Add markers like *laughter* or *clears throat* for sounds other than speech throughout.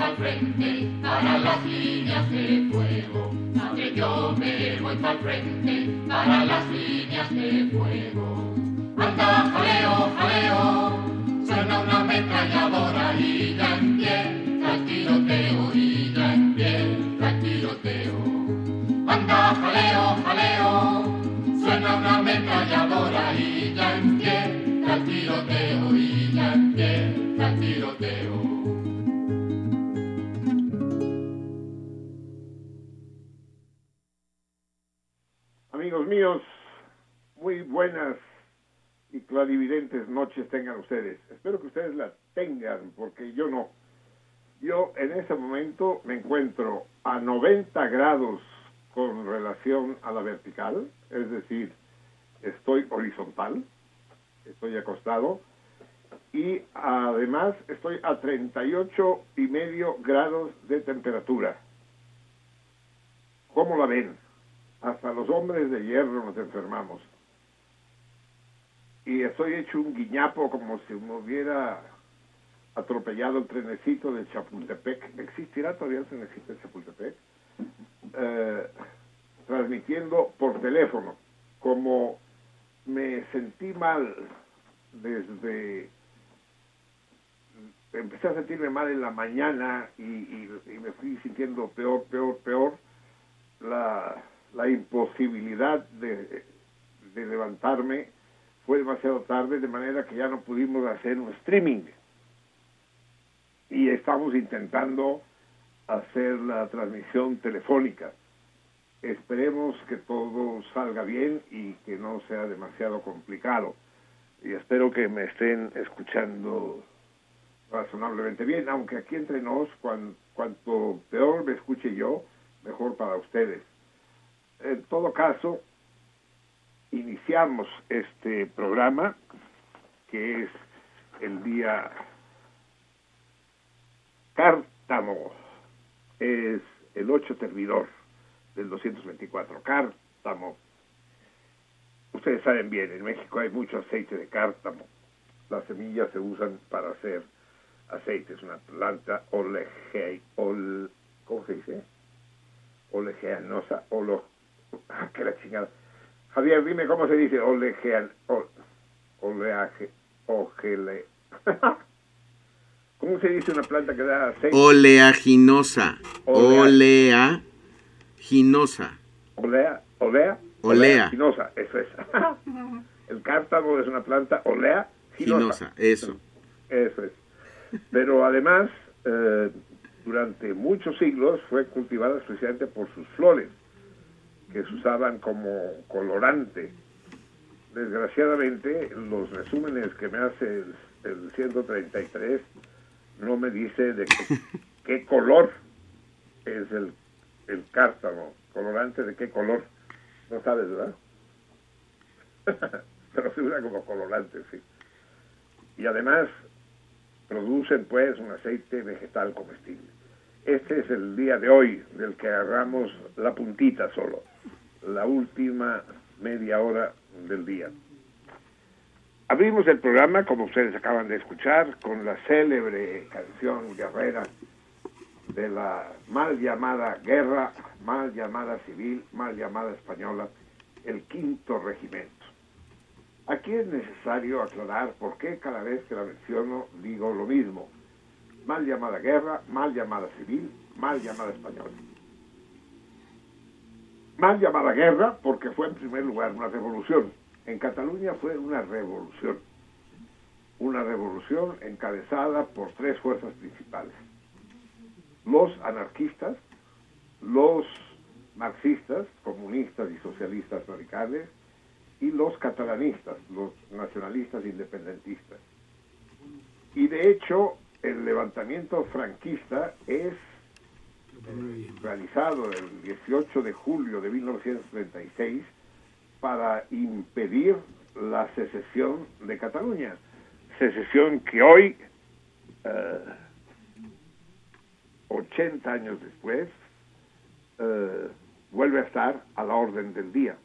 Al frente para las líneas de fuego. Madre, yo me voy al frente para las líneas de fuego. Anda, jaleo, jaleo, y clarividentes noches tengan ustedes. Espero que ustedes la tengan, porque yo no. Yo en ese momento me encuentro a 90 grados con relación a la vertical, es decir, estoy horizontal, estoy acostado, y además estoy a 38 y medio grados de temperatura. ¿Cómo la ven? Hasta los hombres de hierro nos enfermamos. Y estoy hecho un guiñapo como si me hubiera atropellado el trenecito de Chapultepec. ¿Existirá todavía el trenecito de Chapultepec? Eh, transmitiendo por teléfono. Como me sentí mal desde... Empecé a sentirme mal en la mañana y, y- me fui sintiendo peor, peor, peor. La, la imposibilidad de, de levantarme fue demasiado tarde, de manera que ya no pudimos hacer un streaming. Y estamos intentando hacer la transmisión telefónica. Esperemos que todo salga bien y que no sea demasiado complicado. Y espero que me estén escuchando razonablemente bien, aunque aquí entre nos, cuan- cuanto peor me escuche yo, mejor para ustedes. En todo caso, iniciamos este programa, que es el día Cártamo, es el 8 servidor del 224, Cártamo. Ustedes saben bien, en México hay mucho aceite de cártamo. Las semillas se usan para hacer aceite. Es una planta olege, ol, ¿cómo se dice? Olegeanosa, olo, *laughs* que la chingada. Javier, dime cómo se dice olegean, oleaje, ogele. *laughs* ¿Cómo se dice una planta que da aceite? Oleaginosa. Oleaginosa. Olea, olea. Oleaginosa, eso es. *laughs* El cártamo es una planta olea ginosa. eso. Eso es. Pero además, eh, durante muchos siglos fue cultivada especialmente por sus flores, que se usaban como colorante. Desgraciadamente, los resúmenes que me hace el, 133 no me dice de *laughs* qué, color es el, el cártamo, colorante de qué color. No sabes, ¿verdad? *laughs* Pero figura como colorante, sí. Y además, producen pues un aceite vegetal comestible. Este es el día de hoy del que agarramos la puntita solo, la última media hora del día. Abrimos el programa, como ustedes acaban de escuchar, con la célebre canción guerrera de la mal llamada guerra, mal llamada civil, mal llamada española, el quinto regimiento. Aquí es necesario aclarar por qué cada vez que la menciono digo lo mismo. Mal llamada guerra, mal llamada civil, mal llamada española. Mal llamada guerra porque fue en primer lugar una revolución. En Cataluña fue una revolución. Una revolución encabezada por tres fuerzas principales. Los anarquistas, los marxistas, comunistas y socialistas radicales, y los catalanistas, los nacionalistas independentistas. Y de hecho, el levantamiento franquista es realizado el 18 de julio de 1936 para impedir la secesión de Cataluña. Secesión que hoy, 80 eh, años después, eh, vuelve a estar a la orden del día.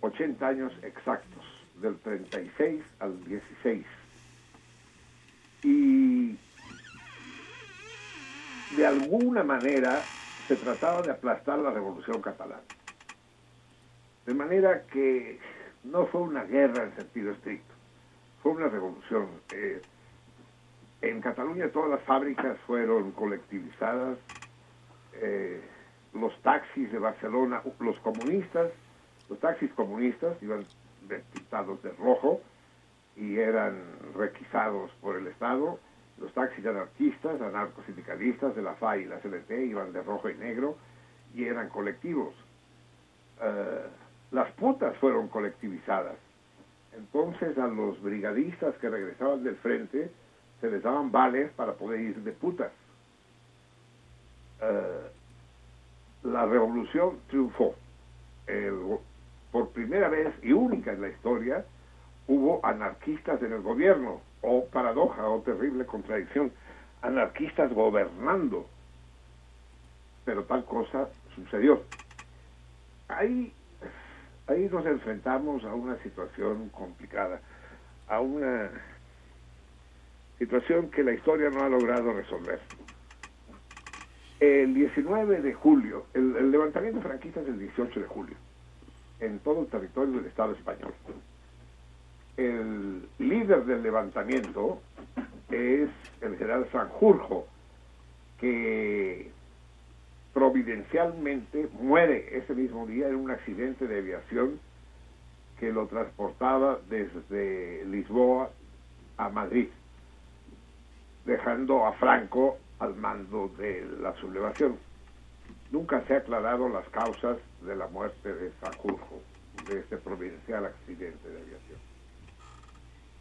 80 años exactos, del 36 al 16. Y de alguna manera se trataba de aplastar la revolución catalana. De manera que no fue una guerra en sentido estricto, fue una revolución. Eh, en Cataluña todas las fábricas fueron colectivizadas, eh, los taxis de Barcelona, los comunistas los taxis comunistas iban pintados de rojo y eran requisados por el Estado. Los taxis anarquistas, anarcosindicalistas de la FA y la CLT iban de rojo y negro y eran colectivos. Eh, las putas fueron colectivizadas. Entonces a los brigadistas que regresaban del frente se les daban vales para poder ir de putas. Eh, la revolución triunfó. Por primera vez y única en la historia, hubo anarquistas en el gobierno, o paradoja, o terrible contradicción, anarquistas gobernando. Pero tal cosa sucedió. Ahí, ahí nos enfrentamos a una situación complicada, a una situación que la historia no ha logrado resolver. El 19 de julio, el, el levantamiento franquista es el 18 de julio en todo el territorio del Estado español. El líder del levantamiento es el general Sanjurjo, que providencialmente muere ese mismo día en un accidente de aviación que lo transportaba desde Lisboa a Madrid, dejando a Franco al mando de la sublevación. Nunca se ha aclarado las causas de la muerte de Sanjurjo, de este provincial accidente de aviación.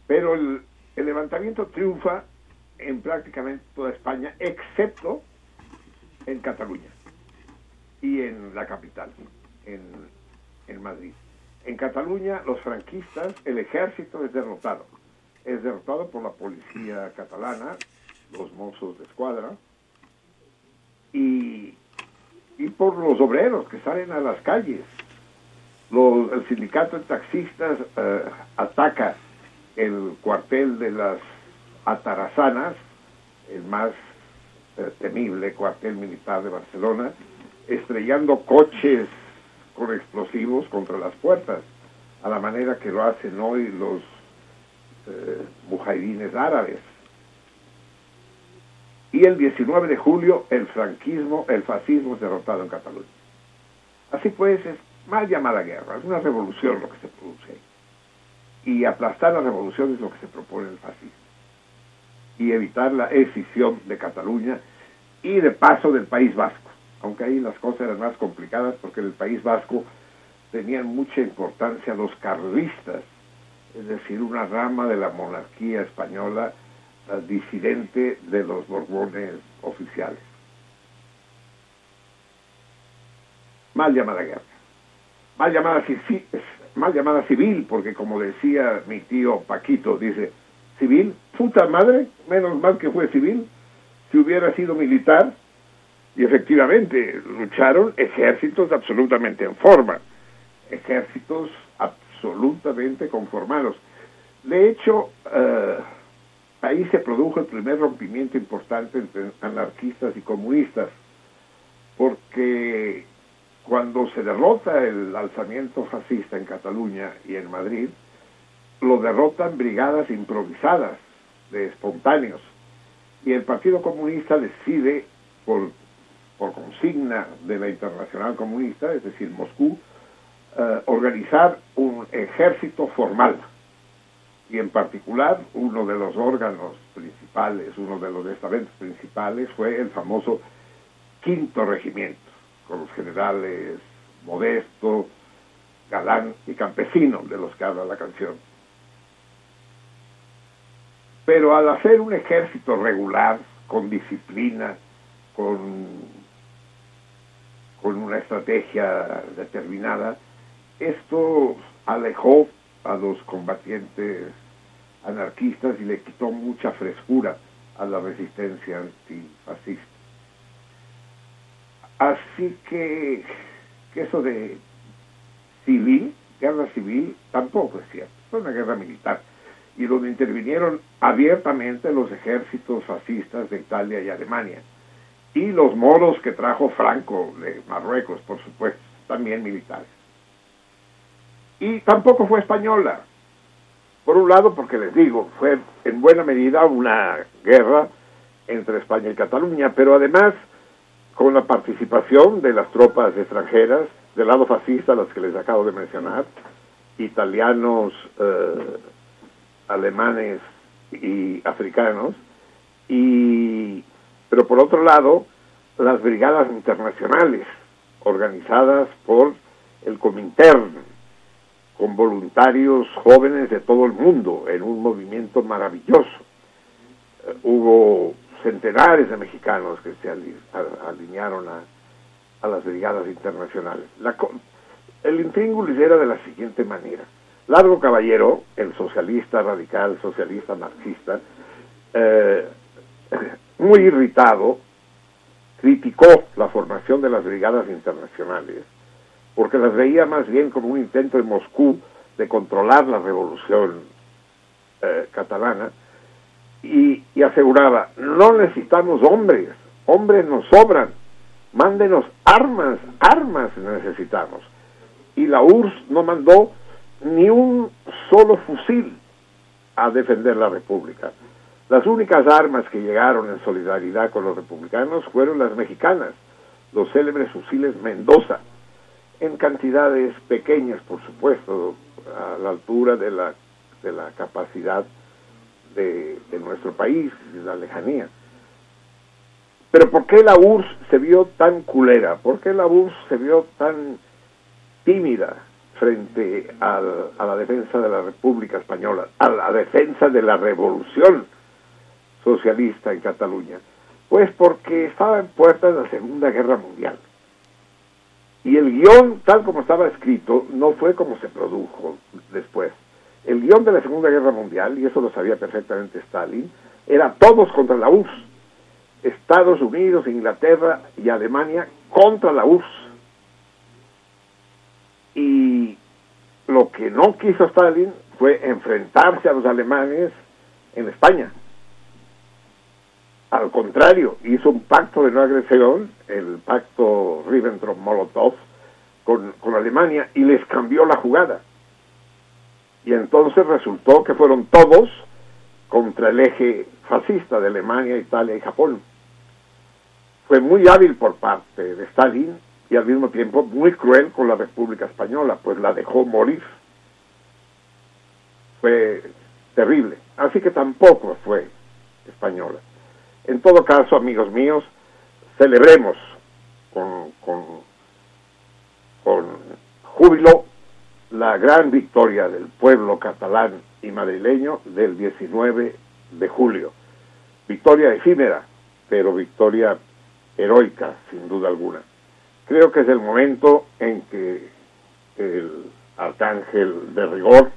Pero el, levantamiento triunfa en prácticamente toda España, excepto en Cataluña y en la capital, en, en Madrid. En Cataluña, los franquistas, el ejército es derrotado. Es derrotado por la policía catalana, los mozos de escuadra, y y por los obreros que salen a las calles. el sindicato de taxistas eh, ataca el cuartel de las Atarazanas, el más eh, temible cuartel militar de Barcelona, estrellando coches con explosivos contra las puertas, a la manera que lo hacen hoy los eh, árabes. Y el 19 de julio el franquismo, el fascismo es derrotado en Cataluña. Así pues, es mal llamada guerra, es una revolución lo que se produce. Y aplastar la revolución es lo que se propone el fascismo. Y evitar la escisión de Cataluña y de paso del País Vasco. Aunque ahí las cosas eran más complicadas porque en el País Vasco tenían mucha importancia los carlistas, es decir, una rama de la monarquía española disidente de los borbones oficiales. Mal llamada guerra. Mal llamada, mal llamada civil, porque como decía mi tío Paquito, dice, civil, puta madre, menos mal que fue civil, si hubiera sido militar, y efectivamente lucharon ejércitos absolutamente en forma, ejércitos absolutamente conformados. De hecho, eh, ahí se produjo el primer rompimiento importante entre anarquistas y comunistas, porque cuando se derrota el alzamiento fascista en Cataluña y en Madrid, lo derrotan brigadas improvisadas de espontáneos. Y el Partido Comunista decide, por, por consigna de la Internacional Comunista, es decir, Moscú, eh, organizar un ejército formal. Y en particular, uno de los órganos principales, uno de los estamentos principales fue el famoso Quinto Regimiento, con los generales Modesto, Galán y Campesino, de los que habla la canción. Pero al hacer un ejército regular, con disciplina, con, con una estrategia determinada, esto alejó a los combatientes anarquistas y le quitó mucha frescura a la resistencia antifascista. Así que, que eso de civil, guerra civil, tampoco es cierto, fue una guerra militar. Y donde intervinieron abiertamente los ejércitos fascistas de Italia y Alemania. Y los moros que trajo Franco de Marruecos, por supuesto, también militares. Y tampoco fue española. Por un lado, porque les digo, fue en buena medida una guerra entre España y Cataluña, pero además con la participación de las tropas extranjeras, del lado fascista, las que les acabo de mencionar, italianos, eh, alemanes y africanos, y, pero por otro lado, las brigadas internacionales organizadas por el Comintern, con voluntarios jóvenes de todo el mundo en un movimiento maravilloso. Eh, hubo centenares de mexicanos que se alinearon a, las brigadas internacionales. el intríngulis era de la siguiente manera. Largo Caballero, el socialista radical, socialista marxista, eh, muy irritado, criticó la formación de las brigadas internacionales porque las veía más bien como un intento de Moscú de controlar la revolución eh, catalana y, aseguraba, no necesitamos hombres, hombres nos sobran, mándenos armas, armas necesitamos. Y la URSS no mandó ni un solo fusil a defender la República. Las únicas armas que llegaron en solidaridad con los republicanos fueron las mexicanas, los célebres fusiles Mendoza, en cantidades pequeñas, por supuesto, a la altura de la, de la capacidad de, nuestro país, de la lejanía. Pero ¿por qué la URSS se vio tan culera? ¿Por qué la URSS se vio tan tímida frente a la defensa de la República Española, a la defensa de la revolución socialista en Cataluña? Pues porque estaba en puertas de la Segunda Guerra Mundial. Y el guion, tal como estaba escrito, no fue como se produjo después. El guion de la Segunda Guerra Mundial, y eso lo sabía perfectamente Stalin, era todos contra la URSS. Estados Unidos, Inglaterra y Alemania contra la URSS. Y lo que no quiso Stalin fue enfrentarse a los alemanes en España. Al contrario, hizo un pacto de no agresión, el pacto Ribbentrop-Molotov, con, con Alemania y les cambió la jugada. Y entonces resultó que fueron todos contra el eje fascista de Alemania, Italia y Japón. Fue muy hábil por parte de Stalin y al mismo tiempo muy cruel con la República Española, pues la dejó morir. Fue terrible. Así que tampoco fue española. En todo caso, amigos míos, celebremos con, con, con júbilo la gran victoria del pueblo catalán y madrileño del 19 de julio. Victoria efímera, pero victoria heroica, sin duda alguna. Creo que es el momento en que el arcángel de rigor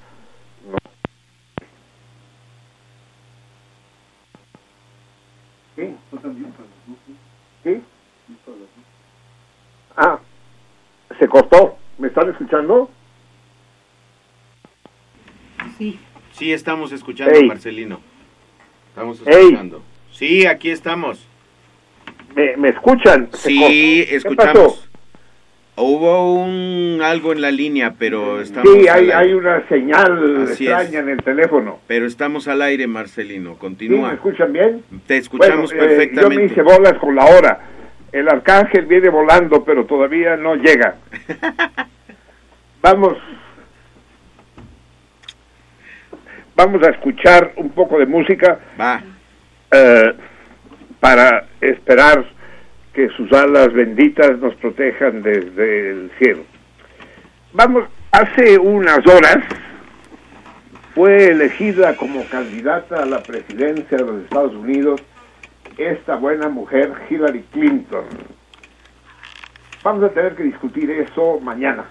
¿Sí? ¿Sí? Ah, se cortó. ¿Me están escuchando? Sí. Sí, estamos escuchando, Marcelino. Estamos escuchando. Sí, aquí estamos. ¿Me, escuchan? sí, escuchamos. Hubo un algo en la línea, pero estamos. Sí, hay, hay una señal extraña en el teléfono. Pero estamos al aire, Marcelino. Continúa. ¿Me escuchan bien? Te escuchamos perfectamente. Eh, yo me hice bolas con la hora. El arcángel viene volando, pero todavía no llega. *laughs* Vamos. Vamos a escuchar un poco de música. Va. Eh, para esperar que sus alas benditas nos protejan desde el cielo. Vamos, hace unas horas fue elegida como candidata a la presidencia de los Estados Unidos esta buena mujer Hillary Clinton. Vamos a tener que discutir eso mañana,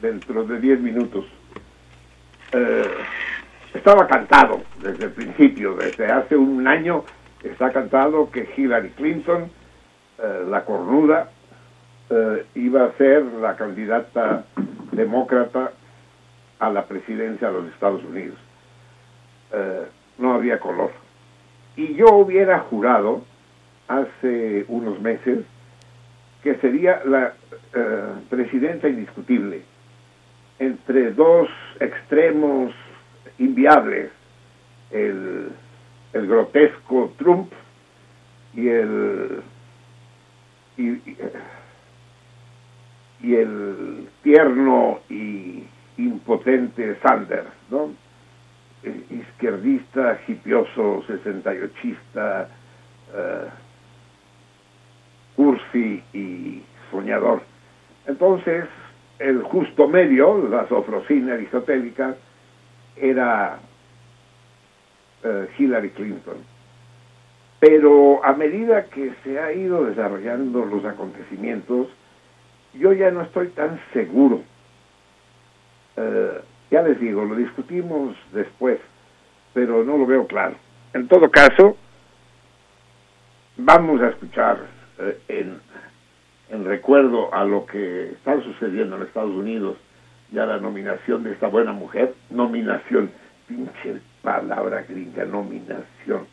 dentro de 10 minutos. Eh, estaba cantado desde el principio, desde hace un año está cantado que Hillary Clinton, eh, la cornuda, eh, iba a ser la candidata demócrata a la presidencia de los Estados Unidos. Eh, no había color. Y yo hubiera jurado hace unos meses que sería la presidenta indiscutible entre dos extremos inviables, el el grotesco Trump y el y, el tierno y impotente Sanders, ¿no? izquierdista, hipioso, 68 uh, cursi y soñador. Entonces, el justo medio, la sofrosina aristotélica, era eh, Hillary Clinton. Pero a medida que se ha ido desarrollando los acontecimientos, yo ya no estoy tan seguro. Eh, ya les digo, lo discutimos después, pero no lo veo claro. En todo caso, vamos a escuchar eh, en, en recuerdo a lo que está sucediendo en Estados Unidos y a la nominación de esta buena mujer, nominación, pinche palabra gringa, nominación.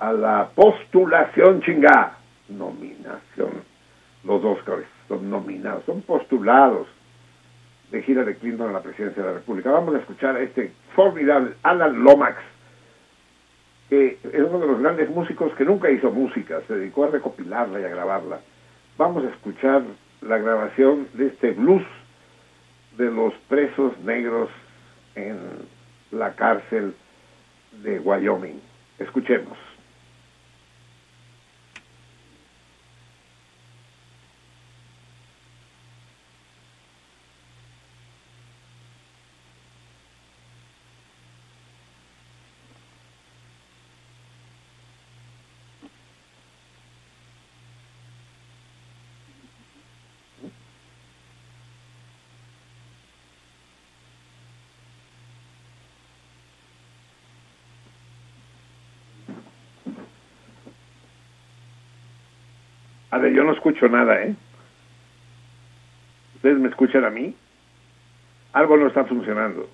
A la postulación chingá, nominación. Los dos son nominados, son postulados de gira de Clinton a la presidencia de la República. Vamos a escuchar a este formidable Alan Lomax, que es uno de los grandes músicos que nunca hizo música, se dedicó a recopilarla y a grabarla. Vamos a escuchar la grabación de este blues de los presos negros en la cárcel de Wyoming. Escuchemos. A ver, yo no escucho nada, ¿eh? ¿Ustedes me escuchan a mí? algo no está funcionando.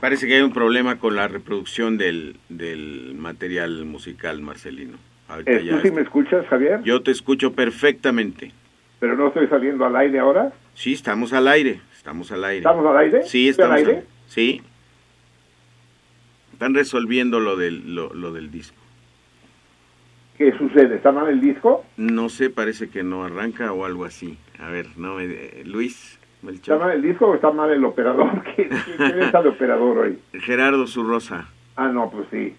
Parece que hay un problema con la reproducción del, del material musical, Marcelino. Eh, ¿Tú sí me escuchas, Javier? Yo te escucho perfectamente. ¿Pero no estoy saliendo al aire ahora? Sí, estamos al aire, estamos al aire. ¿Estamos al aire? Sí, estamos al aire. sí. Están resolviendo lo del, lo, lo del disco. ¿Qué sucede? ¿Está mal el disco? No sé, parece que no arranca o algo así. A ver, no, eh, Luis. ¿Está mal el disco o está mal el operador? ¿Quién, está el operador hoy? Gerardo Zurrosa. Ah, no, pues sí.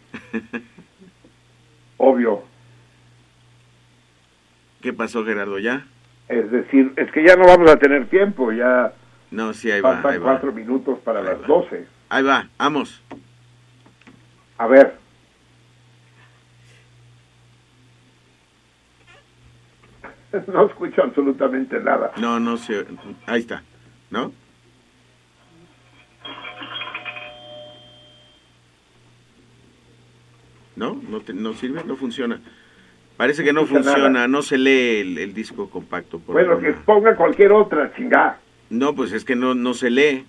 Obvio. *laughs* ¿Qué pasó, Gerardo? ¿Ya? Es decir, es que ya no vamos a tener tiempo, ya... No, sí, ahí va. Faltan cuatro minutos para las doce. Ahí va, vamos. A ver. *laughs* no escucho absolutamente nada. No, no sé. Ahí está, ¿no? ¿No? ¿No, no sirve? ¿No funciona? Parece que no funciona, no se lee el, disco compacto. Por bueno, que ponga cualquier otra chingada. No, pues es que no, no se lee.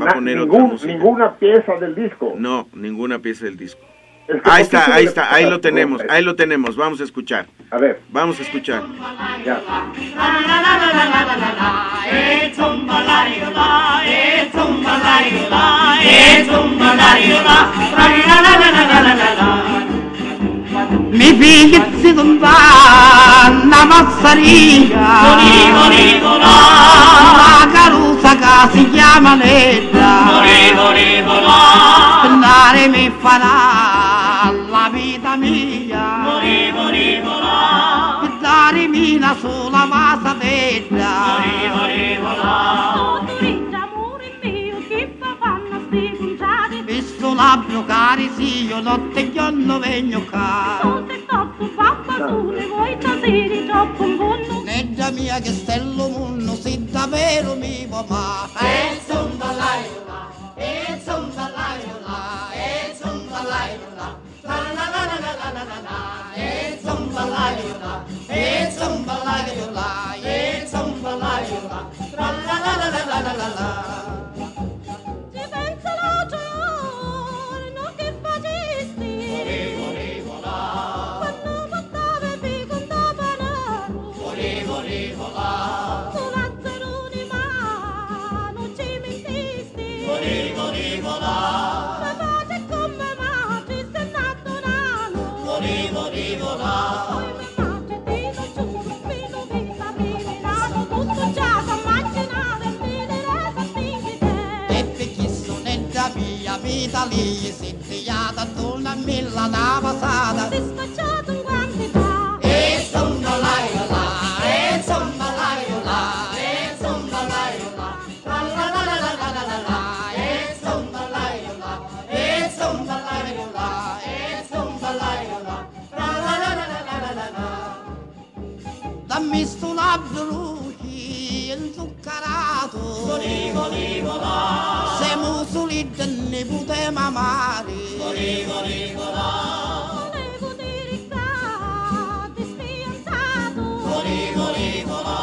Va a poner ningún, ninguna pieza del disco. No, ninguna pieza del disco ahí está, ahí está, ahí lo tenemos, ahí lo tenemos, vamos a escuchar. A ver. Vamos a escuchar. Ya. Mi figli una massaria La carusa che si chiama Letta Andare mi farà Morì, morì, volà Pizzare mina sulla vasadetta Morì, morì, volà amore mio, che fa fanno sti conciati Visto labbro cari, sì, io notte giorno vengo caro pure voi stasera troppo un buono Neggia mia che stello munno se davvero mi va ma. E son là, e son balaio la la na passada. Despachado la, la, la. La la la la la la la la, la, la, la. La la la la la la la gute mamari Gori gori gora Le gute ricca dispianzato Gori gori gora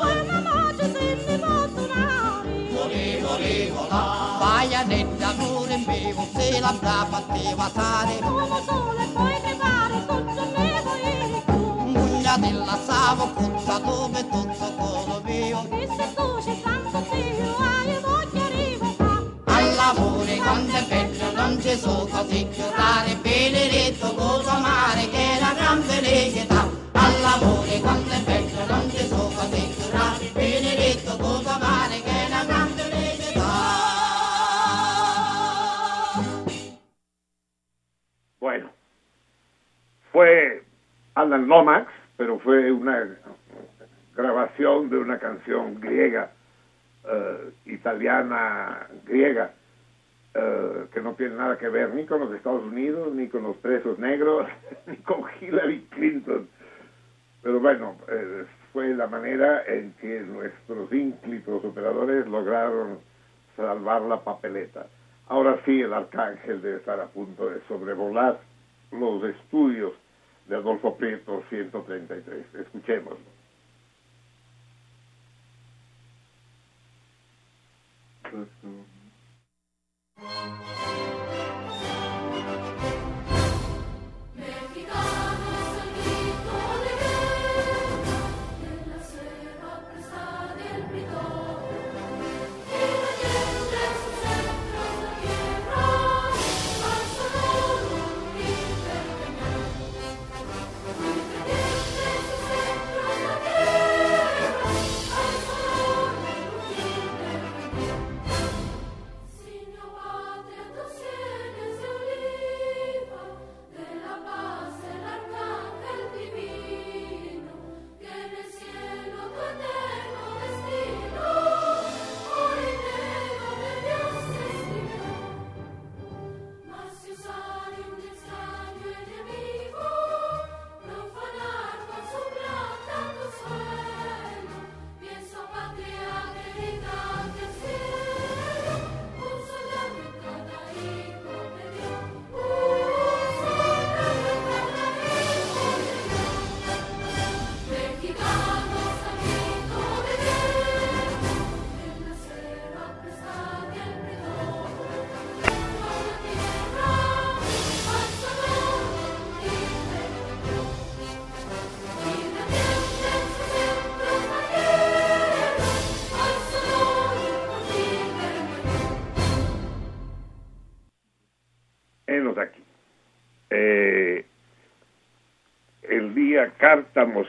Poi mamma ci senti bottonari Gori gori gora Vai a netta amore in bevo se la brava te va sale Come sole poi che pare con giornevo eri tu Muglia della savo cozza dove tutto È bello Non ci so così chiudare Benedetto cosa amare Che una gran felicità. All'amore è bello Non ci so così chiudare Benedetto cosa amare Che una gran felicità. Bueno, fue Alan Lomax, pero fue una grabación de una canción griega, eh, italiana, griega, eh, que no tiene nada que ver ni con los Estados Unidos, ni con los presos negros, *laughs* ni con Hillary Clinton. Pero bueno, eh, fue la manera en que nuestros ínclitos operadores lograron salvar la papeleta. Ahora sí, el arcángel debe estar a punto de sobrevolar los estudios de Adolfo Prieto 133. Escuchémoslo.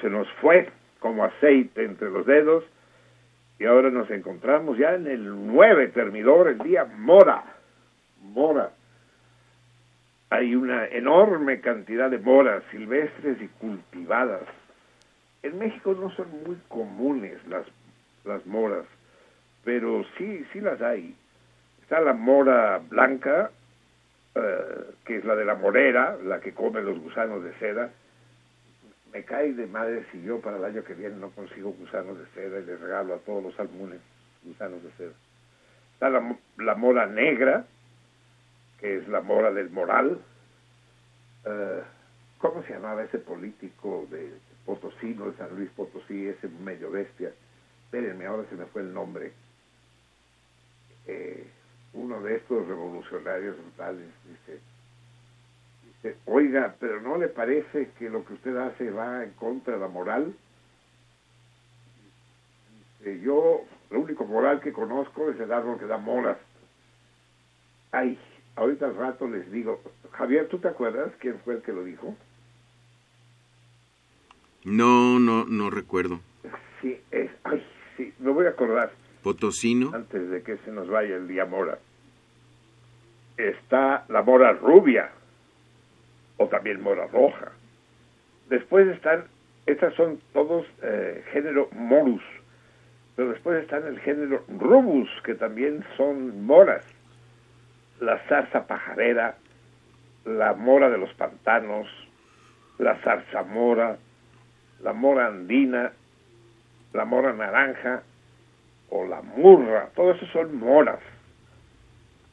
Se nos fue como aceite entre los dedos y ahora nos encontramos ya en el 9 termidor, el día Mora. Mora. Hay una enorme cantidad de moras silvestres y cultivadas. En México no son muy comunes las, las moras, pero sí, sí las hay. Está la mora blanca, eh, que es la de la morera, la que come los gusanos de seda, me cae de madre si yo para el año que viene no consigo gusanos de seda y le regalo a todos los salmones gusanos de seda. Está la, mora negra, que es la mora del moral. Eh, ¿Cómo se llamaba ese político de Potosí, no de San Luis Potosí, ese medio bestia? Espérenme, ahora se me fue el nombre. Eh, uno de estos revolucionarios brutales dice, oiga, pero ¿no le parece que lo que usted hace va en contra de la moral? yo, lo único moral que conozco es el árbol que da moras. Ay, ahorita al rato les digo, Javier, ¿tú te acuerdas quién fue el que lo dijo? No, no, no recuerdo. Sí, es, ay, sí, me voy a acordar. Potosino. Antes de que se nos vaya el día mora. Está la mora rubia, o también mora roja. Después están, estas son todos eh, género morus, pero después están el género rubus, que también son moras. La zarza pajarera, la mora de los pantanos, la zarzamora, la mora andina, la mora naranja o la murra, todo eso son moras.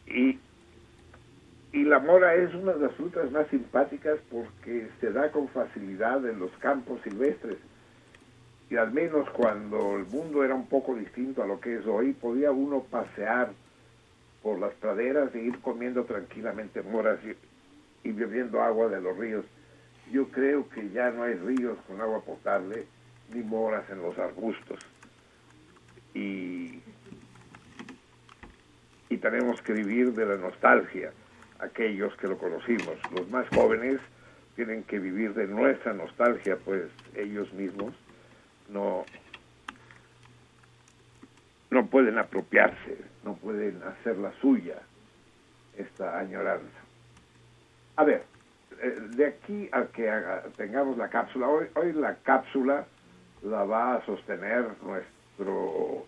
Y y la mora es una de las frutas más simpáticas porque se da con facilidad en los campos silvestres. Y al menos cuando el mundo era un poco distinto a lo que es hoy, podía uno pasear por las praderas e ir comiendo tranquilamente moras y, y bebiendo agua de los ríos. Yo creo que ya no hay ríos con agua potable ni moras en los arbustos. Y, y tenemos que vivir de la nostalgia aquellos que lo conocimos. Los más jóvenes tienen que vivir de nuestra nostalgia, pues ellos mismos no, no pueden apropiarse, no pueden hacer la suya esta añoranza. A ver, eh, de aquí a que tengamos la cápsula, hoy, hoy la cápsula la va a sostener nuestro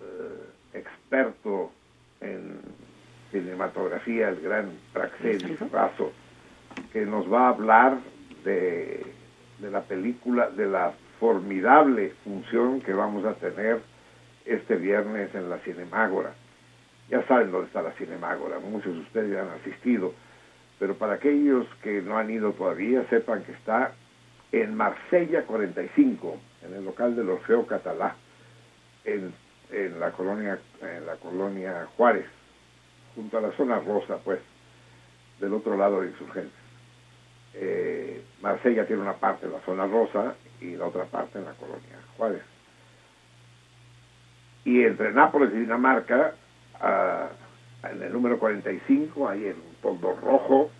eh, experto en cinematografía, el gran Praxedis Razo, que nos va a hablar de, de la película, de la formidable función que vamos a tener este viernes en la Cinemágora. Ya saben dónde está la Cinemágora, muchos de ustedes ya han asistido, pero para aquellos que no han ido todavía, sepan que está en Marsella 45, en el local del Orfeo Catalá, en en la colonia, en la colonia Juárez, junto a la zona rosa, pues, del otro lado de Insurgentes. Eh, Marsella tiene una parte en la zona rosa y la otra parte en la colonia Juárez. Y entre Nápoles y Dinamarca, en el número 45, ahí en un fondo rojo,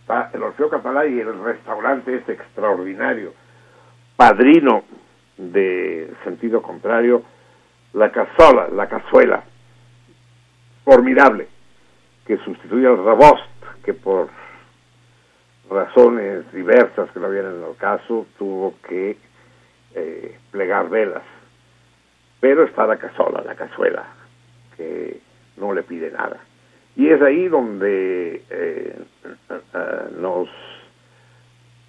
está el Orfeo Catalá y el restaurante este extraordinario, padrino de sentido contrario, la cazola, la cazuela, formidable, que sustituye al Rabost, que por razones diversas que no vienen el caso, tuvo que eh, plegar velas. Pero está la cazola, la cazuela, que no le pide nada. Y es ahí donde eh, eh, nos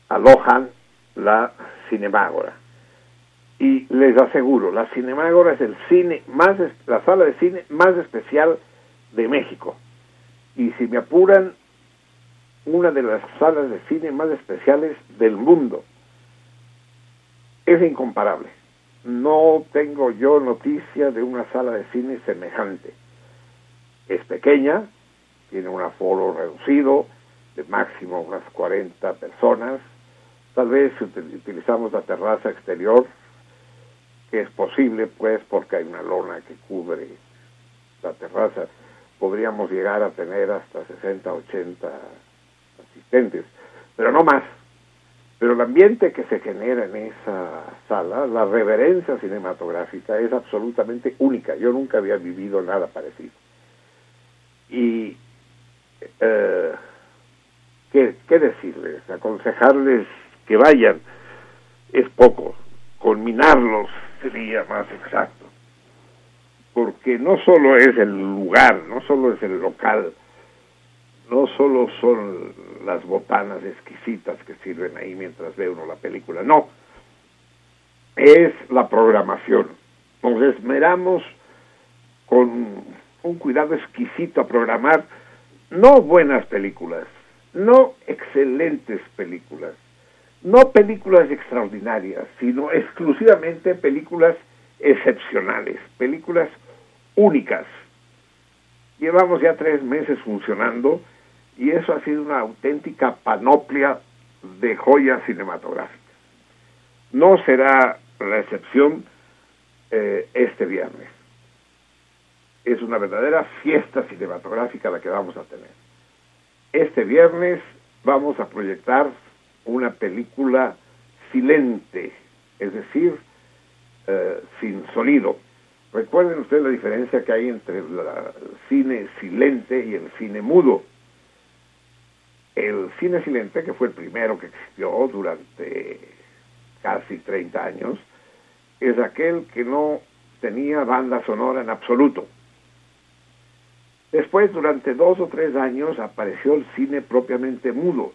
alojan la Cinemágora. Y les aseguro, la Cinemágora es el cine más, la sala de cine más especial de México. Y si me apuran, una de las salas de cine más especiales del mundo. Es incomparable. No tengo yo noticia de una sala de cine semejante. Es pequeña, tiene un aforo reducido, de máximo unas 40 personas. Tal vez utilizamos la terraza exterior, que es posible pues porque hay una lona que cubre la terraza, podríamos llegar a tener hasta 60, 80 asistentes, pero no más. Pero el ambiente que se genera en esa sala, la reverencia cinematográfica es absolutamente única. Yo nunca había vivido nada parecido. Y, eh, ¿qué, ¿qué decirles? Aconsejarles que vayan es poco. Culminarlos sería más exacto. Porque no solo es el lugar, no solo es el local, no solo son las botanas exquisitas que sirven ahí mientras ve uno la película, no, es la programación. Nos esmeramos con un cuidado exquisito a programar no buenas películas, no excelentes películas, no películas extraordinarias, sino exclusivamente películas excepcionales, películas únicas. Llevamos ya tres meses funcionando y eso ha sido una auténtica panoplia de joyas cinematográficas. No será la excepción eh, este viernes. Es una verdadera fiesta cinematográfica la que vamos a tener. Este viernes vamos a proyectar una película silente, es decir, eh, sin sonido. Recuerden ustedes la diferencia que hay entre el cine silente y el cine mudo. El cine silente, que fue el primero que existió durante casi 30 años, es aquel que no tenía banda sonora en absoluto. Después, durante dos o tres años, apareció el cine propiamente mudo.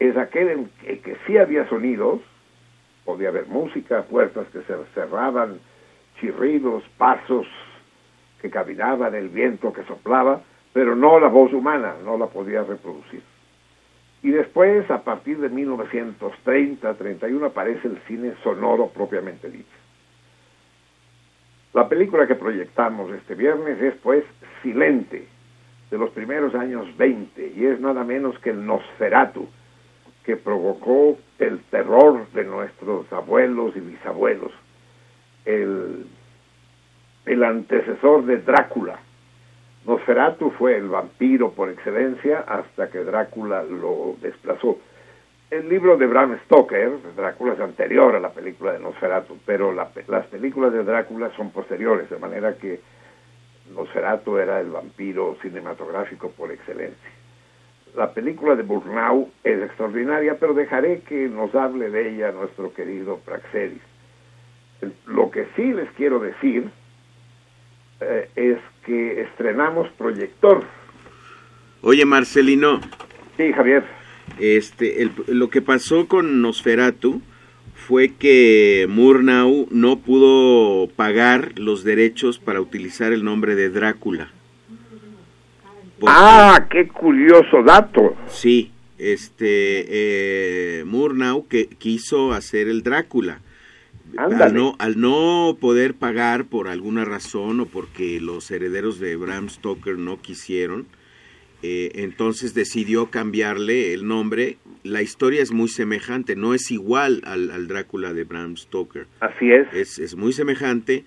Es aquel en el que sí había sonidos, podía haber música, puertas que se cerraban, chirridos, pasos que caminaban, el viento que soplaba, pero no la voz humana, no la podía reproducir. Y después, a partir de 1930-31, aparece el cine sonoro propiamente dicho. La película que proyectamos este viernes es, pues, Silente, de los primeros años 20, y es nada menos que el Nosferatu, que provocó el terror de nuestros abuelos y bisabuelos, el, antecesor de Drácula, Nosferatu fue el vampiro por excelencia hasta que Drácula lo desplazó. El libro de Bram Stoker, Drácula es anterior a la película de Nosferatu, pero las películas de Drácula son posteriores, de manera que Nosferatu era el vampiro cinematográfico por excelencia. La película de Burnau es extraordinaria, pero dejaré que nos hable de ella nuestro querido Praxedis. Lo que sí les quiero decir eh, es que estrenamos proyector. Oye, Marcelino. Sí, Javier. Este, lo que pasó con Nosferatu fue que Murnau no pudo pagar los derechos para utilizar el nombre de Drácula. ah, qué curioso dato. Sí, este eh, Murnau que quiso hacer el Drácula al no, al no poder pagar por alguna razón o porque los herederos de Bram Stoker no quisieron, eh, entonces decidió cambiarle el nombre. La historia es muy semejante, no es igual al, Drácula de Bram Stoker. Así es. es. Es muy semejante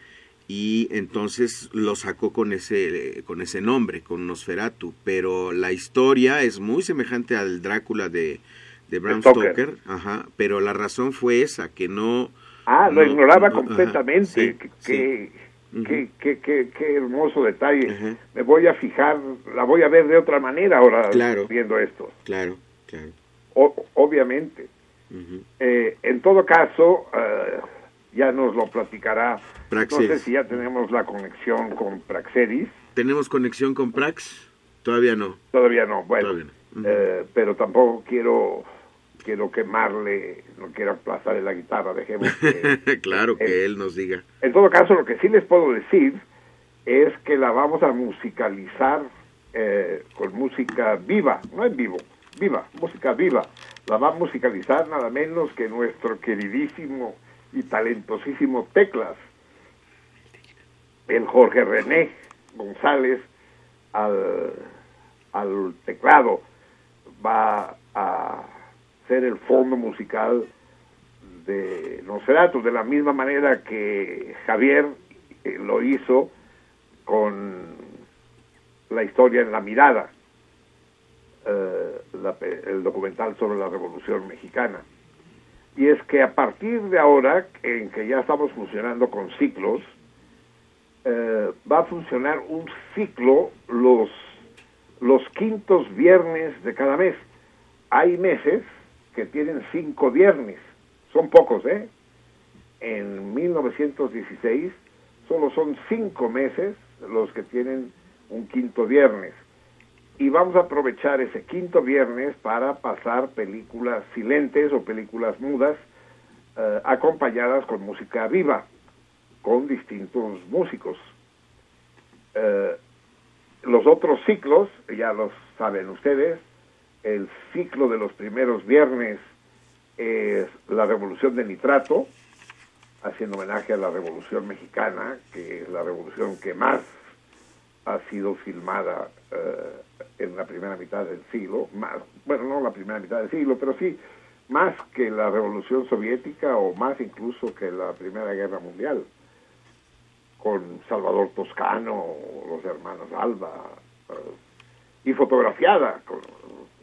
y entonces lo sacó con ese, con ese nombre, con Nosferatu. Pero la historia es muy semejante al Drácula de, de Bram Stoker, ajá, pero la razón fue esa, que no... Ah, lo ignoraba completamente, que, Qué, hermoso detalle. Me voy a fijar, la voy a ver de otra manera ahora viendo esto. Claro, claro. obviamente. Eh, en todo caso, eh, ya nos lo platicará. No sé si ya tenemos la conexión con Praxeris. ¿Tenemos conexión con Prax? Todavía no. Todavía no, bueno. Eh, pero tampoco quiero quiero quemarle, no quiero aplazarle la guitarra, dejemos que... *laughs* claro, que él nos diga. En todo caso, lo que sí les puedo decir es que la vamos a musicalizar eh, con música viva, no en vivo, viva, música viva. La va a musicalizar nada menos que nuestro queridísimo y talentosísimo Teclas, el Jorge René González al, al teclado va a el fondo musical de Nosferatu, de la misma manera que Javier eh, lo hizo con la historia en la mirada, eh, el documental sobre la Revolución Mexicana. Y es que a partir de ahora, en que ya estamos funcionando con ciclos, eh, va a funcionar un ciclo los, los quintos viernes de cada mes. Hay meses que tienen cinco viernes. Son pocos, ¿eh? En 1916 solo son cinco meses los que tienen un quinto viernes. Y vamos a aprovechar ese quinto viernes para pasar películas silentes o películas mudas eh, acompañadas con música viva, con distintos músicos. Eh, los otros ciclos, ya los saben ustedes, el ciclo de los primeros viernes es la revolución de nitrato, haciendo homenaje a la revolución mexicana, que es la revolución que más ha sido filmada eh, en la primera mitad del siglo, más, bueno, no la primera mitad del siglo, pero sí más que la revolución soviética o más incluso que la primera guerra mundial, con Salvador Toscano, los hermanos Alba, eh, y fotografiada con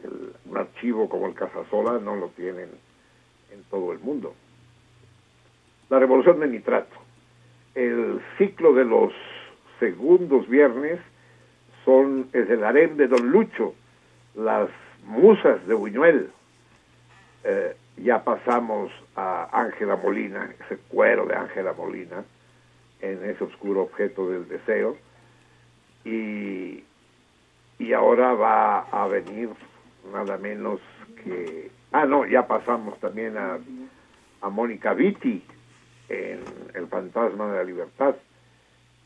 un archivo como el Casasola no lo tienen en todo el mundo. La revolución de nitrato. El ciclo de los segundos viernes son es el harem de Don Lucho, las musas de Buñuel. Eh, ya pasamos a Ángela Molina, ese cuero de Ángela Molina, en ese oscuro objeto del deseo. Y, y ahora va a venir nada menos que... Ah, no, ya pasamos también a, a Mónica Vitti en El Fantasma de la Libertad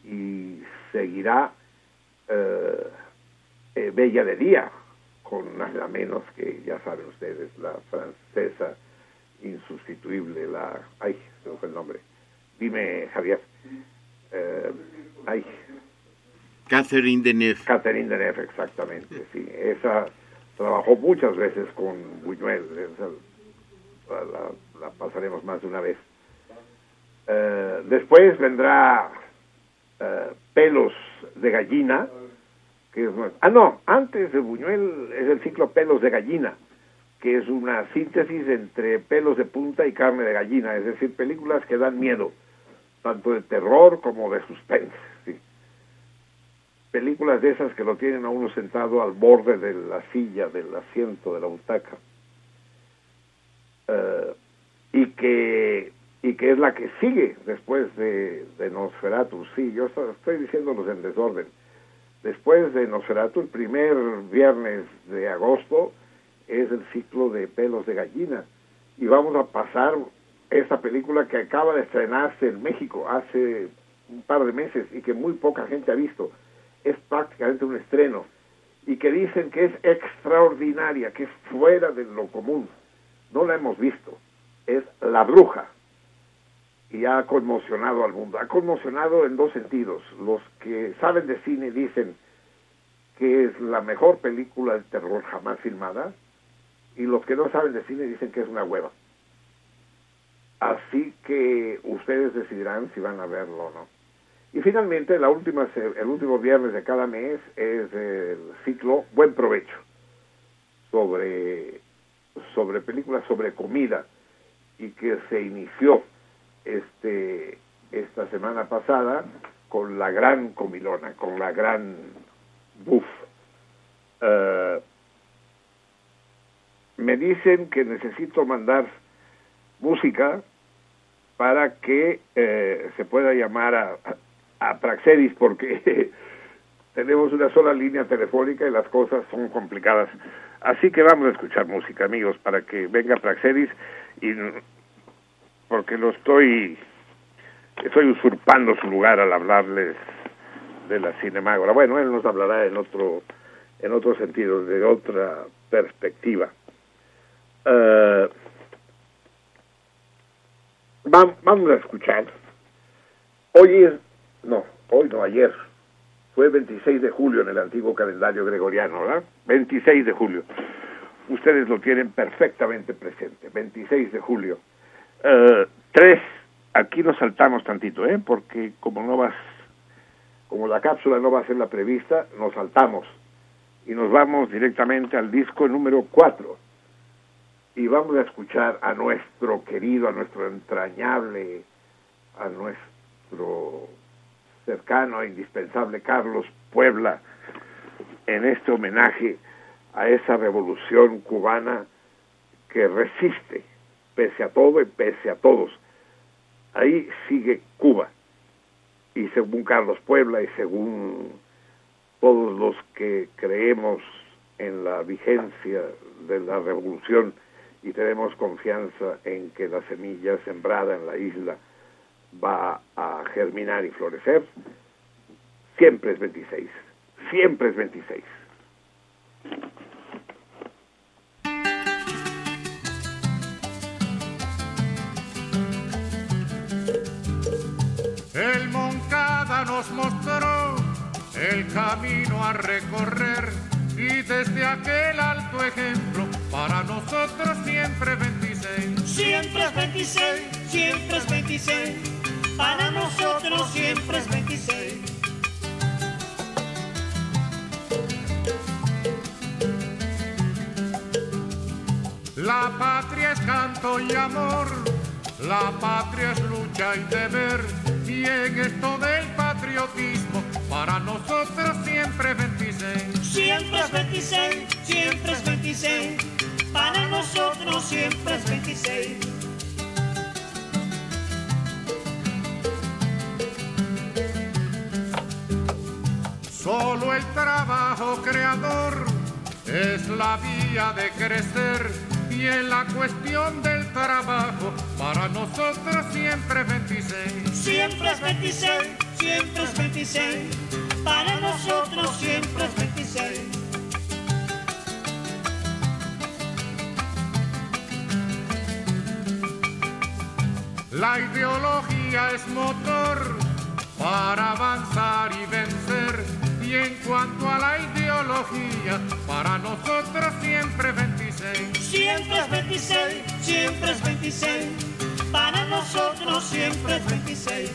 y seguirá eh, eh, Bella de Día con nada menos que, ya saben ustedes, la francesa insustituible, la... Ay, se fue el nombre. Dime, Javier. Eh, ay. Catherine Deneuve. Catherine Deneuve, exactamente, sí. Esa trabajó muchas veces con Buñuel, la, pasaremos más de una vez. Eh, después vendrá eh, Pelos de Gallina, que es, ah no, antes de Buñuel es el ciclo Pelos de Gallina, que es una síntesis entre pelos de punta y carne de gallina, es decir, películas que dan miedo, tanto de terror como de suspense películas de esas que lo tienen a uno sentado al borde de la silla, del asiento, de la butaca. Eh, y que y que es la que sigue después de, Nosferatu. Sí, yo estoy diciéndolos en desorden. Después de Nosferatu, el primer viernes de agosto es el ciclo de Pelos de Gallina. Y vamos a pasar esa película que acaba de estrenarse en México hace un par de meses y que muy poca gente ha visto es prácticamente un estreno y que dicen que es extraordinaria, que es fuera de lo común. No la hemos visto. Es La Bruja. y ha conmocionado al mundo. Ha conmocionado en dos sentidos. Los que saben de cine dicen que es la mejor película de terror jamás filmada y los que no saben de cine dicen que es una hueva. Así que ustedes decidirán si van a verlo o no. Y finalmente, la última, el último viernes de cada mes es el ciclo Buen Provecho sobre, sobre películas sobre comida y que se inició este, esta semana pasada con la gran comilona, con la gran buff. Eh, me dicen que necesito mandar música para que eh, se pueda llamar a, a Praxedis porque *laughs* tenemos una sola línea telefónica y las cosas son complicadas. Así que vamos a escuchar música, amigos, para que venga Praxedis y porque lo estoy estoy usurpando su lugar al hablarles de la cinemágora. Bueno, él nos hablará en otro en otro sentido, de otra perspectiva. Uh, vamos a escuchar. Hoy no, hoy no, ayer. Fue 26 de julio en el antiguo calendario gregoriano, ¿verdad? 26 de julio. Ustedes lo tienen perfectamente presente. 26 de julio. Uh, tres, aquí nos saltamos tantito, ¿eh? Porque como no vas, como la cápsula no va a ser la prevista, nos saltamos y nos vamos directamente al disco número 4 y vamos a escuchar a nuestro querido, a nuestro entrañable, a nuestro cercano e indispensable Carlos Puebla en este homenaje a esa revolución cubana que resiste pese a todo y pese a todos. Ahí sigue Cuba. Y según Carlos Puebla y según todos los que creemos en la vigencia de la revolución y tenemos confianza en que la semilla sembrada en la isla va a germinar y florecer, siempre es 26, siempre es 26. El Moncada nos mostró el camino a recorrer y desde aquel alto ejemplo para nosotros siempre 26. Siempre es 26, siempre es 26, para nosotros siempre es 26. La patria es canto y amor, la patria es lucha y deber, y en esto del patriotismo, para nosotros siempre 26. Siempre es 26, siempre es 26, para nosotros siempre es 26. Solo el trabajo creador es la vía de crecer y en la cuestión del trabajo para nosotros siempre es 26. Siempre es 26, siempre es 26, para nosotros siempre es 26. La ideología es motor para avanzar y vencer. Y en cuanto a la ideología, para nosotros siempre 26. Siempre es 26, siempre es 26, para nosotros siempre es 26.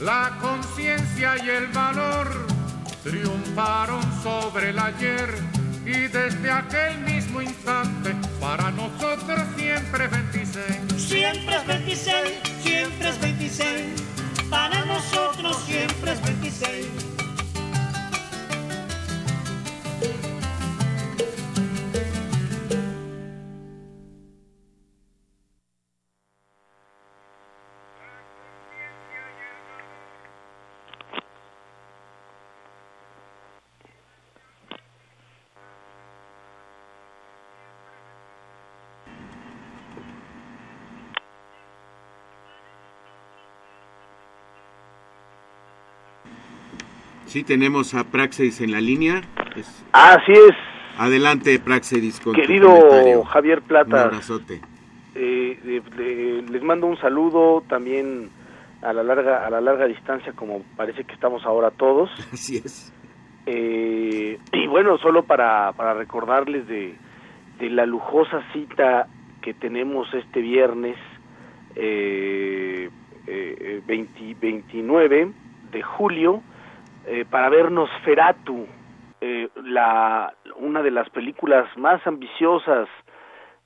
La conciencia y el valor triunfaron sobre el ayer y desde aquel mismo instante para nosotros siempre 26. Siempre es 26, siempre es 26, para nosotros siempre es 26. Sí, tenemos a Praxis en la línea. Es- Así es, Adelante, Praxedis, con Querido. Javier Un Plata, abrazote. eh, les mando un saludo también a la larga a la larga distancia como parece que estamos ahora todos *laughs* Así es. Eh, y bueno solo para, para recordarles de, de la lujosa cita que tenemos este viernes eh, eh, 20 29 de julio eh, para vernos Feratu eh, la una de las películas más ambiciosas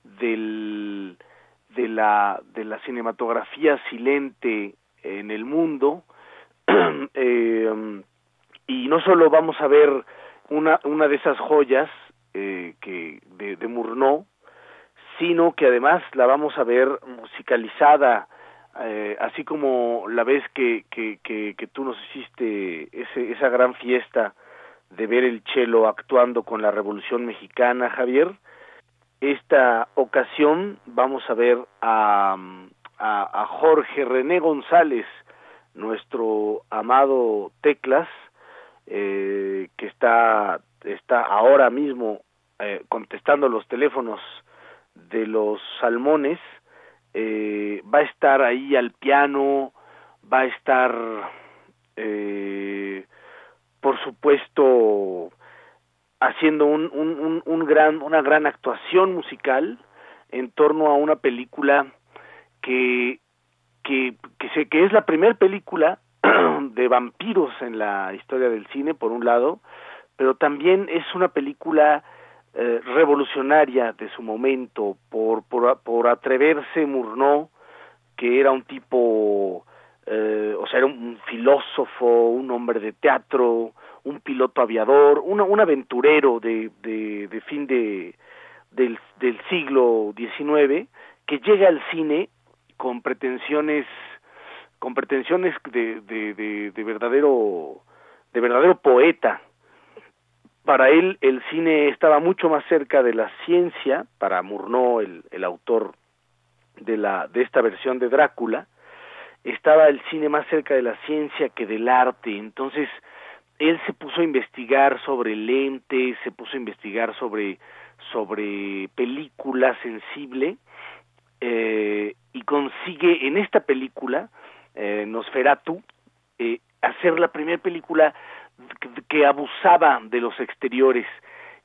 del de la de la cinematografía silente en el mundo. *clears throat* Eh, y no solo vamos a ver una una de esas joyas eh, que de, de sino que además la vamos a ver musicalizada eh, así como la vez que, que, que, que tú nos hiciste ese, esa gran fiesta de ver el chelo actuando con la Revolución Mexicana, Javier, esta ocasión vamos a ver a, a, a Jorge René González, nuestro amado Teclas, eh, que está, está ahora mismo eh, contestando los teléfonos de los salmones, eh, va a estar ahí al piano, va a estar, eh, por supuesto, haciendo un, un, un, un gran, una gran actuación musical en torno a una película que, que, que, se, que es la primera película *clears throat* de vampiros en la historia del cine, por un lado, pero también es una película eh, revolucionaria de su momento por, por, por atreverse Murnau, que era un tipo, eh, o sea, era un filósofo, un hombre de teatro, un piloto aviador, una, un aventurero de, de, de fin de, del, del siglo XIX, que llega al cine con pretensiones con pretensiones de, de, de, de verdadero de verdadero poeta para él el cine estaba mucho más cerca de la ciencia para Murnau el, el autor de la de esta versión de Drácula estaba el cine más cerca de la ciencia que del arte. Entonces él se puso a investigar sobre lentes se puso a investigar sobre sobre película sensible eh, y consigue en esta película eh, Nosferatu eh, hacer la primera película que, abusaba de los exteriores.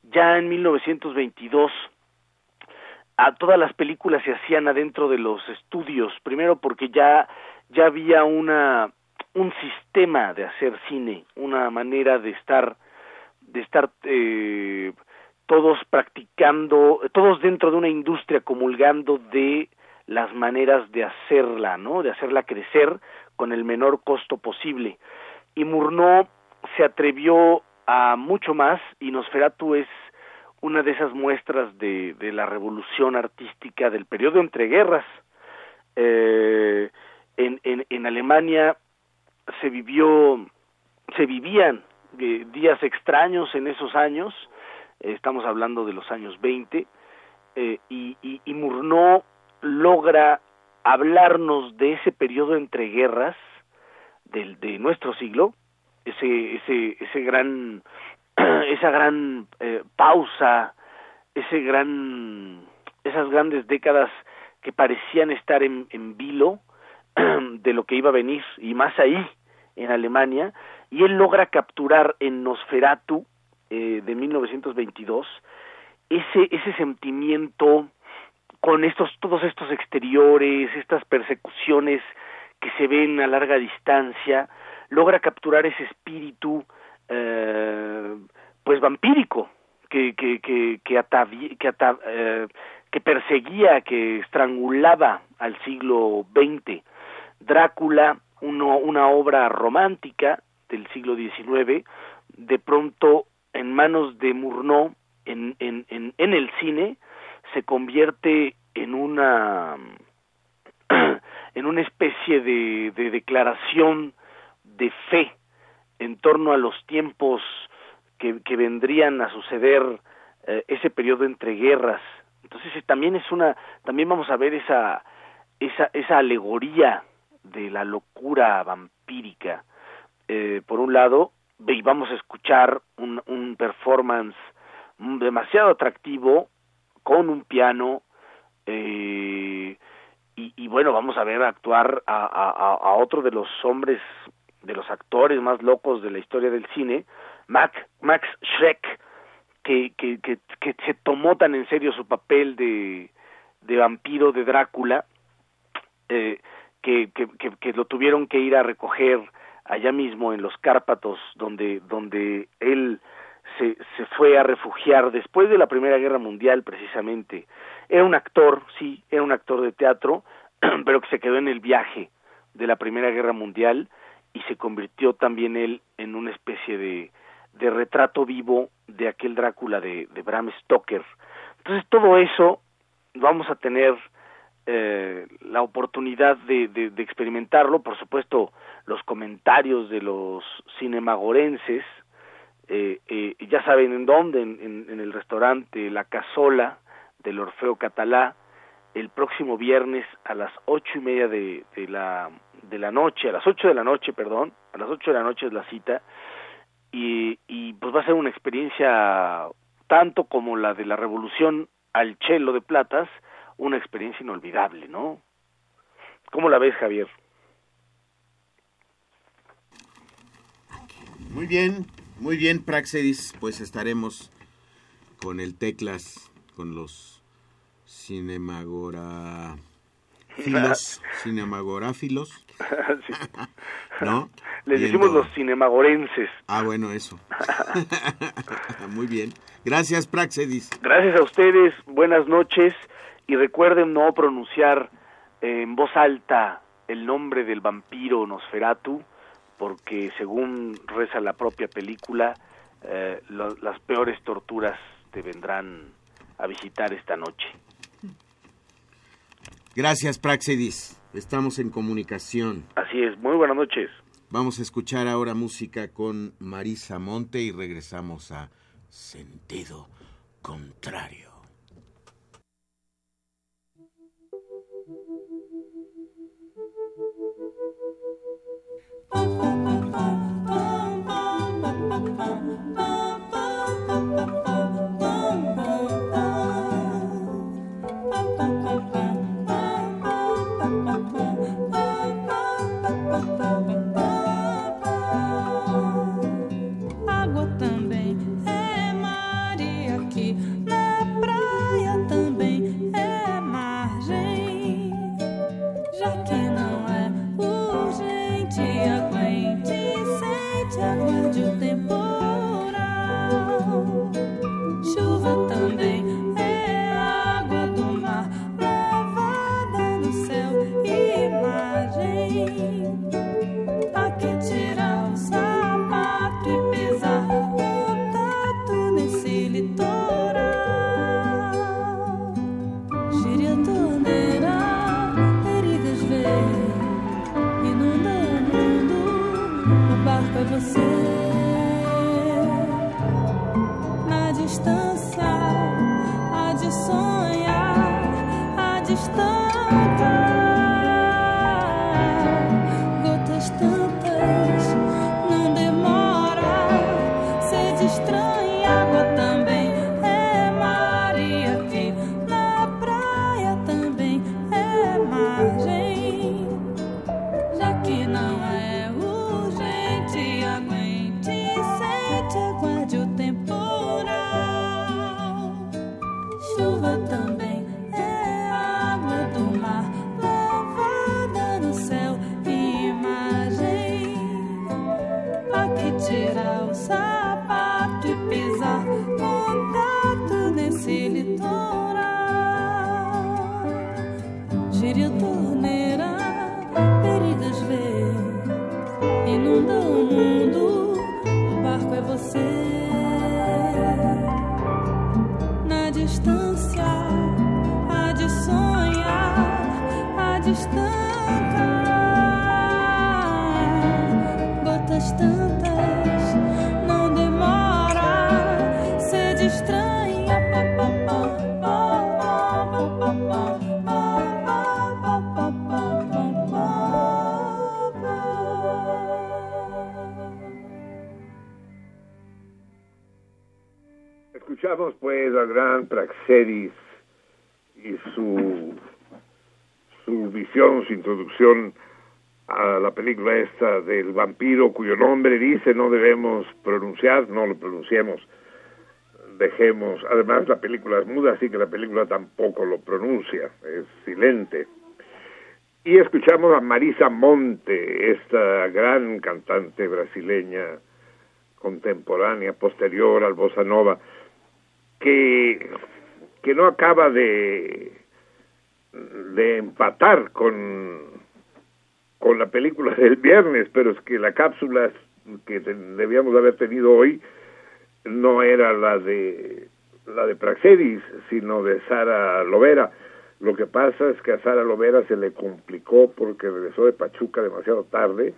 Ya en 1922 a todas las películas se hacían adentro de los estudios. Primero porque ya ya había una un sistema de hacer cine una manera de estar de estar eh, todos practicando todos dentro de una industria comulgando de las maneras de hacerla no de hacerla crecer con el menor costo posible. Y Murnau se atrevió a mucho más y Nosferatu es una de esas muestras de, la revolución artística del periodo entre guerras. Eh, en, en, Alemania se vivió, se vivían eh, días extraños en esos años, eh, estamos hablando de los años 20, eh, y, y, y Murnau logra hablarnos de ese periodo entre guerras del, de nuestro siglo, ese, ese, ese gran, *clears throat* esa gran eh, pausa, ese gran, esas grandes décadas que parecían estar en, en vilo *clears throat* de lo que iba a venir y más ahí en Alemania y él logra capturar en Nosferatu eh, de 1922 ese ese sentimiento con estos todos estos exteriores estas persecuciones que se ven a larga distancia logra capturar ese espíritu eh, pues vampírico que que que que, eh, perseguía que estrangulaba al siglo XX Drácula una obra romántica del siglo XIX de pronto en manos de Murnau en, en, en, en el cine se convierte en una *clears throat* en una especie de declaración de fe en torno a los tiempos que, vendrían a suceder eh, ese periodo entre guerras. Entonces eh, también es una también vamos a ver esa esa esa alegoría de la locura vampírica. Eh, por un lado y vamos a escuchar un, un performance demasiado atractivo, con un piano, eh, y, bueno, vamos a ver actuar a, a, otro de los hombres, de los actores más locos de la historia del cine, Max, Max Schreck, que, que, que, que se tomó tan en serio su papel de, de vampiro de Drácula, eh, que, que, que, lo tuvieron que ir a recoger allá mismo en los Cárpatos, donde, donde él se, se fue a refugiar después de la Primera Guerra Mundial precisamente. Era un actor, sí, era un actor de teatro, *clears throat* pero que se quedó en el viaje de la Primera Guerra Mundial y se convirtió también él en una especie de, de retrato vivo de aquel Drácula de, de Bram Stoker. Entonces todo eso vamos a tener eh, la oportunidad de, de, experimentarlo, por supuesto los comentarios de los cinemagorenses, eh, eh, ya saben en dónde, en, en, el restaurante La Casola del Orfeo Catalá, el próximo viernes a las ocho y media de, de, la, de la noche, a las ocho de la noche, perdón, a las ocho de la noche es la cita, y, y pues va a ser una experiencia tanto como la de la revolución al chelo de platas, una experiencia inolvidable, ¿no? ¿Cómo la ves, Javier? Muy bien, muy bien, Praxedis, pues estaremos con el Teclas, con los cinemagora *laughs* cinemagoráfilos. *laughs* ¿No? Les decimos los cinemagorenses. Ah, bueno, eso. *laughs* Muy bien. Gracias, Praxedis. Gracias a ustedes. Buenas noches. Y recuerden no pronunciar en voz alta el nombre del vampiro Nosferatu, porque según reza la propia película, eh, las peores torturas te vendrán a visitar esta noche. Gracias, Praxedis. Estamos en comunicación. Así es. Muy buenas noches. Vamos a escuchar ahora música con Marisa Monte y regresamos a Sentido Contrario. Vampiro cuyo nombre dice no debemos pronunciar, no lo pronunciemos, dejemos, además la película es muda, así que la película tampoco lo pronuncia, es silente. Y escuchamos a Marisa Monte, esta gran cantante brasileña contemporánea, posterior al bossa nova, que, que no acaba de, de empatar con, con la película del viernes, pero es que la cápsula que debíamos haber tenido hoy no era la de la de Praxedis, sino de Sara Lovera. Lo que pasa es que a Sara Lovera se le complicó porque regresó de Pachuca demasiado tarde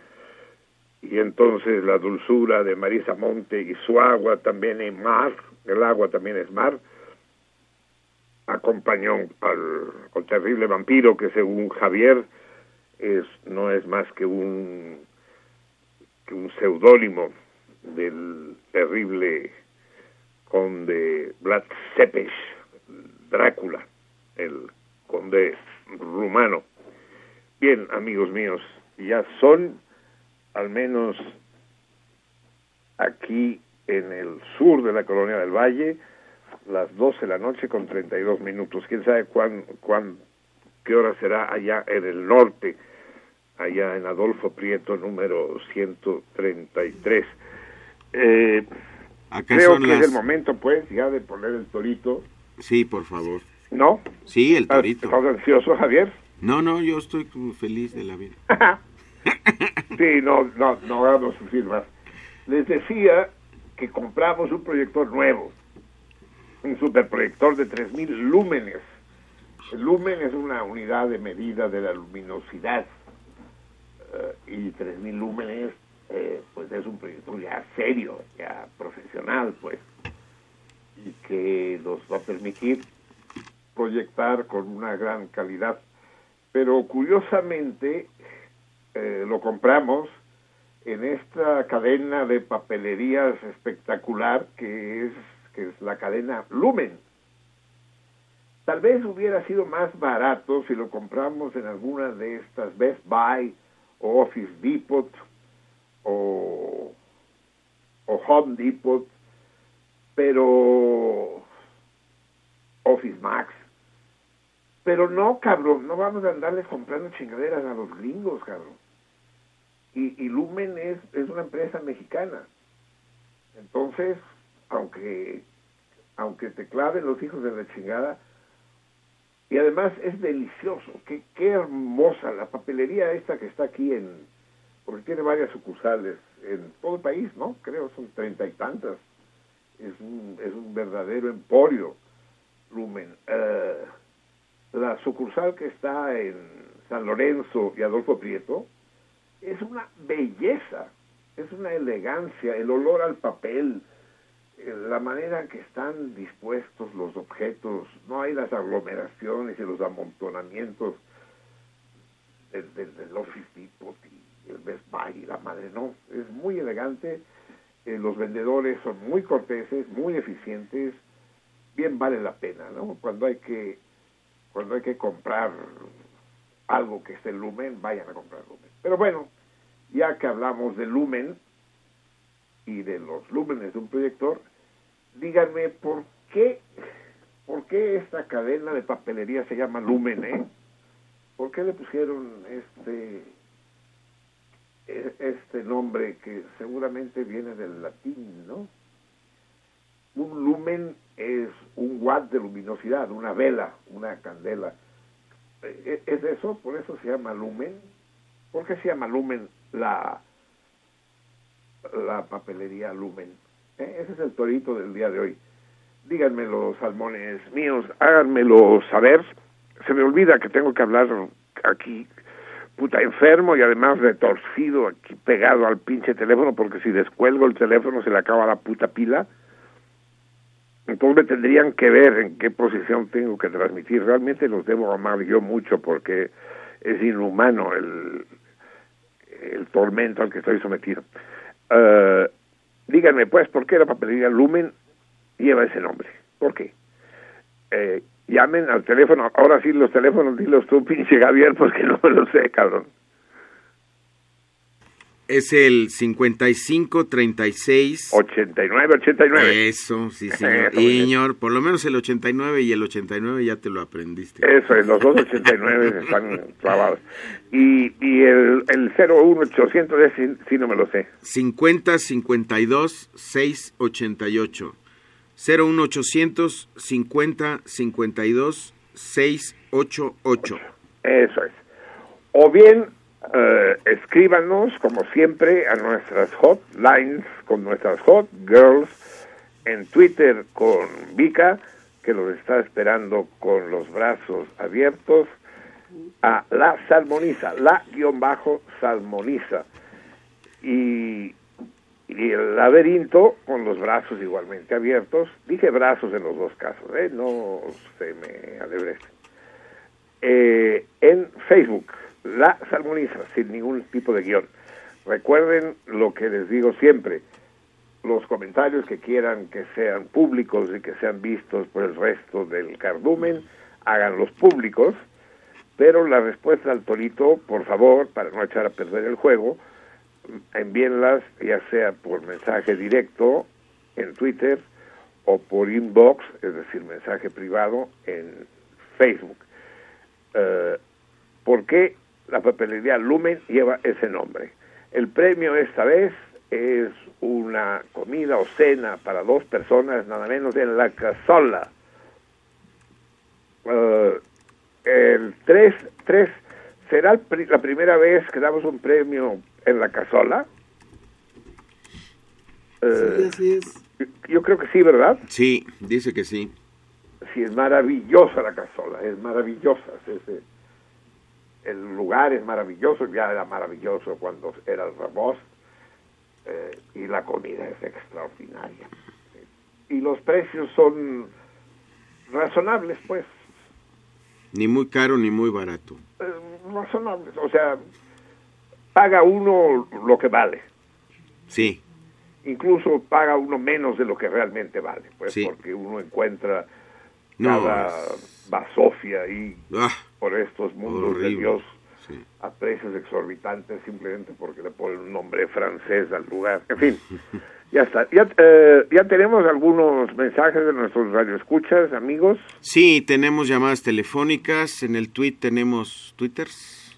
y entonces la dulzura de Marisa Monte y su agua también es mar, el agua también es mar, acompañó al, terrible vampiro que según Javier es no es más que un que un seudónimo del terrible conde Vlad Cepes, Drácula, el conde rumano. Bien, amigos míos, ya son al menos aquí en el sur de la colonia del Valle, las 12 de la noche con 32 minutos. ¿Quién sabe cuán, cuán, qué hora será allá en el norte, allá en Adolfo Prieto número 133? Eh, creo que es el momento, pues, ya de poner el torito. Sí, por favor. ¿No? Sí, el torito. ¿Estás ansioso, Javier? No, no, yo estoy feliz de la vida. *laughs* sí, no, no, no vamos a sufrir más. Les decía que compramos un proyector nuevo, un superproyector de 3.000 lúmenes. El lumen es una unidad de medida de la luminosidad eh, y 3.000 lúmenes eh, pues es un proyector ya serio, ya profesional, pues, y que nos va a permitir proyectar con una gran calidad. Pero curiosamente eh, lo compramos en esta cadena de papelerías espectacular que es, que es la cadena Lumen. Tal vez hubiera sido más barato si lo compramos en alguna de estas Best Buy o Office Depot o, Home Depot, pero Office Max. Pero no, cabrón, no vamos a andarles comprando chingaderas a los gringos, cabrón. Y, y Lumen es, es una empresa mexicana. Entonces, aunque, aunque te claven los hijos de la chingada, y además es delicioso, qué, qué hermosa la papelería esta que está aquí en, porque tiene varias sucursales en todo el país, ¿no? Creo son treinta y tantas. Es un, es un verdadero emporio, Lumen. Eh, la sucursal que está en San Lorenzo y Adolfo Prieto es una belleza, es una elegancia, el olor al papel, la manera en que están dispuestos los objetos, no hay las aglomeraciones y los amontonamientos del, del, Office Depot el Best Buy, la madre, no, es muy elegante, eh, los vendedores son muy corteses, muy eficientes, bien vale la pena, ¿no? Cuando hay que, cuando hay que comprar algo que esté en Lumen, vayan a comprar Lumen. Pero bueno, ya que hablamos de Lumen y de los lúmenes de un proyector, díganme por qué, por qué esta cadena de papelería se llama Lumen, eh? ¿Por qué le pusieron este e, este nombre que seguramente viene del latín, ¿no? Un lumen es un watt de luminosidad, una vela, una candela. E, e, ¿Es eso? ¿Por eso se llama lumen? ¿Por qué se llama lumen la, la papelería lumen? ¿Eh? Ese es el torito del día de hoy. Díganme los salmones míos, háganmelo saber. Se me olvida que tengo que hablar aquí puta enfermo y además retorcido aquí pegado al pinche teléfono porque si descuelgo el teléfono se le acaba la puta pila. Entonces me tendrían que ver en qué posición tengo que transmitir. Realmente los debo amar yo mucho porque es inhumano el, el tormento al que estoy sometido. Uh, díganme pues, ¿por qué la papelería Lumen lleva ese nombre. ¿Por qué? Eh, llamen al teléfono, ahora sí los teléfonos, dilos tú, *laughs* pinche Javier, porque no me lo sé, cabrón. Es el 55 36 89 89. Eso, sí, *laughs* señor. Eso, bien. Señor, por lo menos el 89 y el 89 ya te lo aprendiste. Eso es, los dos 89 *laughs* están clavados. Y, y el, el 01800 ese sí, sí no me lo sé. 50 52 688. 01800 50 52 688. Eso es. O bien eh, escríbanos, como siempre, a nuestras hotlines con nuestras hot girls en Twitter con Vika, que los está esperando con los brazos abiertos, a la salmoniza, la guion bajo salmoniza. Y, el laberinto con los brazos igualmente abiertos. Dije brazos en los dos casos, ¿eh? no se me alebresten. Eh, en Facebook, La Salmoniza, sin ningún tipo de guion. Recuerden lo que les digo siempre, los comentarios que quieran que sean públicos y que sean vistos por el resto del cardumen, háganlos públicos, pero la respuesta al torito, por favor, para no echar a perder el juego, envíenlas ya sea por mensaje directo en Twitter o por inbox, es decir, mensaje privado en Facebook. Eh, ¿Por qué la papelería Lumen lleva ese nombre? El premio esta vez es una comida o cena para dos personas, nada menos en la casola. Eh, el 3, 3 ¿será el pri- la primera vez que damos un premio en la casola? Eh, así es. yo creo que sí, ¿verdad? Sí, dice que sí. Sí, es maravillosa la casola, es maravillosa. es- es- el lugar es maravilloso, ya era maravilloso cuando era el rebost, eh, y la comida es extraordinaria. Y los precios son razonables, pues, Ni muy caro ni muy barato. eh, razonables. O sea, paga uno lo que vale. Sí, Incluso paga uno menos de lo que realmente vale, pues, Sí. porque uno encuentra No, cada basofia ahí ah, por estos mundos de horrible. Dios Sí. a precios exorbitantes simplemente porque le ponen un nombre francés al lugar. En fin, *laughs* ya está. Ya, eh, ya tenemos algunos mensajes de nuestros radioescuchas, amigos. Sí, tenemos llamadas telefónicas. En el tweet tenemos twitters,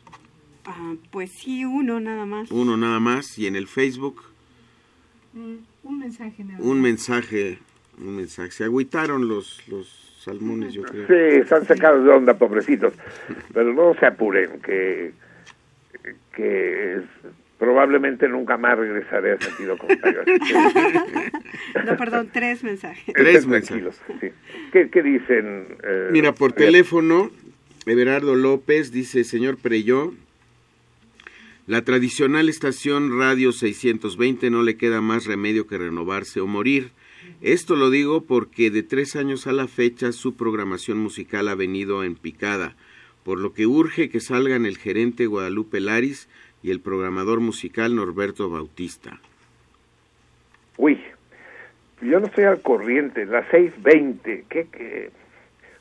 Ah, pues sí, uno nada más. uno nada más. Y en el Facebook, Mm, un mensaje nada un más. mensaje. Un mensaje. Se agüitaron los, los salmones, yo creo. Sí, están sacados de onda, pobrecitos. Pero no se apuren, que, que es- probablemente nunca más regresaré a sentido contrario. No, perdón, tres mensajes. Tres sí. ¿Qué, qué dicen? eh, Mira, por teléfono, Everardo López dice, señor Preyó, la tradicional estación Radio 620 no le queda más remedio que renovarse o morir. Esto lo digo porque de tres años a la fecha su programación musical ha venido en picada, por lo que urge que salgan el gerente Guadalupe Laris y el programador musical Norberto Bautista. Uy, yo no estoy al corriente. La 620, ¿qué, qué?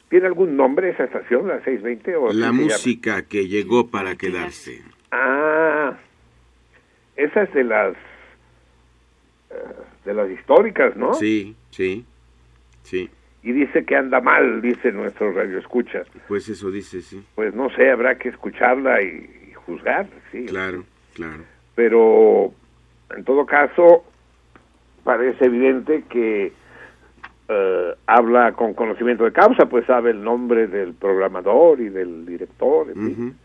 ¿Tiene algún nombre esa estación, la 620? O La música que llegó para quedarse. Ah, esa es de las eh, de las históricas, ¿no? Sí, sí, sí, Y dice que anda mal, dice nuestro radio escucha. pues eso dice, sí. Pues no sé, habrá que escucharla y, y juzgar, sí. Claro, claro. Pero en todo caso parece evidente que eh, habla con conocimiento de causa, pues sabe el nombre del programador y del director. en fin.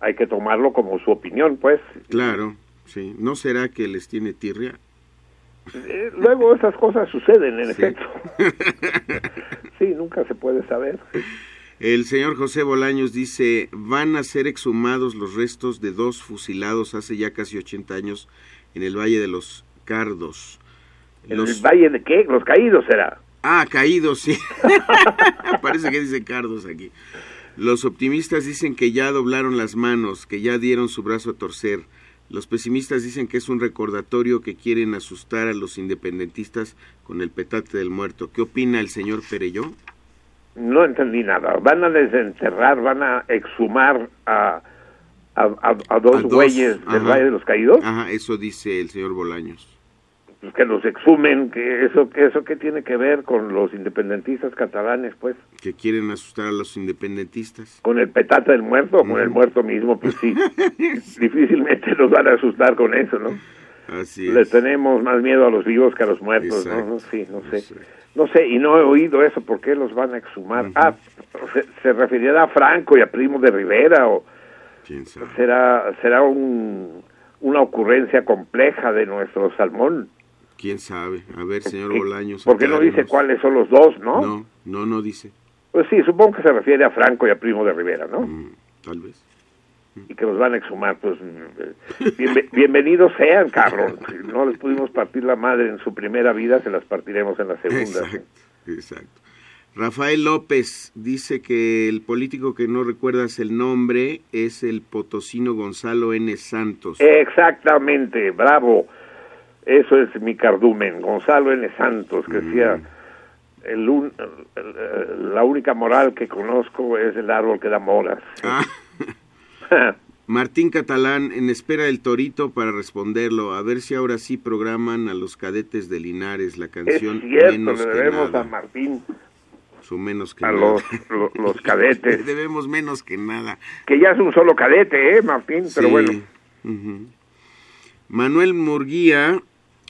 Hay que tomarlo como su opinión, pues. Claro, sí. ¿No será que les tiene tirria? Eh, luego esas cosas suceden, en Sí. efecto. *laughs* sí, nunca se puede saber. El señor José Bolaños dice, van a ser exhumados los restos de dos fusilados hace ya casi 80 años en el Valle de los Cardos. ¿En Los- el Valle de qué? Los Caídos será. Ah, caídos, sí. *laughs* Parece que dice Cardos aquí. Los optimistas dicen que ya doblaron las manos, que ya dieron su brazo a torcer. Los pesimistas dicen que es un recordatorio que quieren asustar a los independentistas con el petate del muerto. ¿Qué opina el señor Pereyó? No entendí nada. Van a desenterrar, van a exhumar a, a, a- a dos dos, güeyes del. Valle de los Caídos. Ajá, eso dice el señor Bolaños. Pues que los exhumen, que eso, que eso qué tiene que ver con los independentistas catalanes, pues, Que quieren asustar a los independentistas. con el petate del muerto o con el muerto mismo, pues sí. *laughs* *laughs* Difícilmente nos van a asustar con eso, ¿no? Así Le es. tenemos más miedo a los vivos que a los muertos, ¿no? Exacto. no sí, no sé. No sé, y no he oído eso, ¿por qué los van a exhumar? Ah, se, se referirá a Franco y a Primo de Rivera, o ¿Quién sabe? será, será un, una ocurrencia compleja de nuestro salmón. ¿Quién sabe? A ver, señor ¿Qué? Bolaños. Porque no dice cuáles son los dos, ¿no? No, no, no dice. Pues sí, supongo que se refiere a Franco y a Primo de Rivera, ¿no? Mm, tal vez. Y que los van a exhumar, pues bienve- bienvenidos sean, cabrón. *laughs* Si no les pudimos partir la madre en su primera vida, se las partiremos en la segunda. Exacto, exacto. Rafael López dice que el político que no recuerdas el nombre es el potosino Gonzalo N. Santos. Exactamente, bravo. Eso es mi cardumen, Gonzalo N. Santos, que decía, el un- el- la única moral que conozco es el árbol que da moras. *laughs* Ah, Martín Catalán, en espera del torito para responderlo, a ver si ahora sí programan a los cadetes de Linares la es canción cierto, Menos le que debemos nada. a Martín, Su menos que a nada. los, lo- los *laughs* Le cadetes, debemos menos que nada. que ya es un solo cadete, ¿eh, Martín? Pero Sí. bueno. Manuel Murguía,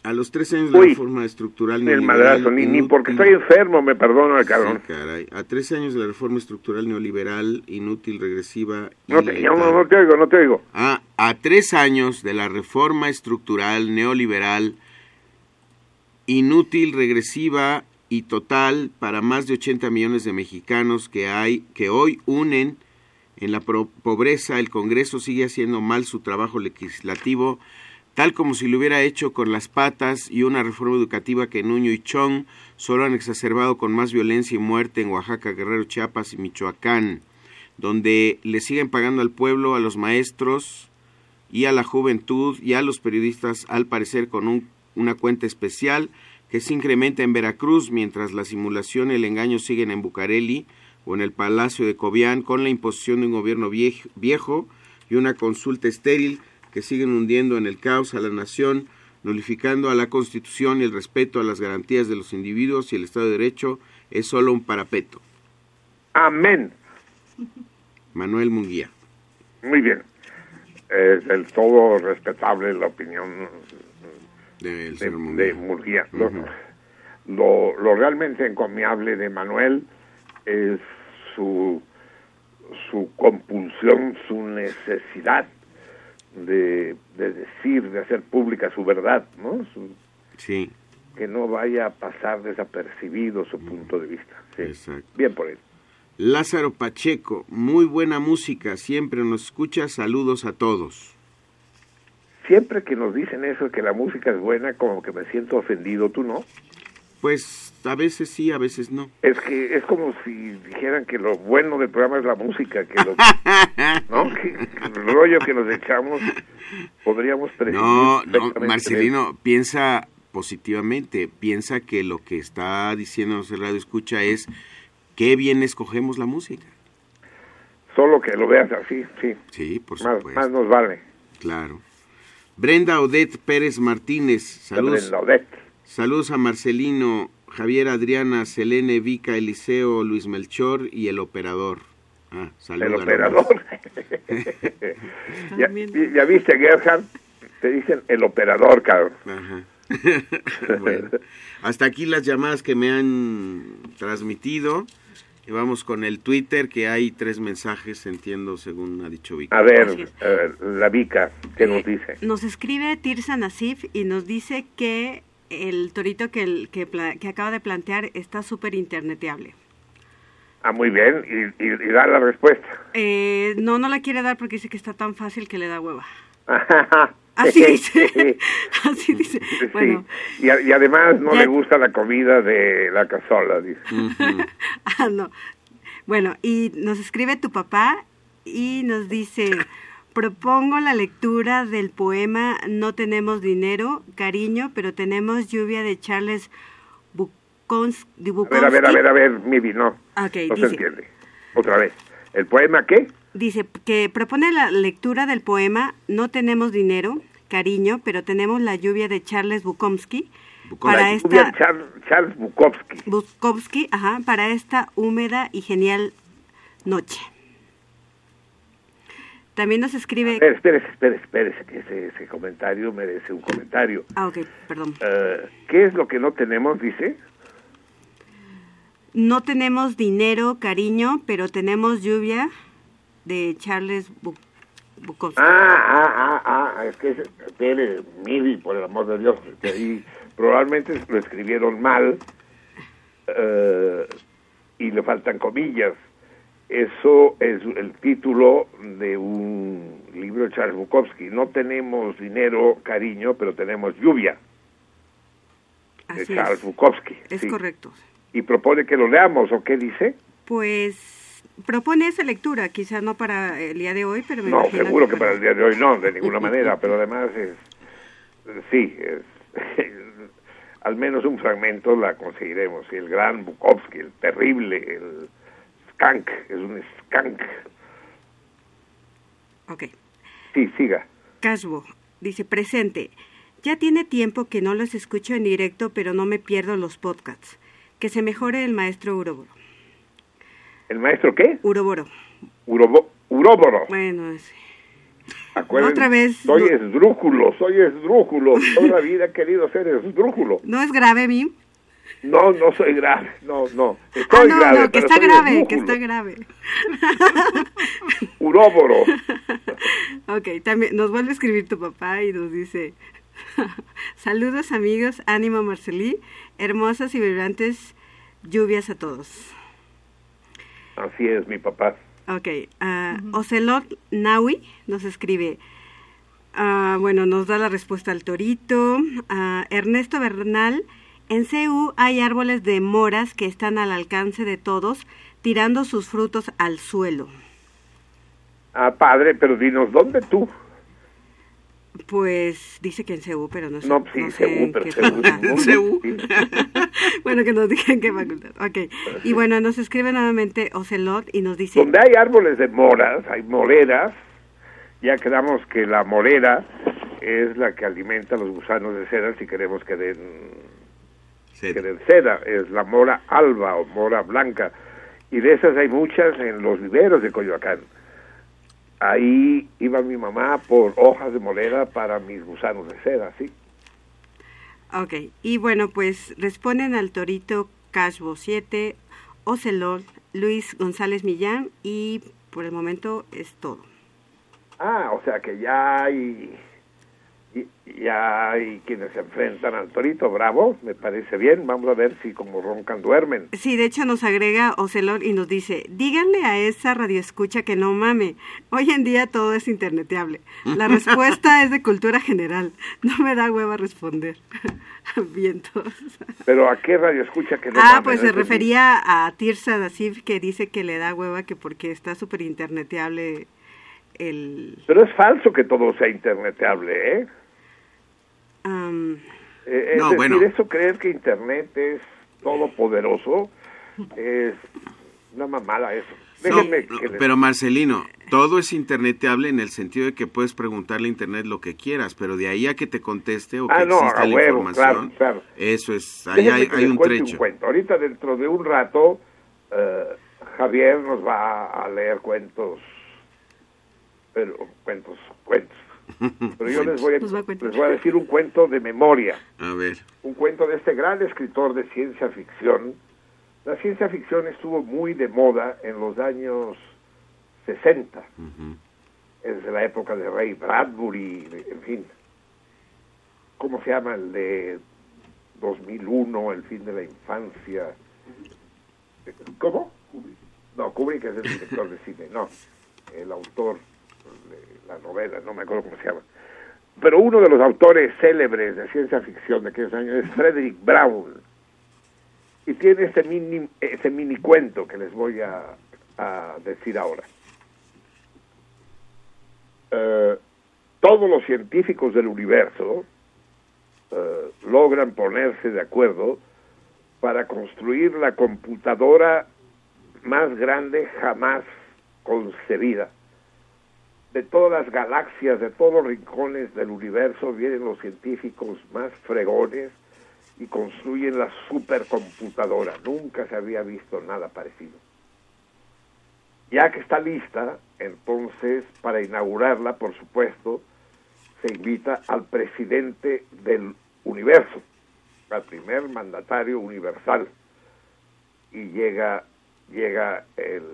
a los tres años de la Uy, reforma estructural el neoliberal madrazo, ni, ni porque inútil- estoy enfermo me perdono cabrón. Sí, caray. A tres años de la reforma estructural neoliberal, inútil, regresiva y No te, no, no te oigo, no te oigo. Ah, a tres años de la reforma estructural neoliberal, inútil, regresiva y total para más de 80 millones de mexicanos que hay, que hoy unen en la pro- pobreza, el Congreso sigue haciendo mal su trabajo legislativo, tal como si lo hubiera hecho con las patas y una reforma educativa que Nuño y Chong solo han exacerbado con más violencia y muerte en Oaxaca, Guerrero, Chiapas y Michoacán, donde le siguen pagando al pueblo, a los maestros y a la juventud y a los periodistas, al parecer con un- una cuenta especial que se incrementa en Veracruz, mientras la simulación y el engaño siguen en Bucareli o en el Palacio de Cobián, con la imposición de un gobierno viej- viejo y una consulta estéril que siguen hundiendo en el caos a la nación, nulificando a la Constitución y el respeto a las garantías de los individuos y el Estado de Derecho es solo un parapeto. Amén. Manuel Munguía. Muy bien. Es del todo respetable la opinión de, de Munguía. Murguía. Lo- lo, lo realmente encomiable de Manuel es su, su compulsión, su necesidad de, de decir, de hacer pública su verdad, ¿no? Su- Sí, que no vaya a pasar desapercibido su punto de vista. Sí. exacto. Bien por él. Lázaro Pacheco, muy buena música, siempre nos escucha, saludos a todos. Siempre que nos dicen eso, que la música es buena, como que me siento ofendido, ¿tú no? Pues a veces sí, a veces no. Es que es como si dijeran que lo bueno del programa es la música, que lo, *laughs* ¿no? Que el rollo que nos echamos podríamos No, no, Marcelino, piensa positivamente, piensa que lo que está diciéndonos el radio escucha es qué bien escogemos la música. Solo que lo veas así, sí. Sí, por Más, supuesto. más nos vale. Claro. Brenda Odette Pérez Martínez, saludos. Brenda Odette. Saludos a Marcelino, Javier Adriana, Selene, Vica, Eliseo, Luis Melchor y el operador. Ah, El saludos. operador. ya, ya viste, Gerhard, te dicen el operador, cabrón. Ajá. *laughs* Bueno, hasta aquí las llamadas que me han transmitido. Y vamos con el Twitter, que hay tres mensajes, entiendo, según ha dicho Vic. A ver, eh, la Vica, ¿qué nos dice? Nos escribe Tirsa Nasif y nos dice que el torito que, el- que, acaba de plantear está súper interneteable. Ah, muy bien, y, y, y da la respuesta. Eh, no, no la quiere dar porque dice que está tan fácil que le da hueva. *laughs* Así dice. Así dice. Sí, Bueno, y, a- y además no Ya- le gusta la comida de la cazola, dice. *laughs* ah, no. Bueno, y nos escribe tu papá y nos dice, propongo la lectura del poema No tenemos dinero, cariño, pero tenemos lluvia de Charles Bukowski. A ver, a ver, a ver, a ver, Mivi, no. Ok, no se dice- entiende. Otra vez. ¿El poema qué? Dice que propone la lectura del poema No tenemos dinero, cariño, pero tenemos la lluvia de Charles Bukowski para La esta lluvia Charles Bukowski. Bukowski, ajá, para esta húmeda y genial noche. También nos escribe Espera, espérese, espérese, espérese, que ese, ese comentario merece un comentario. Ah, ok, perdón. Eh, ¿Qué es lo que no tenemos, dice? No tenemos dinero, cariño, pero tenemos lluvia de Charles Bu- Bukowski. Ah, ah, ah, ah, es que, espere, Mivi, por el amor de Dios, ahí probablemente lo escribieron mal eh, y le faltan comillas. Eso es el título de un libro de Charles Bukowski. No tenemos dinero, cariño, pero tenemos lluvia, de Así Charles es. Bukowski. Es sí. correcto. Y propone que lo leamos, ¿o qué dice? Pues propone esa lectura, quizá no para el día de hoy, pero me No, seguro que para el día de hoy no, de ninguna *laughs* manera, pero además es, sí, es, *laughs* al menos un fragmento la conseguiremos. Y el gran Bukowski, el terrible, el skunk, es un skunk. Ok. Sí, siga. Cashbo dice presente. Ya tiene tiempo que no los escucho en directo, pero no me pierdo los podcasts. Que se mejore el maestro Uroboro. ¿El maestro qué? Uroboro. Urobo, Uróboro. Bueno, es- Acuérdense, otra vez, Soy no- esdrújulo, soy esdrújulo. Toda la vida he querido ser esdrújulo. no es grave, Mim. No, no soy grave, no, no. Ah, Estoy no, grave, no, que está grave, que está grave. Uróboro. Ok, también nos vuelve a escribir tu papá y nos dice, *laughs* saludos amigos, ánimo Marcelí, hermosas y vibrantes lluvias a todos. Así es, mi papá. Ok, ah, Ocelot Naui nos escribe, ah, bueno, nos da la respuesta al torito. Ernesto Bernal, en CU hay árboles de moras que están al alcance de todos, tirando sus frutos al suelo. Ah, padre, pero dinos, ¿dónde tú? Pues dice que en CU, pero no sé. No, sí, no sé en pero *laughs* *laughs* bueno, que nos digan qué facultad. Ok, y bueno, nos escribe nuevamente Ocelot y nos dice... Donde hay árboles de moras, hay moreras, ya quedamos que la morera es la que alimenta a los gusanos de seda si queremos que den, Sí. que den seda, es la mora alba o mora blanca, y de esas hay muchas en los viveros de Coyoacán. Ahí iba mi mamá por hojas de morera para mis gusanos de seda, sí. Ok, y bueno, pues responden al Torito Cashbo 7, Ocelot, Luis González Millán y por el momento es todo. Ah, o sea que ya hay, y- ya hay quienes se enfrentan al torito, bravo, me parece bien, vamos a ver si como roncan duermen. Sí, de hecho nos agrega Ocelot y nos dice, díganle a esa radioescucha que no mame, hoy en día todo es interneteable. La *laughs* respuesta es de cultura general, no me da hueva responder. *laughs* Vientos. Pero ¿a qué radio escucha que no ah, mames? pues No se refería a Tirsa Dasif que dice que le da hueva que porque está súper interneteable el... Pero es falso que todo sea interneteable, ¿eh? Am, Eh, es No, decir, bueno. eso creer que internet es todopoderoso es una mamada eso. No, que les- pero Marcelino, todo es interneteable en el sentido de que puedes preguntarle a internet lo que quieras, pero de ahí a que te conteste o que Ah, no, exista a la huevo, información, claro, claro. eso es, ahí hay, un trecho. cuento. Ahorita dentro de un rato eh, Javier nos va a leer cuentos, pero cuentos, cuentos. *laughs* Pero yo les voy, a, les voy a decir un cuento de memoria, A ver, un cuento de este gran escritor de ciencia ficción. La ciencia ficción estuvo muy de moda en los años 60, desde la época de Ray Bradbury, en fin. ¿Cómo se llama el de 2001, el fin de la infancia? ¿Cómo? No, Kubrick es el director de cine, no, el autor de la novela, no me acuerdo cómo se llama. Pero uno de los autores célebres de ciencia ficción de aquellos años es Frederick Brown. Y tiene ese mini, ese mini cuento que les voy a, a decir ahora. eh, todos los científicos del universo eh, logran ponerse de acuerdo para construir la computadora más grande jamás concebida. De todas las galaxias, de todos los rincones del universo, vienen los científicos más fregones y construyen la supercomputadora. Nunca se había visto nada parecido. Ya que está lista, entonces, para inaugurarla, por supuesto, se invita al presidente del universo, al primer mandatario universal, y llega, llega el,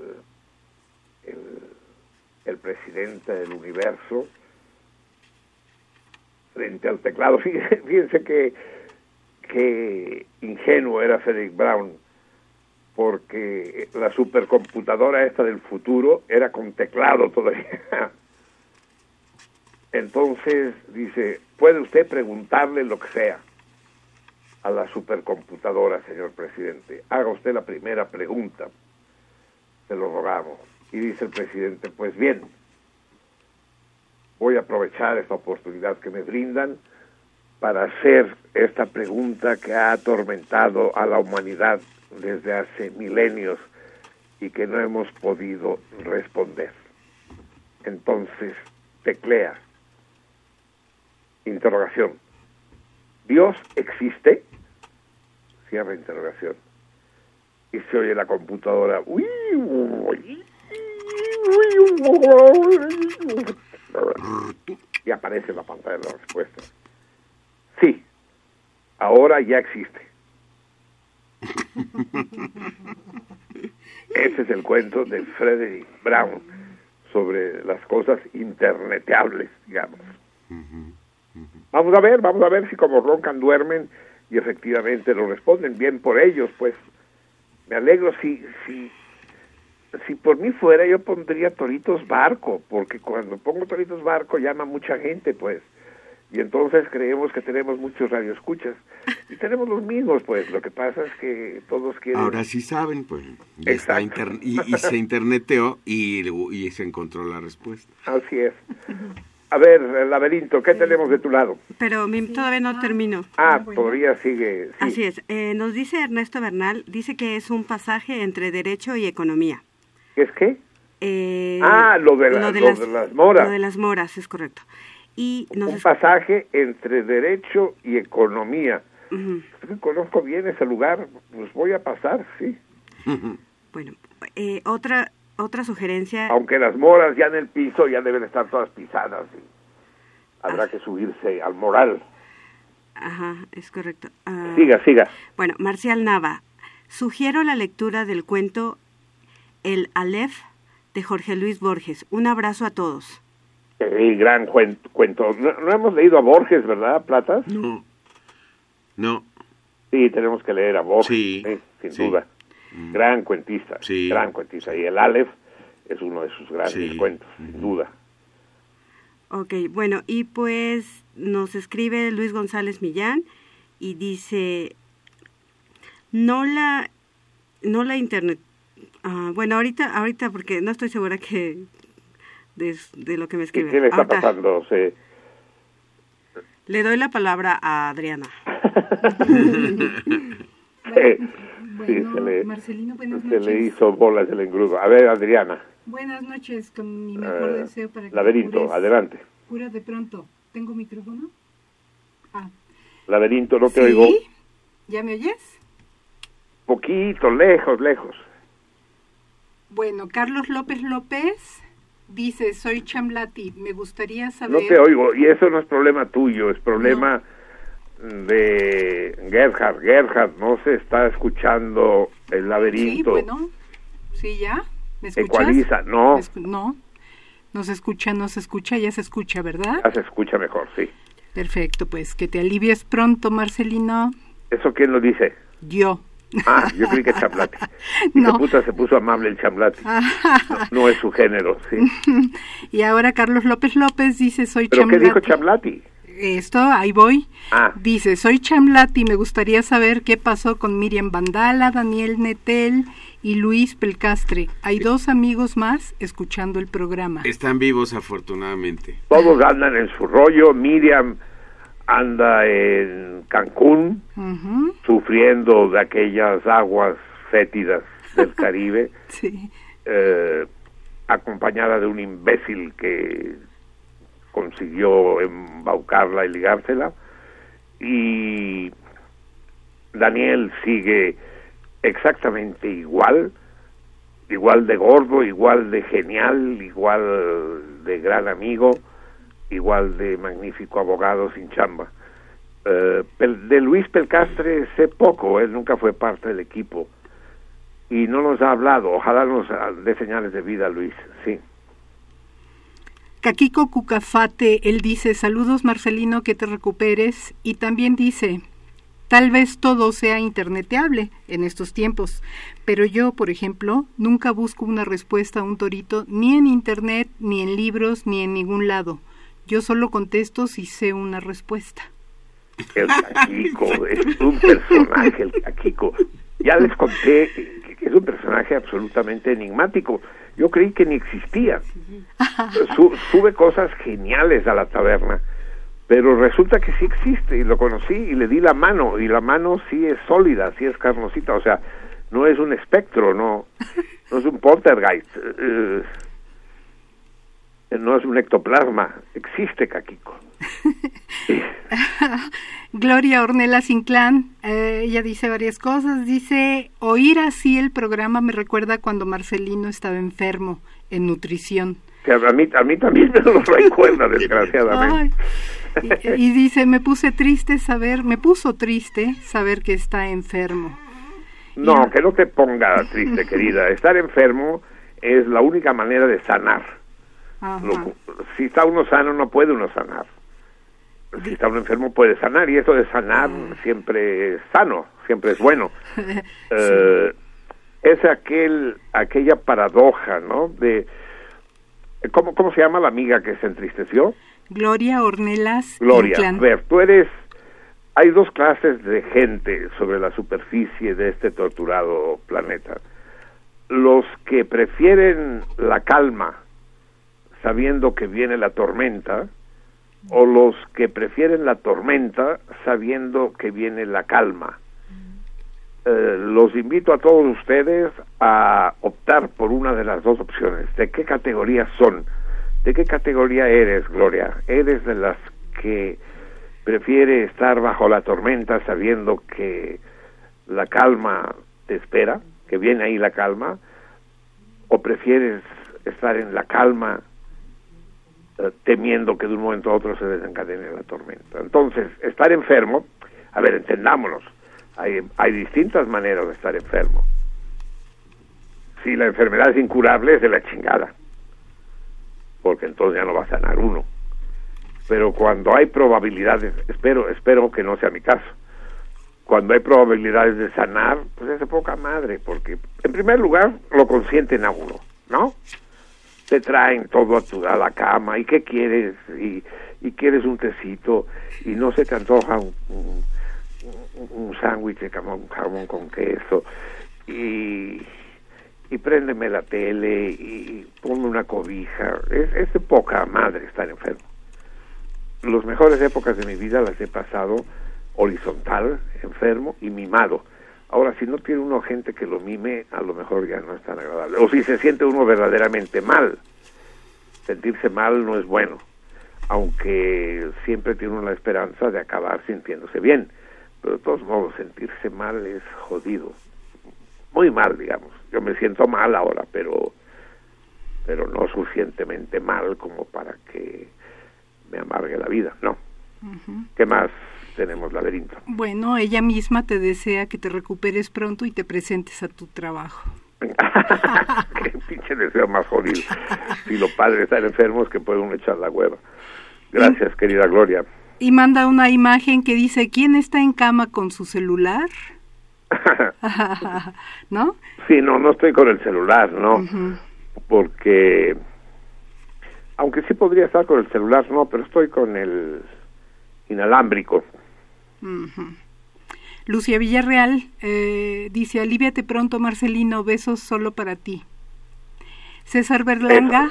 el, el presidente del universo frente al teclado. *laughs* Fíjense que, que ingenuo era Frederick Brown, porque la supercomputadora esta del futuro era con teclado todavía. *laughs* Entonces dice, puede usted preguntarle lo que sea a la supercomputadora, señor presidente. Haga usted la primera pregunta, se lo rogamos. Y dice el presidente, pues bien, voy a aprovechar esta oportunidad que me brindan para hacer esta pregunta que ha atormentado a la humanidad desde hace milenios y que no hemos podido responder. Entonces, teclea. Interrogación. ¿Dios existe? Cierra interrogación. Y se oye la computadora. Y aparece la pantalla de la respuesta. Sí, ahora ya existe. Ese es el cuento de Frederick Brown sobre las cosas interneteables, digamos. Vamos a ver, vamos a ver si como roncan duermen y efectivamente lo responden bien por ellos, pues me alegro si si si por mí fuera yo pondría Toritos Barco, porque cuando pongo Toritos Barco llama mucha gente, pues. Y entonces creemos que tenemos muchos radioescuchas. Y tenemos los mismos, pues. Lo que pasa es que todos quieren... Ahora sí saben, pues. Y, está inter... y, y, se interneteó y, y se encontró la respuesta. Así es. A ver, el laberinto, ¿qué tenemos de tu lado? Pero mi, todavía no termino. Ah, todavía sigue. Sí. Así es. Eh, nos dice Ernesto Bernal, dice que es un pasaje entre derecho y economía. ¿Es qué? Eh, ah, lo de, la, lo de, las, lo de las moras. Lo de las moras, es correcto. Y nos un pasaje entre derecho y economía. Uh -huh. Conozco bien ese lugar, pues voy a pasar, sí. Uh -huh. Bueno, eh, otra otra sugerencia. Aunque las moras ya en el piso ya deben estar todas pisadas. Y habrá ah. que subirse al moral. Ajá, es correcto. Uh, siga, siga. Bueno, Marcial Nava, sugiero la lectura del cuento El Aleph de Jorge Luis Borges. Un abrazo a todos. El gran cuento. cuento. No, no, hemos leído a Borges, ¿verdad, Platas? No. No. Sí, tenemos que leer a Borges, sí, ¿eh? sin sí. duda. Mm. Gran cuentista, sí. gran cuentista. Y el Aleph es uno de sus grandes sí. cuentos, sin duda. Ok, bueno, y pues nos escribe Luis González Millán y dice, no la, no la internet, uh, bueno, ahorita, ahorita porque no estoy segura que de, de lo que me escribe. ¿Qué le está ahorita, pasando? ¿Se... Le doy la palabra a Adriana. *laughs* sí, sí, se le, Marcelino, buenas se noches. le hizo bolas el engrudo. A ver, Adriana. Buenas noches, con mi mejor Eh, deseo para que laberinto, cures- adelante. Cura de pronto. ¿Tengo micrófono? Ah, Laberinto, no te ¿sí? oigo. ¿Ya me oyes? Poquito, lejos, lejos. Bueno, Carlos López López dice, soy Chamlati, me gustaría No saber... te oigo. Y eso no es problema tuyo, es problema de Gerhard. Gerhard, no se está escuchando el Sí, laberinto. bueno, sí, ya. ¿Me escuchas? Ecualiza, no. ¿Me escu- no, no se escucha, no se escucha, ya se escucha, ¿verdad? Ya se escucha mejor, sí. Perfecto, pues que te alivies pronto, Marcelino. ¿Eso quién lo dice? Yo. Ah, yo creí que Chamlati. *laughs* No. Se, puso, se puso amable el Chamlati. No, no es su género, sí. *laughs* y ahora Carlos López López dice, soy ¿Pero qué Chamlati. dijo Chamlati? esto, ahí voy. Ah. Dice, soy Chamlat y me gustaría saber qué pasó con Miriam Vandala, Daniel Netel y Luis Pelcastre. Hay dos amigos más escuchando el programa. Están vivos afortunadamente. Todos andan en su rollo. Miriam anda en Cancún, sufriendo de aquellas aguas fétidas del *laughs* Caribe, Sí. eh, acompañada de un imbécil que consiguió embaucarla y ligársela. Y Daniel sigue exactamente igual, igual de gordo, igual de genial, igual de gran amigo, igual de magnífico abogado sin chamba. Eh, de Luis Pelcastre sé poco, él nunca fue parte del equipo y no nos ha hablado. Ojalá nos ah, dé señales de vida, Luis. Sí. Kakiko Cucafate, él dice, saludos Marcelino, que te recuperes. Y también dice, tal vez todo sea interneteable en estos tiempos, pero yo, por ejemplo, nunca busco una respuesta a un torito ni en internet, ni en libros, ni en ningún lado. Yo solo contesto si sé una respuesta. El Caquico *laughs* es un personaje, el Caquico. Ya les conté que, es un personaje absolutamente enigmático. Yo creí que ni existía. Su- sube cosas geniales a la taberna, pero resulta que sí existe y lo conocí y le di la mano y la mano sí es sólida, sí es carnosita, o sea, no es un espectro, no, no es un poltergeist, eh, eh, no es un ectoplasma, existe Caquico. *laughs* Gloria Ornelas Inclán, eh, ella dice varias cosas. Dice, oír así el programa me recuerda cuando Marcelino estaba enfermo en nutrición. A mí, a mí también me lo recuerda, *laughs* desgraciadamente. Y, y dice, me puse triste saber, me puso triste saber que está enfermo. No, que no te ponga triste, querida. Estar enfermo es la única manera de sanar. Lo- si está uno sano, no puede uno sanar. Si está uno enfermo, puede sanar. Y eso de sanar siempre es sano, siempre es bueno. *laughs* Eh, es aquel, aquella paradoja, ¿no? De, ¿cómo, ¿Cómo se llama la amiga que se entristeció? Gloria Ornelas Gloria, a ver, tú eres... Hay dos clases de gente sobre la superficie de este torturado planeta. Los que prefieren la calma sabiendo que viene la tormenta, o los que prefieren la tormenta sabiendo que viene la calma. Eh, los invito a todos ustedes a optar por una de las dos opciones. ¿De qué categoría son? ¿De qué categoría eres, Gloria? ¿Eres de las que prefiere estar bajo la tormenta sabiendo que la calma te espera, que viene ahí la calma? ¿O prefieres estar en la calma temiendo que de un momento a otro se desencadene la tormenta? Entonces, estar enfermo, a ver, entendámonos, hay, hay distintas maneras de estar enfermo. Si la enfermedad es incurable, es de la chingada, porque entonces ya no va a sanar uno. Pero cuando hay probabilidades, espero, espero que no sea mi caso, cuando hay probabilidades de sanar, pues es poca madre, porque en primer lugar lo consienten a uno, ¿no? Te traen todo a, tu, a la cama, ¿y qué quieres? Y, y quieres un tecito, y no se te antoja un, un, sándwich de jamón, jamón con queso, y, y préndeme la tele, y ponme una cobija. Es, es de poca madre estar enfermo. Las mejores épocas de mi vida las he pasado horizontal, enfermo y mimado. Ahora, si no tiene uno gente que lo mime, a lo mejor ya no es tan agradable. O si se siente uno verdaderamente mal. Sentirse mal no es bueno, aunque siempre tiene uno la esperanza de acabar sintiéndose bien. Pero de todos modos, sentirse mal es jodido. Muy mal, digamos. Yo me siento mal ahora, pero, pero no suficientemente mal como para que me amargue la vida, ¿no? Ujú. ¿Qué más tenemos, laberinto? Bueno, ella misma te desea que te recuperes pronto y te presentes a tu trabajo. *laughs* Qué pinche deseo más jodido. *laughs* Si los padres están enfermos, que pueden echar la hueva. Gracias, querida Gloria. Y manda una imagen que dice, ¿quién está en cama con su celular? *laughs* ¿No? Sí, no, no estoy con el celular, ¿no? Porque, aunque sí podría estar con el celular, no, pero estoy con el, inalámbrico. Lucia Villarreal eh, dice, aliviate pronto Marcelino, besos solo para ti. César Berlanga.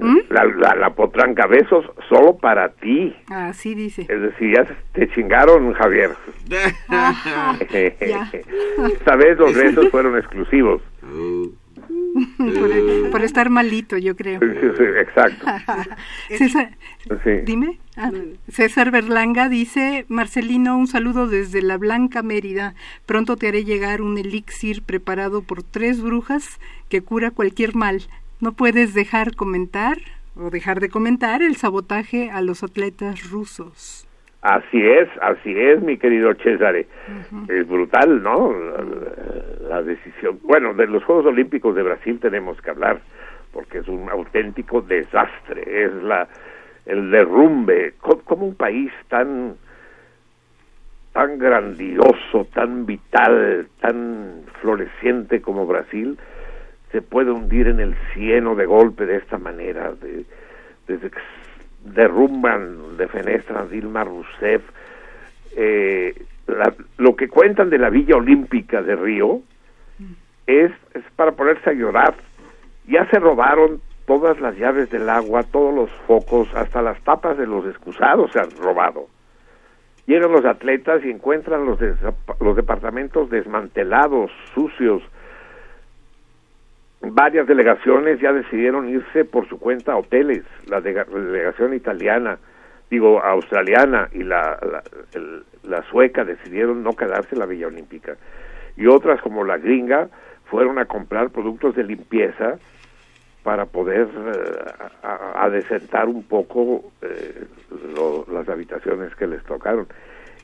¿Mm? la, la, potranca, besos solo para ti. Así dice. Es decir, ya te chingaron, Javier. *laughs* Esta vez los besos fueron exclusivos. *laughs* *laughs* por, estar malito, yo creo. exacto. *laughs* César, Dime. Ah, César Berlanga dice, Marcelino, un saludo desde la Blanca Mérida. Pronto te haré llegar un elixir preparado por tres brujas que cura cualquier mal. No puedes dejar comentar o dejar de comentar el sabotaje a los atletas rusos. Así es, así es, mi querido César. Es brutal, ¿no? La, decisión. Bueno, de los Juegos Olímpicos de Brasil tenemos que hablar, porque es un auténtico desastre. Es la el derrumbe. Como un país tan tan grandioso, tan vital, tan floreciente como Brasil, se puede hundir en el cieno de golpe de esta manera, de, desde que derrumban, defenestran Dilma Rousseff. Eh, lo que cuentan de la Villa Olímpica de Río es, es para ponerse a llorar. Ya se robaron todas las llaves del agua, todos los focos, hasta las tapas de los excusados se han robado. Llegan los atletas y encuentran los, los departamentos desmantelados, sucios, varias delegaciones ya decidieron irse por su cuenta a hoteles. La, delegación italiana, digo, australiana y la, la, sueca decidieron no quedarse en la Villa Olímpica. Y otras, como la gringa, fueron a comprar productos de limpieza para poder uh, adecentar un poco eh, las habitaciones que les tocaron.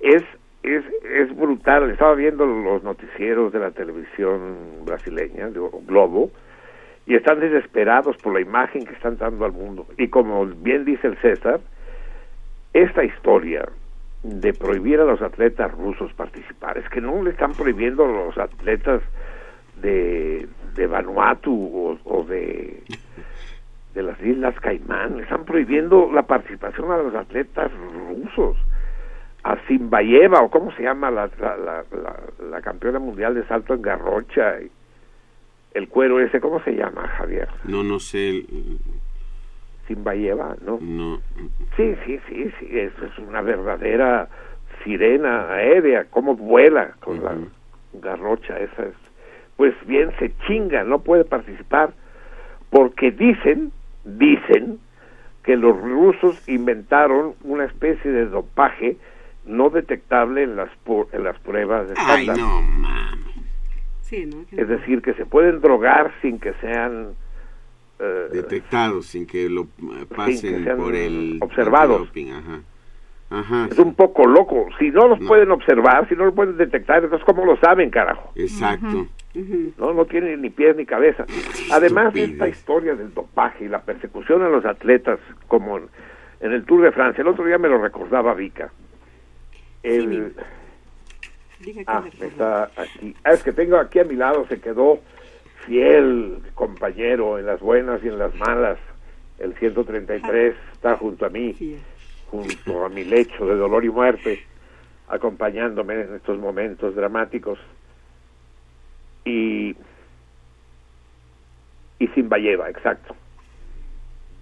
Es, es, es brutal. Estaba viendo los noticieros de la televisión brasileña, de Globo, y están desesperados por la imagen que están dando al mundo. Y como bien dice el César, esta historia de prohibir a los atletas rusos participar, es que no le están prohibiendo a los atletas de, de Vanuatu o, de, de las Islas Caimán, le están prohibiendo la participación a los atletas rusos. A Zimbayeva, o cómo se llama la, la, la, la campeona mundial de salto en garrocha, el cuero ese, ¿cómo se llama, Javier? No, no sé. Simbayeva, ¿no? No. Sí, sí, sí, sí, es, es una verdadera sirena aérea, cómo vuela con la garrocha esa. Es, pues bien, se chinga, no puede participar, porque dicen, dicen, que los rusos inventaron una especie de dopaje no detectable en las, en las pruebas de Ay, no, mames. Es decir, que se pueden drogar sin que sean eh, detectados, sin que lo pasen por el observados. Es un poco loco. Si no los pueden observar, si no lo pueden detectar, entonces ¿cómo lo saben, carajo? Exacto. No, no tiene ni pies ni cabeza. Además, esta historia del dopaje y la persecución a los atletas, como en, el Tour de Francia, el otro día me lo recordaba Vika. El, ah, está aquí. Ah, es que tengo aquí a mi lado, se quedó fiel compañero en las buenas y en las malas. El 133 está junto a mí, junto a mi lecho de dolor y muerte, acompañándome en estos momentos dramáticos. Y, y Zimbayeva, exacto.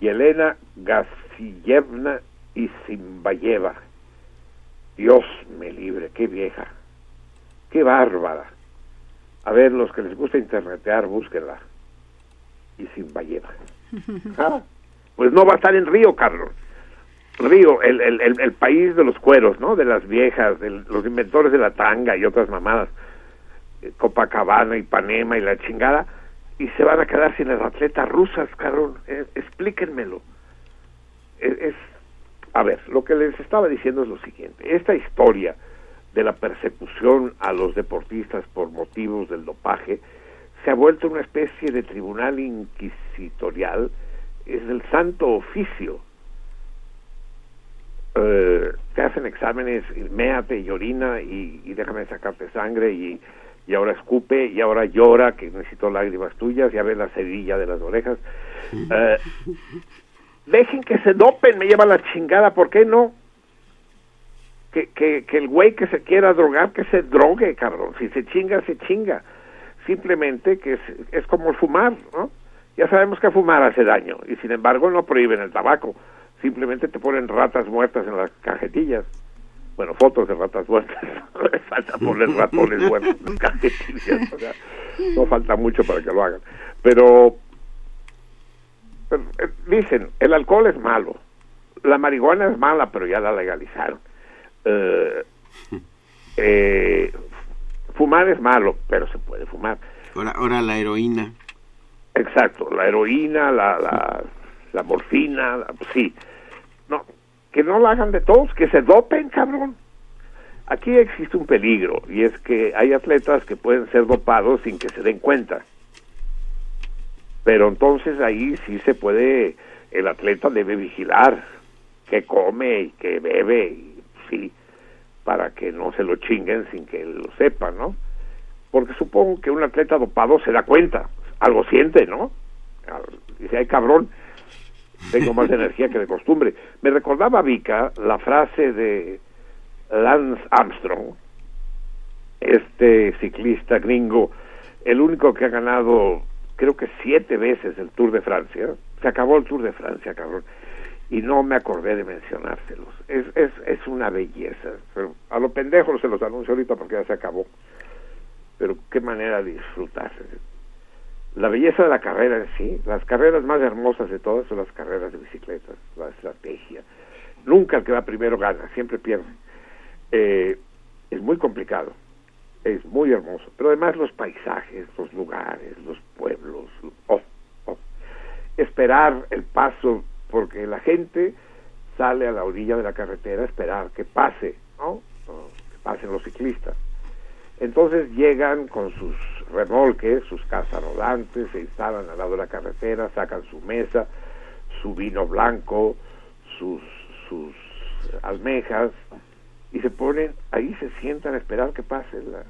Y Elena Gasillevna y Zimbayeva. Dios me libre, qué vieja. Qué bárbara. A ver, los que les gusta internetear, búsquenla. Y sin ballena. *laughs* Ah, pues no va a estar en Río, Carlos. Río, el, el, el, país de los cueros, ¿no? De las viejas, de los inventores de la tanga y otras mamadas. Eh, Copacabana, y Panema y la chingada. Y se van a quedar sin las atletas rusas, cabrón. Eh, explíquenmelo. Es, es, a ver, lo que les estaba diciendo es lo siguiente. Esta historia de la persecución a los deportistas por motivos del dopaje se ha vuelto una especie de tribunal inquisitorial, es el santo oficio. Eh, te hacen exámenes, méate y orina y, déjame sacarte sangre y, y, ahora escupe y ahora llora que necesito lágrimas tuyas, ya ve la cerilla de las orejas. Eh, dejen que se dopen, me lleva la chingada, ¿por qué no? que, que el güey que se quiera drogar, que se drogue, cabrón. Si se chinga, se chinga. Simplemente que es, es como fumar, ¿no? Ya sabemos que fumar hace daño y sin embargo no prohíben el tabaco. Simplemente te ponen ratas muertas en las cajetillas. Bueno, fotos de ratas muertas. *laughs* No falta poner ratones muertos en las cajetillas. o sea, no falta mucho para que lo hagan. Pero, dicen, el alcohol es malo. La marihuana es mala, pero ya la legalizaron. Eh, eh, fumar es malo, pero se puede fumar. Ahora, ahora la heroína. Exacto, la heroína, la, la, la morfina, la- sí. No, que no lo hagan de todos, que se dopen, cabrón. Aquí existe un peligro y es que hay atletas que pueden ser dopados sin que se den cuenta. Pero entonces ahí sí se puede, el atleta debe vigilar qué come y qué bebe, y sí, para que no se lo chinguen sin que él lo sepa, ¿no? Porque supongo que un atleta dopado se da cuenta, algo siente, ¿no? Dice, ay cabrón, tengo más *laughs* energía que de costumbre. Me recordaba Vika la frase de Lance Armstrong, este ciclista gringo, el único que ha ganado, creo que siete veces el Tour de Francia. Se acabó el Tour de Francia, cabrón. Y no me acordé de mencionárselos. Es, es, es una belleza. Pero a lo pendejo se los anuncio ahorita porque ya se acabó. Pero qué manera de disfrutar. La belleza de la carrera en sí, las carreras más hermosas de todas son las carreras de bicicletas, la estrategia. Nunca el que va primero gana, siempre pierde. Eh, es muy complicado, es muy hermoso, pero además los paisajes, los lugares, los pueblos, oh, oh. esperar el paso, porque la gente sale a la orilla de la carretera a esperar que pase, ¿no? O que pasen los ciclistas. Entonces llegan con sus remolques, sus casas rodantes, se instalan al lado de la carretera, sacan su mesa, su vino blanco, sus, sus almejas, y se ponen, ahí se sientan a esperar que pase la...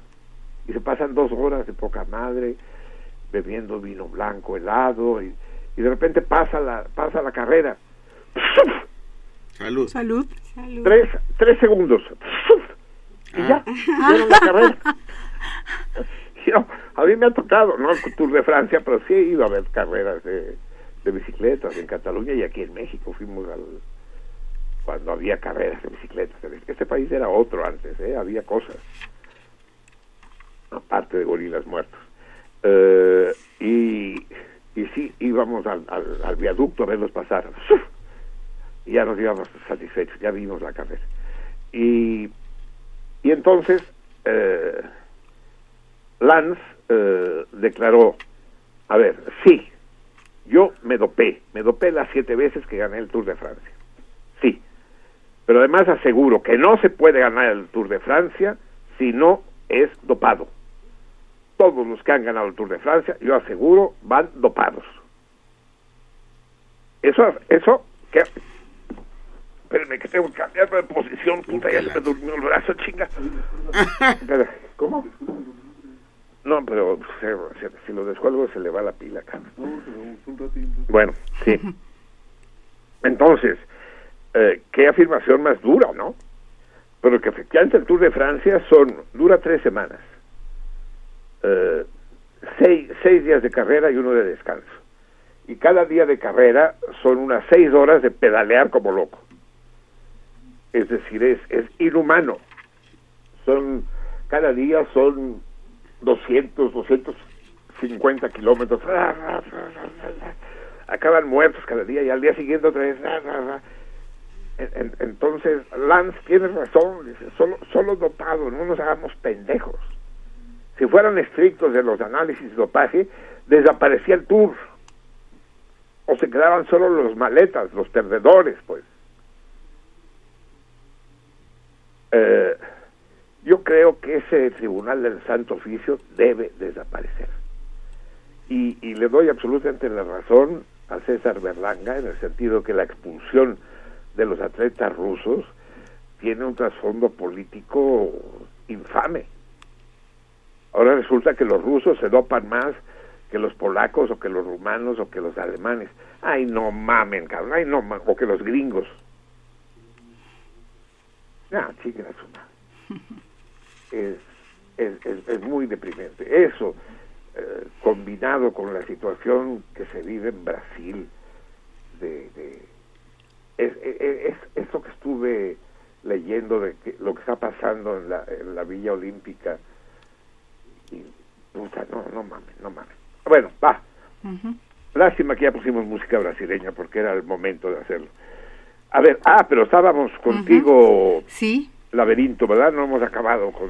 Y se pasan dos horas de poca madre, bebiendo vino blanco helado, y, y de repente pasa la, pasa la carrera. Salud. Salud. Tres, tres segundos. Y ya, hicieron la carrera. *laughs* Yo, a mí me ha tocado, no el Tour de Francia, pero sí he ido a ver carreras de, de bicicletas en Cataluña y aquí en México fuimos al cuando había carreras de bicicletas. Este país era otro antes, ¿eh? había cosas, aparte de gorilas muertos. Eh, y, y sí, íbamos al, al, al viaducto a verlos pasar. Y ya nos íbamos satisfechos, ya vimos la carrera. Y, y entonces eh, Lance eh, declaró, a ver, sí, yo me dopé, me dopé las siete veces que gané el Tour de Francia. Pero además aseguro que no se puede ganar el Tour de Francia si no es dopado. Todos los que han ganado el Tour de Francia, yo aseguro, van dopados. Eso, eso, que... Espérenme que tengo que cambiar de posición, puta, ya se me durmió el brazo, chinga. *laughs* ¿Cómo? No, pero se- se- si lo descuelgo se le va la pila, cara. Bueno, sí. *laughs* Entonces, eh, qué afirmación más dura, ¿no? Pero que efectivamente el Tour de Francia son dura tres semanas. Eh, seis, seis días de carrera y uno de descanso. Y cada día de carrera son unas seis horas de pedalear como loco. Es decir, es, es inhumano. Son, cada día son 200, 250 kilómetros. Acaban muertos cada día y al día siguiente otra vez. En- en- Entonces, Lance tiene razón, dice, solo, solo dopado, no nos hagamos pendejos. Si fueran estrictos de los análisis de dopaje, desaparecía el tour. O se quedaban solo los maletas, los perdedores, pues. Eh, yo creo que ese tribunal del Santo Oficio debe desaparecer. Y, y le doy absolutamente la razón a César Berlanga en el sentido que la expulsión de los atletas rusos tiene un trasfondo político infame. Ahora resulta que los rusos se dopan más que los polacos o que los rumanos o que los alemanes. Ay, no mamen, cabrón, ay, no mamen, o que los gringos. Ah, chica *laughs* es, es, es, es, muy deprimente. Eso, eh, combinado con la situación que se vive en Brasil, de, de es, es, es, lo que estuve leyendo de que, lo que está pasando en la, en la Villa Olímpica. Y, puta, no, no mames, no mames. Bueno, va. Uh-huh. Lástima que ya pusimos música brasileña porque era el momento de hacerlo. A ver, ah, pero estábamos contigo. Uh-huh. Sí. Laberinto, ¿verdad? No hemos acabado con.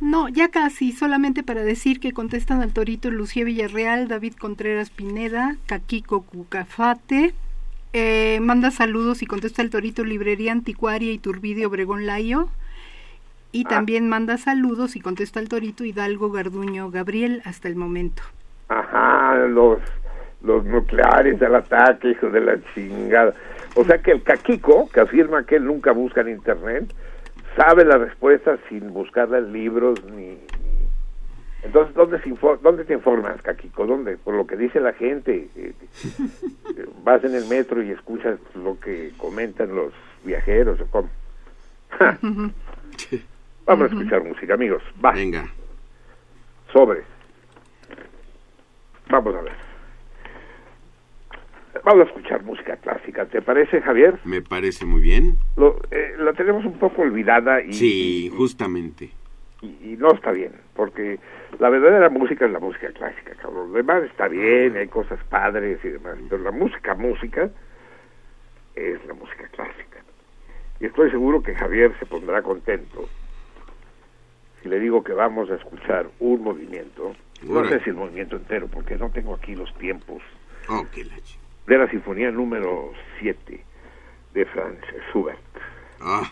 No, ya casi, solamente para decir que contestan al Torito Lucía Villarreal, David Contreras Pineda, Caquico Cucafate, eh, manda saludos y contesta el Torito Librería Anticuaria y Turbide Obregón Layo, y ah. también manda saludos y contesta el Torito Hidalgo Garduño Gabriel hasta el momento. Ajá, los, los nucleares al ataque, hijo de la chingada. O sea que el caquico, que afirma que él nunca busca en internet, sabe la respuesta sin buscarla en libros ni... Entonces, ¿dónde, se ¿dónde te informas, Caquico? ¿Dónde? Por lo que dice la gente. Eh, *laughs* vas en el metro y escuchas lo que comentan los viajeros o cómo. Vamos a escuchar música, amigos. Va. Venga. Sobre. Vamos a ver. Vamos a escuchar música clásica. ¿Te parece, Javier? Me parece muy bien. Lo, eh, la tenemos un poco olvidada y... Sí, justamente. Y, y, no está bien, porque la verdadera música es la música clásica, cabrón. Lo demás está bien, hay cosas padres y demás, pero la música, música, es la música clásica. Y estoy seguro que Javier se pondrá contento si le digo que vamos a escuchar un movimiento, no sé si el movimiento entero, porque no tengo aquí los tiempos. Oh, de la sinfonía número 7 de Franz Schubert. Ah.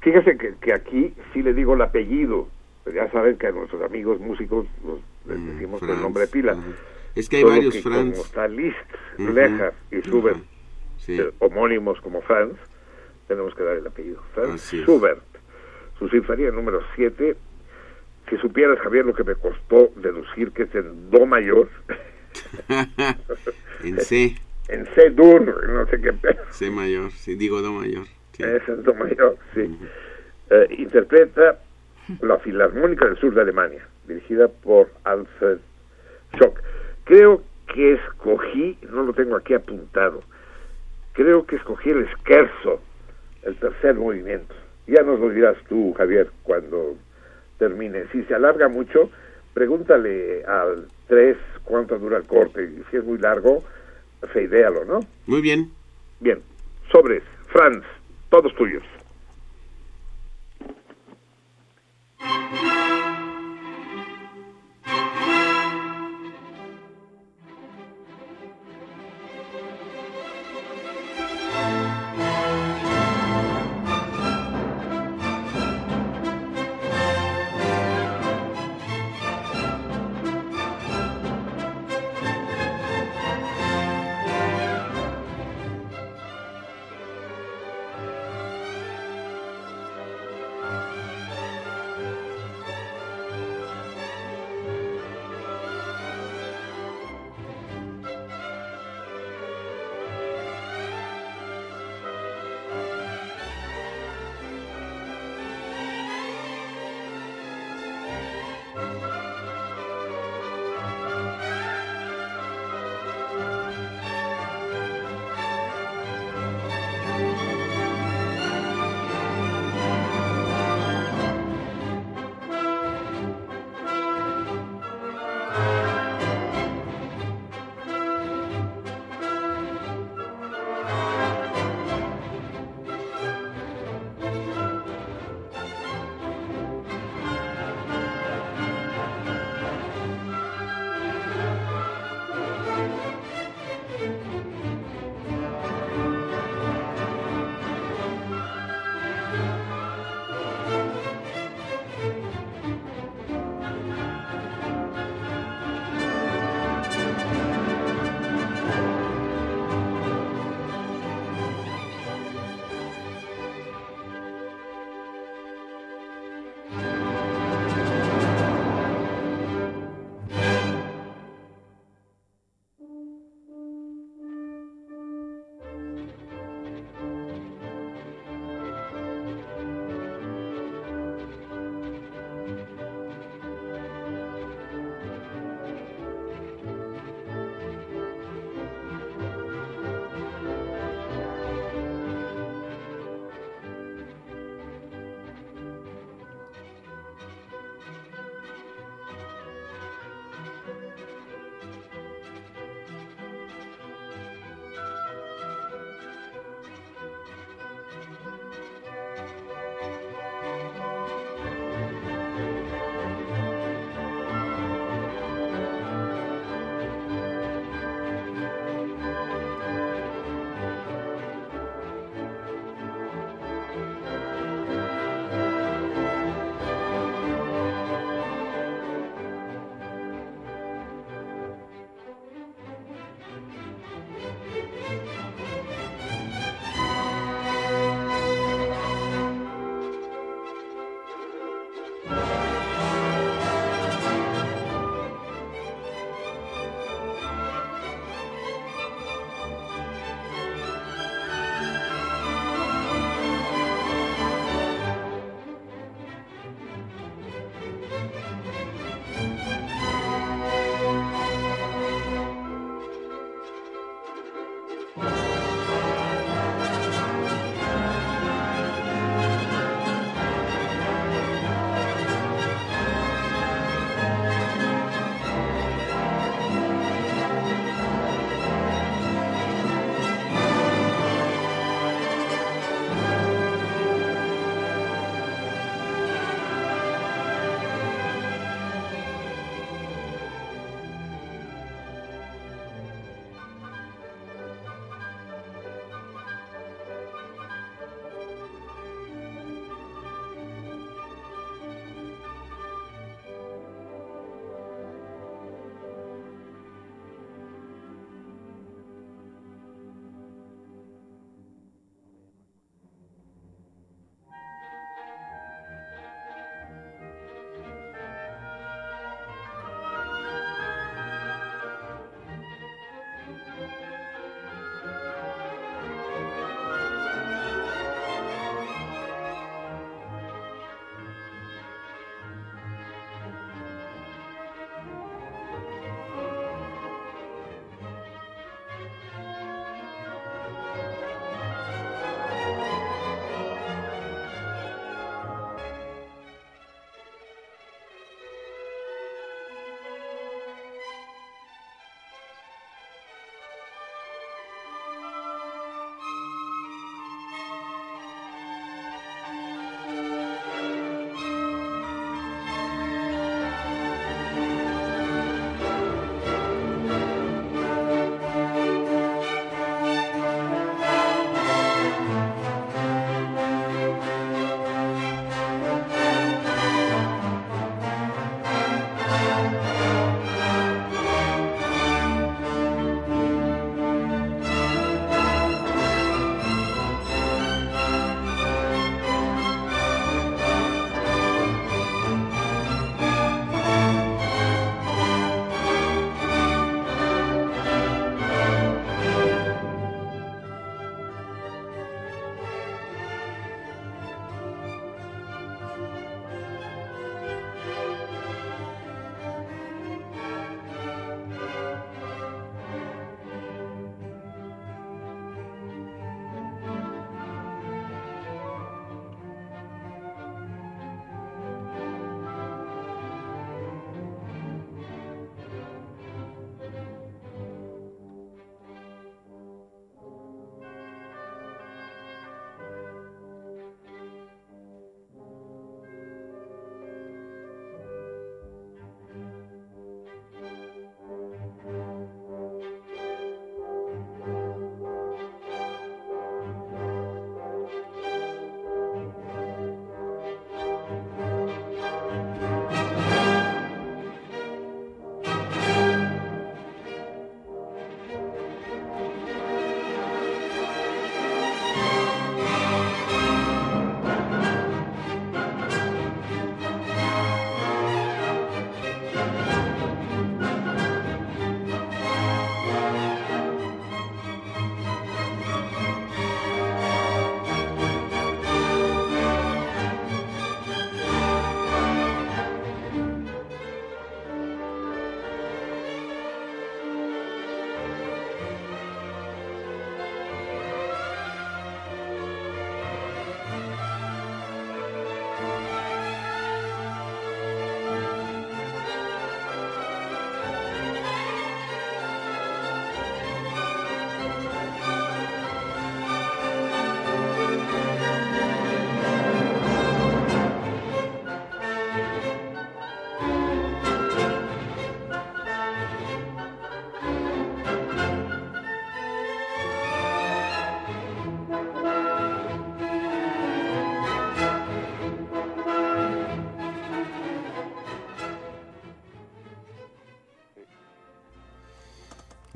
Fíjese que, que, aquí sí le digo el apellido. Ya saben que a nuestros amigos músicos los, les mm, decimos Franz, el nombre de pila. Uh -huh. Es que hay varios que Franz. Como está Liszt, Uh -huh. Leja y Schubert, Uh -huh. sí. eh, homónimos como Franz, tenemos que dar el apellido. Franz. Schubert. Su sinfonía número 7. Si supieras, Javier, lo que me costó deducir que es en Do mayor. *laughs* en C. *laughs* En C dur, no sé qué. C mayor, sí, digo Do mayor. Sí. Es en Do mayor, sí. Eh, interpreta la Filarmónica del Sur de Alemania, dirigida por Alfred Schock. Creo que escogí, no lo tengo aquí apuntado, creo que escogí el Scherzo, el tercer movimiento. Ya nos lo dirás tú, Javier, cuando termine. Si se alarga mucho, pregúntale al 3 cuánto dura el corte. Y si es muy largo, feidéalo, ¿no? Muy bien. Bien. Sobres. Franz, todos tuyos.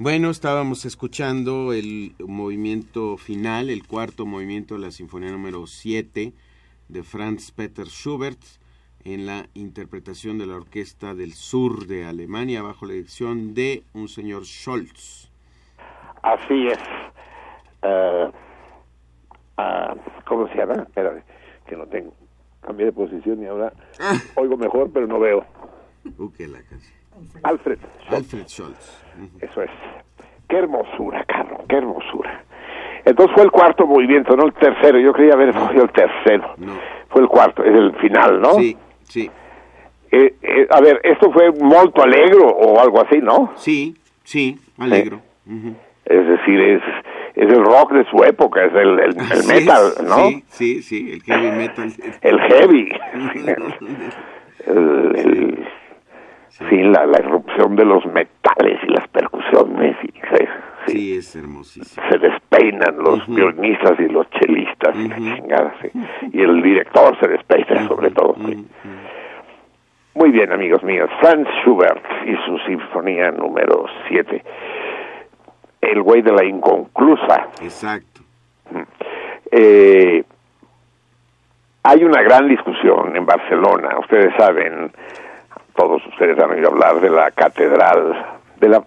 Bueno, estábamos escuchando el movimiento final, el cuarto movimiento de la Sinfonía número 7 de Franz Peter Schubert en la interpretación de la Orquesta del Sur de Alemania bajo la dirección de un señor Scholz. Así es. Eh, ah, ¿Cómo se llama? Espera, que no tengo. Cambié de posición y ahora oigo mejor, pero no veo. Uh, qué la canción. Alfred. Alfred Scholz. Eso es. Qué hermosura, Carlos, qué hermosura. Entonces fue el cuarto movimiento, no el tercero. Yo creía haber escogido el tercero. No. Fue el cuarto, es el final, ¿no? Sí, sí, Eh, eh, a ver, esto fue molto alegro o algo así, ¿no? sí, sí, alegro. Es decir, es, es el rock de su época, es el, el, el Así metal, es, ¿no? Sí, sí, sí, el heavy metal. El heavy. *laughs* el, el- sí, la, la irrupción de los metales y las percusiones. Y, sí, sí. Es hermosísimo. se despeinan los Ujú. violinistas y los chelistas y la chingada, sí. y el director se despeina sobre todo. sí. Muy bien, amigos míos, Franz Schubert y su sinfonía número 7, El güey de la inconclusa. Exacto. Eh, hay una gran discusión en Barcelona, ustedes saben, todos ustedes han oído hablar de la catedral, de la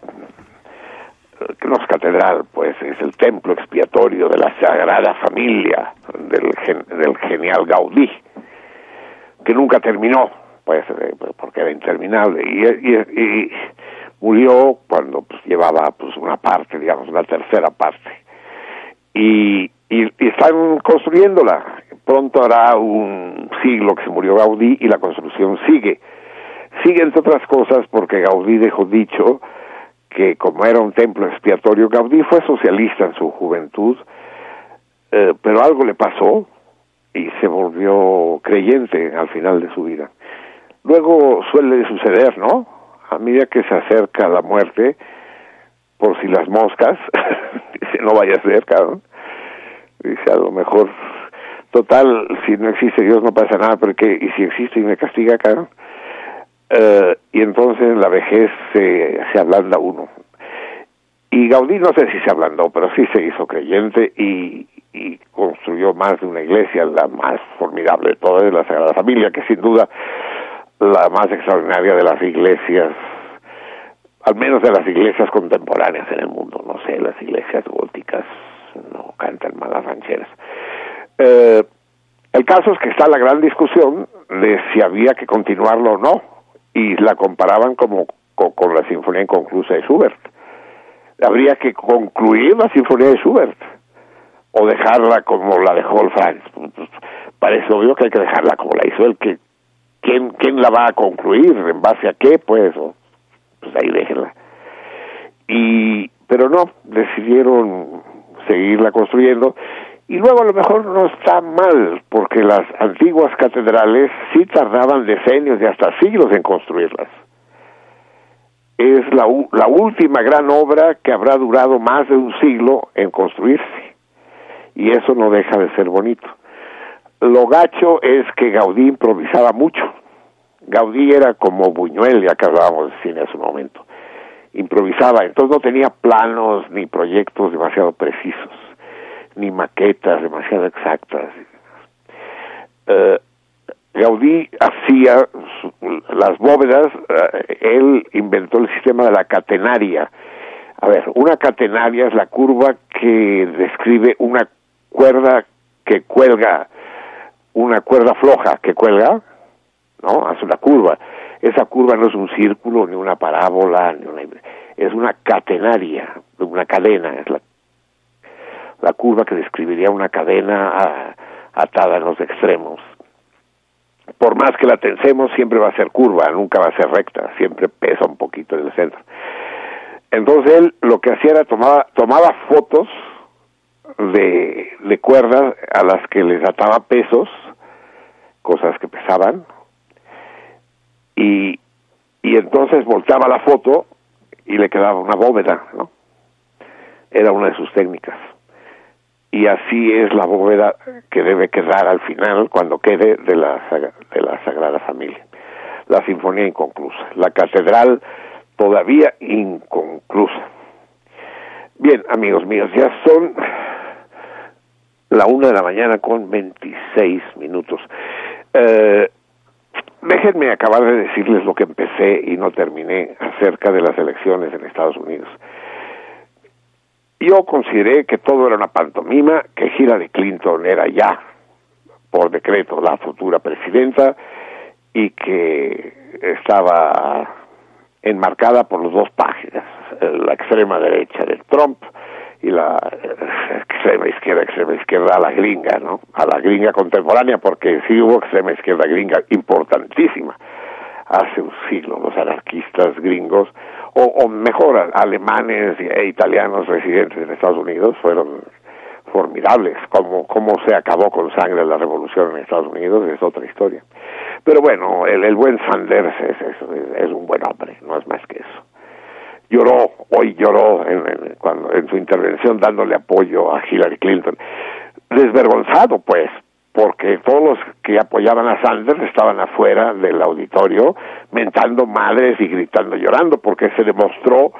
que no es catedral, pues es el templo expiatorio de la Sagrada Familia del, gen- del genial Gaudí, que nunca terminó, pues eh, porque era interminable, y murió cuando pues, llevaba pues una parte, digamos, una tercera parte. Y, y, y están construyéndola. Pronto hará un siglo que se murió Gaudí y la construcción sigue. Sigue entre otras cosas porque Gaudí dejó dicho que como era un templo expiatorio, Gaudí fue socialista en su juventud, eh, pero algo le pasó y se volvió creyente al final de su vida. Luego suele suceder, ¿no? A medida que se acerca la muerte, por si las moscas, *laughs* dice, no vaya a ser, cabrón. Dice, a lo mejor, total, si no existe Dios no pasa nada, porque, y si existe y me castiga, cabrón. Eh, y entonces en la vejez se, se ablanda uno. Y Gaudí no sé si se ablandó, pero sí se hizo creyente y, y construyó más de una iglesia, la más formidable de todas, la Sagrada Familia, que sin duda la más extraordinaria de las iglesias, al menos de las iglesias contemporáneas en el mundo, no sé, las iglesias góticas no cantan malas rancheras. Eh, el caso es que está la gran discusión de si había que continuarlo o no, y la comparaban como co- con, la Sinfonía Inconclusa de Schubert. Habría que concluir la Sinfonía de Schubert o dejarla como la dejó el Franz. Parece obvio que hay que dejarla como la hizo él, que quién quién la va a concluir, en base a qué, pues, pues ahí déjenla. Y pero no, decidieron seguirla construyendo y luego a lo mejor no está mal, porque las antiguas catedrales sí tardaban decenios y hasta siglos en construirlas. Es la, la última gran obra que habrá durado más de un siglo en construirse. Y eso no deja de ser bonito. Lo gacho es que Gaudí improvisaba mucho. Gaudí era como Buñuel, ya que hablábamos de cine hace un momento. Improvisaba, entonces no tenía planos ni proyectos demasiado precisos ni maquetas demasiado exactas. Eh, Gaudí hacía su- las bóvedas, eh, él inventó el sistema de la catenaria. A ver, una catenaria es la curva que describe una cuerda que cuelga, una cuerda floja que cuelga, ¿no? Hace una curva. Esa curva no es un círculo, ni una parábola, ni una... es una catenaria, una cadena, es la la curva que describiría una cadena ah, atada en los extremos. Por más que la tensemos, siempre va a ser curva, nunca va a ser recta, siempre pesa un poquito en el centro. Entonces él lo que hacía era tomaba, tomaba fotos de, de cuerdas a las que les ataba pesos, cosas que pesaban, y, y entonces volteaba la foto y le quedaba una bóveda, ¿no? Era una de sus técnicas y así es la bóveda que debe quedar al final cuando quede de la de la Sagrada Familia. La sinfonía inconclusa, la catedral todavía inconclusa. Bien, amigos míos, ya son la una de la mañana con 26 minutos. Eh, déjenme acabar de decirles lo que empecé y no terminé acerca de las elecciones en Estados Unidos. Yo consideré que todo era una pantomima, que Hillary Clinton era ya, por decreto, la futura presidenta y que estaba enmarcada por las dos páginas, la extrema derecha de Trump y la extrema izquierda, extrema izquierda a la gringa, ¿no? A la gringa contemporánea, porque sí hubo extrema izquierda gringa importantísima hace un siglo, los anarquistas gringos, o, mejor, alemanes e italianos residentes en Estados Unidos fueron formidables. Cómo, cómo se acabó con sangre la revolución en Estados Unidos es otra historia. Pero bueno, el, buen Sanders es, es, un buen hombre, no es más que eso lloró, hoy lloró en, cuando, en su intervención dándole apoyo a Hillary Clinton. Desvergonzado, pues, porque todos los que apoyaban a Sanders estaban afuera del auditorio mentando madres y gritando, llorando, porque se demostró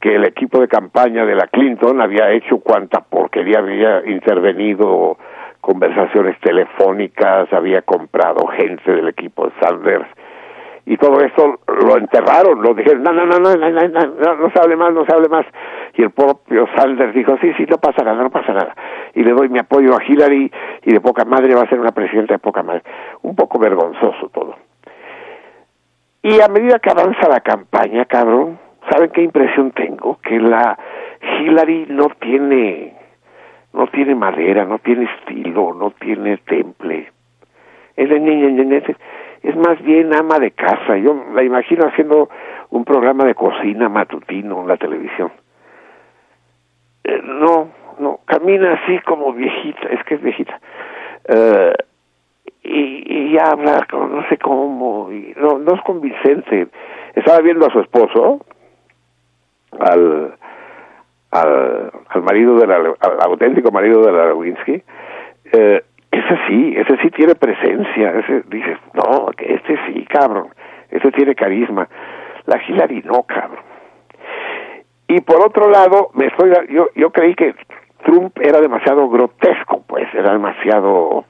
que el equipo de campaña de la Clinton había hecho cuanta porquería, había intervenido conversaciones telefónicas, había comprado gente del equipo de Sanders, y todo esto lo enterraron, lo dijeron, no, no, no, no, no, no, no, no se hable más, no se hable más. Y el propio Sanders dijo, sí, sí, no pasa nada, no pasa nada. Y le doy mi apoyo a Hillary y de poca madre va a ser una presidenta de poca madre. Un poco vergonzoso todo. Y a medida que avanza la campaña, cabrón, ¿saben qué impresión tengo? Que la Hillary no tiene, no tiene madera, no tiene estilo, no tiene temple. Es de es más bien ama de casa. Yo la imagino haciendo un programa de cocina matutino en la televisión. Eh, no, no, camina así como viejita, es que es viejita. Eh, y, y habla, no sé cómo, y no, no es convincente. Estaba viendo a su esposo, al, al, al marido del al, auténtico marido de la Lewinsky, eh, ese sí, ese sí tiene presencia, ese dices, no, este sí, cabrón, ese tiene carisma. La Hillary no, cabrón. Y por otro lado, me estoy yo yo creí que Trump era demasiado grotesco, pues era demasiado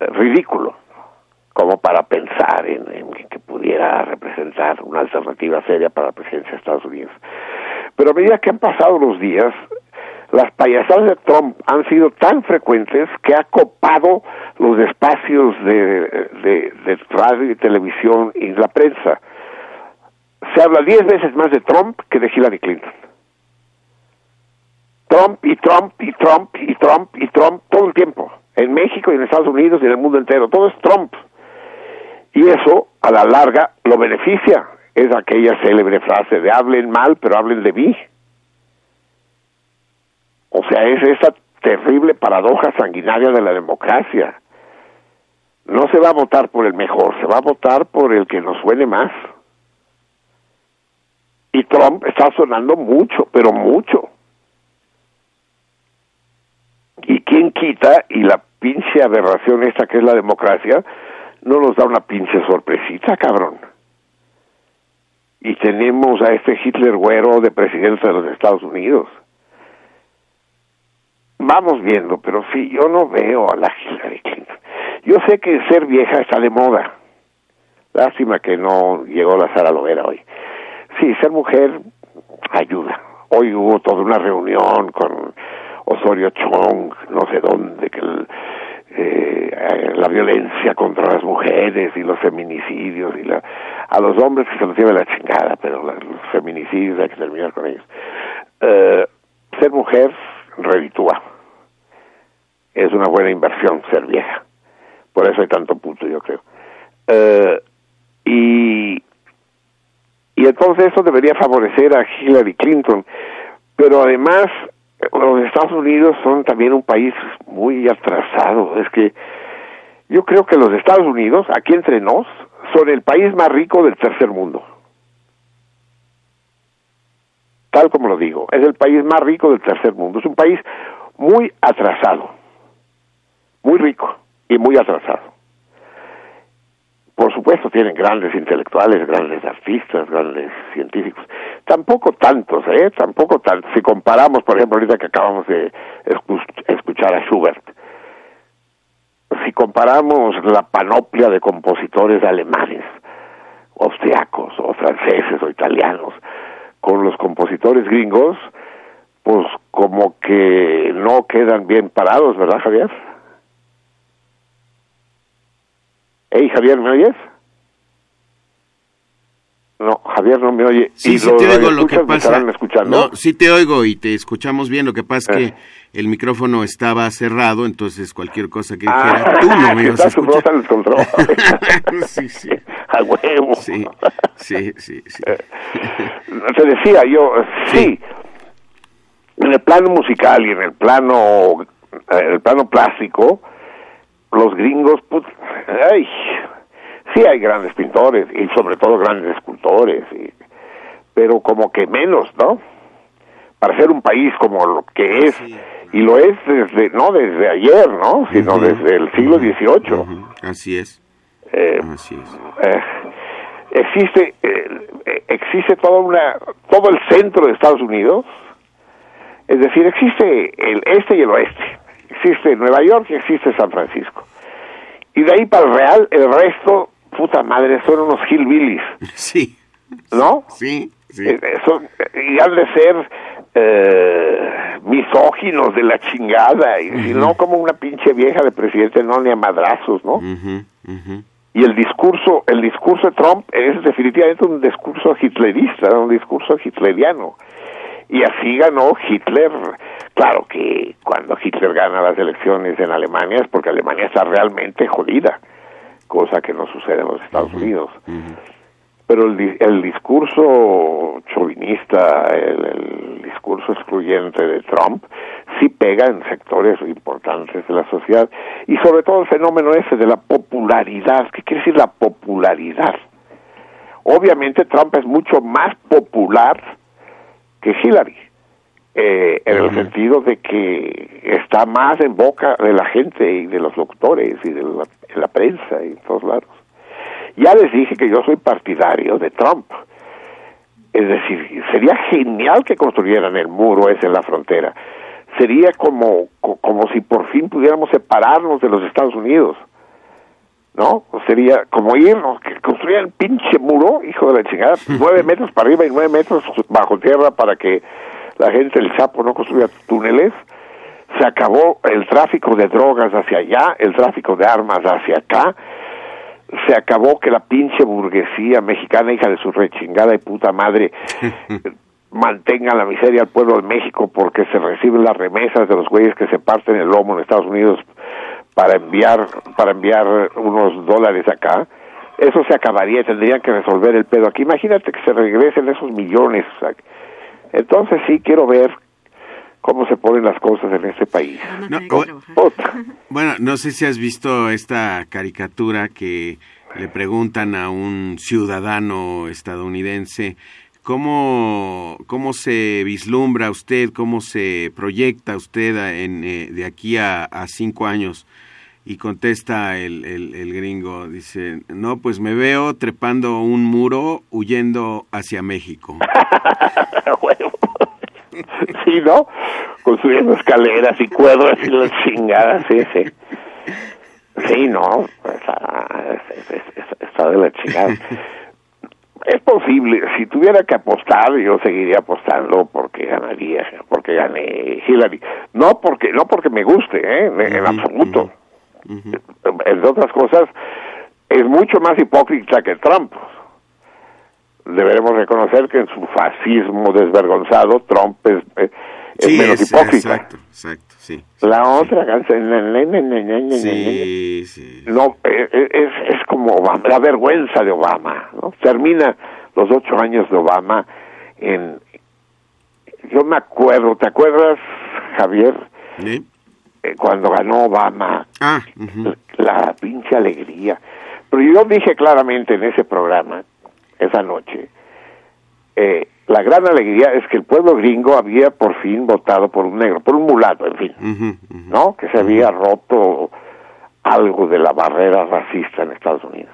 ridículo como para pensar en, en, que pudiera representar una alternativa seria para la presidencia de Estados Unidos. Pero a medida que han pasado los días, las payasadas de Trump han sido tan frecuentes que ha copado los espacios de, de, radio y televisión y la prensa. Se habla diez veces más de Trump que de Hillary Clinton. Trump y Trump y Trump y Trump y Trump todo el tiempo. En México y en Estados Unidos y en el mundo entero. Todo es Trump. Y eso, a la larga, lo beneficia. Es aquella célebre frase de hablen mal, pero hablen de mí. O sea, es esa terrible paradoja sanguinaria de la democracia. No se va a votar por el mejor, se va a votar por el que nos suene más. Y Trump está sonando mucho, pero mucho. ¿Y quién quita? Y la pinche aberración esta que es la democracia, no nos da una pinche sorpresita, cabrón. Y tenemos a este Hitler güero de presidente de los Estados Unidos vamos viendo, pero sí, yo no veo a la Hillary Clinton. Yo sé que ser vieja está de moda. Lástima que no llegó la Sara Lovera hoy. Sí, ser mujer ayuda. Hoy hubo toda una reunión con Osorio Chong, no sé dónde, que eh, la violencia contra las mujeres y los feminicidios y la, a los hombres que se los lleva la chingada, pero los feminicidios hay que terminar con ellos. Eh, ser mujer reditúa. Es una buena inversión ser vieja. Por eso hay tanto puto, yo creo. Eh, y, y entonces eso debería favorecer a Hillary Clinton. Pero además, los Estados Unidos son también un país muy atrasado. Es que yo creo que los Estados Unidos, aquí entre nos, son el país más rico del tercer mundo. tal como lo digo, es el país más rico del tercer mundo, es un país muy atrasado, muy rico y muy atrasado. Por supuesto, tienen grandes intelectuales, grandes artistas, grandes científicos. Tampoco tantos, ¿eh? Tampoco tantos. Si comparamos, por ejemplo, ahorita que acabamos de escuchar a Schubert, si comparamos la panoplia de compositores alemanes, austriacos o franceses o italianos con los compositores gringos, pues como que no quedan bien parados, ¿verdad, Javier? Hey, Javier, ¿me oyes? No, Javier no me oye. Sí, sí te oigo, lo que pasa... No, sí te oigo y te escuchamos bien, lo que pasa es que eh. el micrófono estaba cerrado, entonces cualquier cosa que ah, dijera, *laughs* tú no me ibas a escuchar. *laughs* sí, sí. *laughs* A huevo. Sí, sí, sí. sí. Eh, te decía yo, sí, en el plano musical y en el plano, en el plano plástico, los gringos, pues, ay, sí hay grandes pintores y sobre todo grandes escultores, pero como que menos, ¿no? Para ser un país como lo que es, y lo es desde, no desde ayer, ¿no? Sino desde el siglo XVIII. Así es. Eh, Así es. Eh, existe, eh, existe toda una, todo el centro de Estados Unidos, es decir, existe el este y el oeste existe Nueva York y existe San Francisco. Y de ahí para el Real, el resto, puta madre, son unos hillbillies. *laughs* Sí. ¿No? Sí, sí. Eh, eh, y han de ser eh, misóginos de la chingada, y si no como una pinche vieja de presidente, no ni a madrazos, ¿no? Y el discurso, el discurso de Trump es definitivamente un discurso hitlerista, un discurso hitleriano. Y así ganó Hitler Claro que cuando Hitler gana las elecciones en Alemania es porque Alemania está realmente jodida, cosa que no sucede en los Estados Unidos. Pero el, el, discurso chauvinista, el, discurso excluyente de Trump, sí pega en sectores importantes de la sociedad. Y sobre todo el fenómeno ese de la popularidad. ¿Qué quiere decir la popularidad? Obviamente Trump es mucho más popular que Hillary eh, en el sentido de que está más en boca de la gente y de los doctores y de la, prensa y en todos lados. Ya les dije que yo soy partidario de Trump. Es decir, sería genial que construyeran el muro ese en la frontera. Sería como, como si por fin pudiéramos separarnos de los Estados Unidos. ¿No? Sería como irnos, que construyeran el pinche muro, hijo de la chingada, *laughs* nueve metros para arriba y nueve metros bajo tierra para que la gente del Chapo no construía túneles, se acabó el tráfico de drogas hacia allá, el tráfico de armas hacia acá, se acabó que la pinche burguesía mexicana, hija de su rechingada y puta madre, *laughs* mantenga la miseria al pueblo de México porque se reciben las remesas de los güeyes que se parten el lomo en Estados Unidos para enviar para enviar unos dólares acá. Eso se acabaría, tendrían que resolver el pedo aquí. Imagínate que se regresen esos millones. Entonces sí quiero ver cómo se ponen las cosas en este país. *laughs* bueno, no sé si has visto esta caricatura que le preguntan a un ciudadano estadounidense cómo, cómo se vislumbra usted, cómo se proyecta usted en, eh, de aquí a, a, cinco años. Y contesta el, el, el gringo, dice, no, pues me veo trepando un muro huyendo hacia México. *laughs* sí, ¿no? Construyendo escaleras y cuadros y las chingadas, sí, sí. Sí, no, está, de la chingada. Es posible, si tuviera que apostar, yo seguiría apostando porque ganaría, porque gané Hillary. No porque, no porque me guste, ¿eh? en, absoluto. Entre otras cosas, es mucho más hipócrita que Trump deberemos reconocer que en su fascismo desvergonzado Trump es, eh, menos hipócrita. Exacto, exacto, sí. La otra canción, sí, sí. no, es, es como Obama, la vergüenza de Obama, ¿no? Termina los ocho años de Obama en, yo me acuerdo, ¿te acuerdas, Javier? ¿Sí? Cuando ganó Obama, ah, la pinche alegría. Pero yo dije claramente en ese programa esa noche, eh, la gran alegría es que el pueblo gringo había por fin votado por un negro, por un mulato, en fin, ¿no? Que se había roto algo de la barrera racista en Estados Unidos.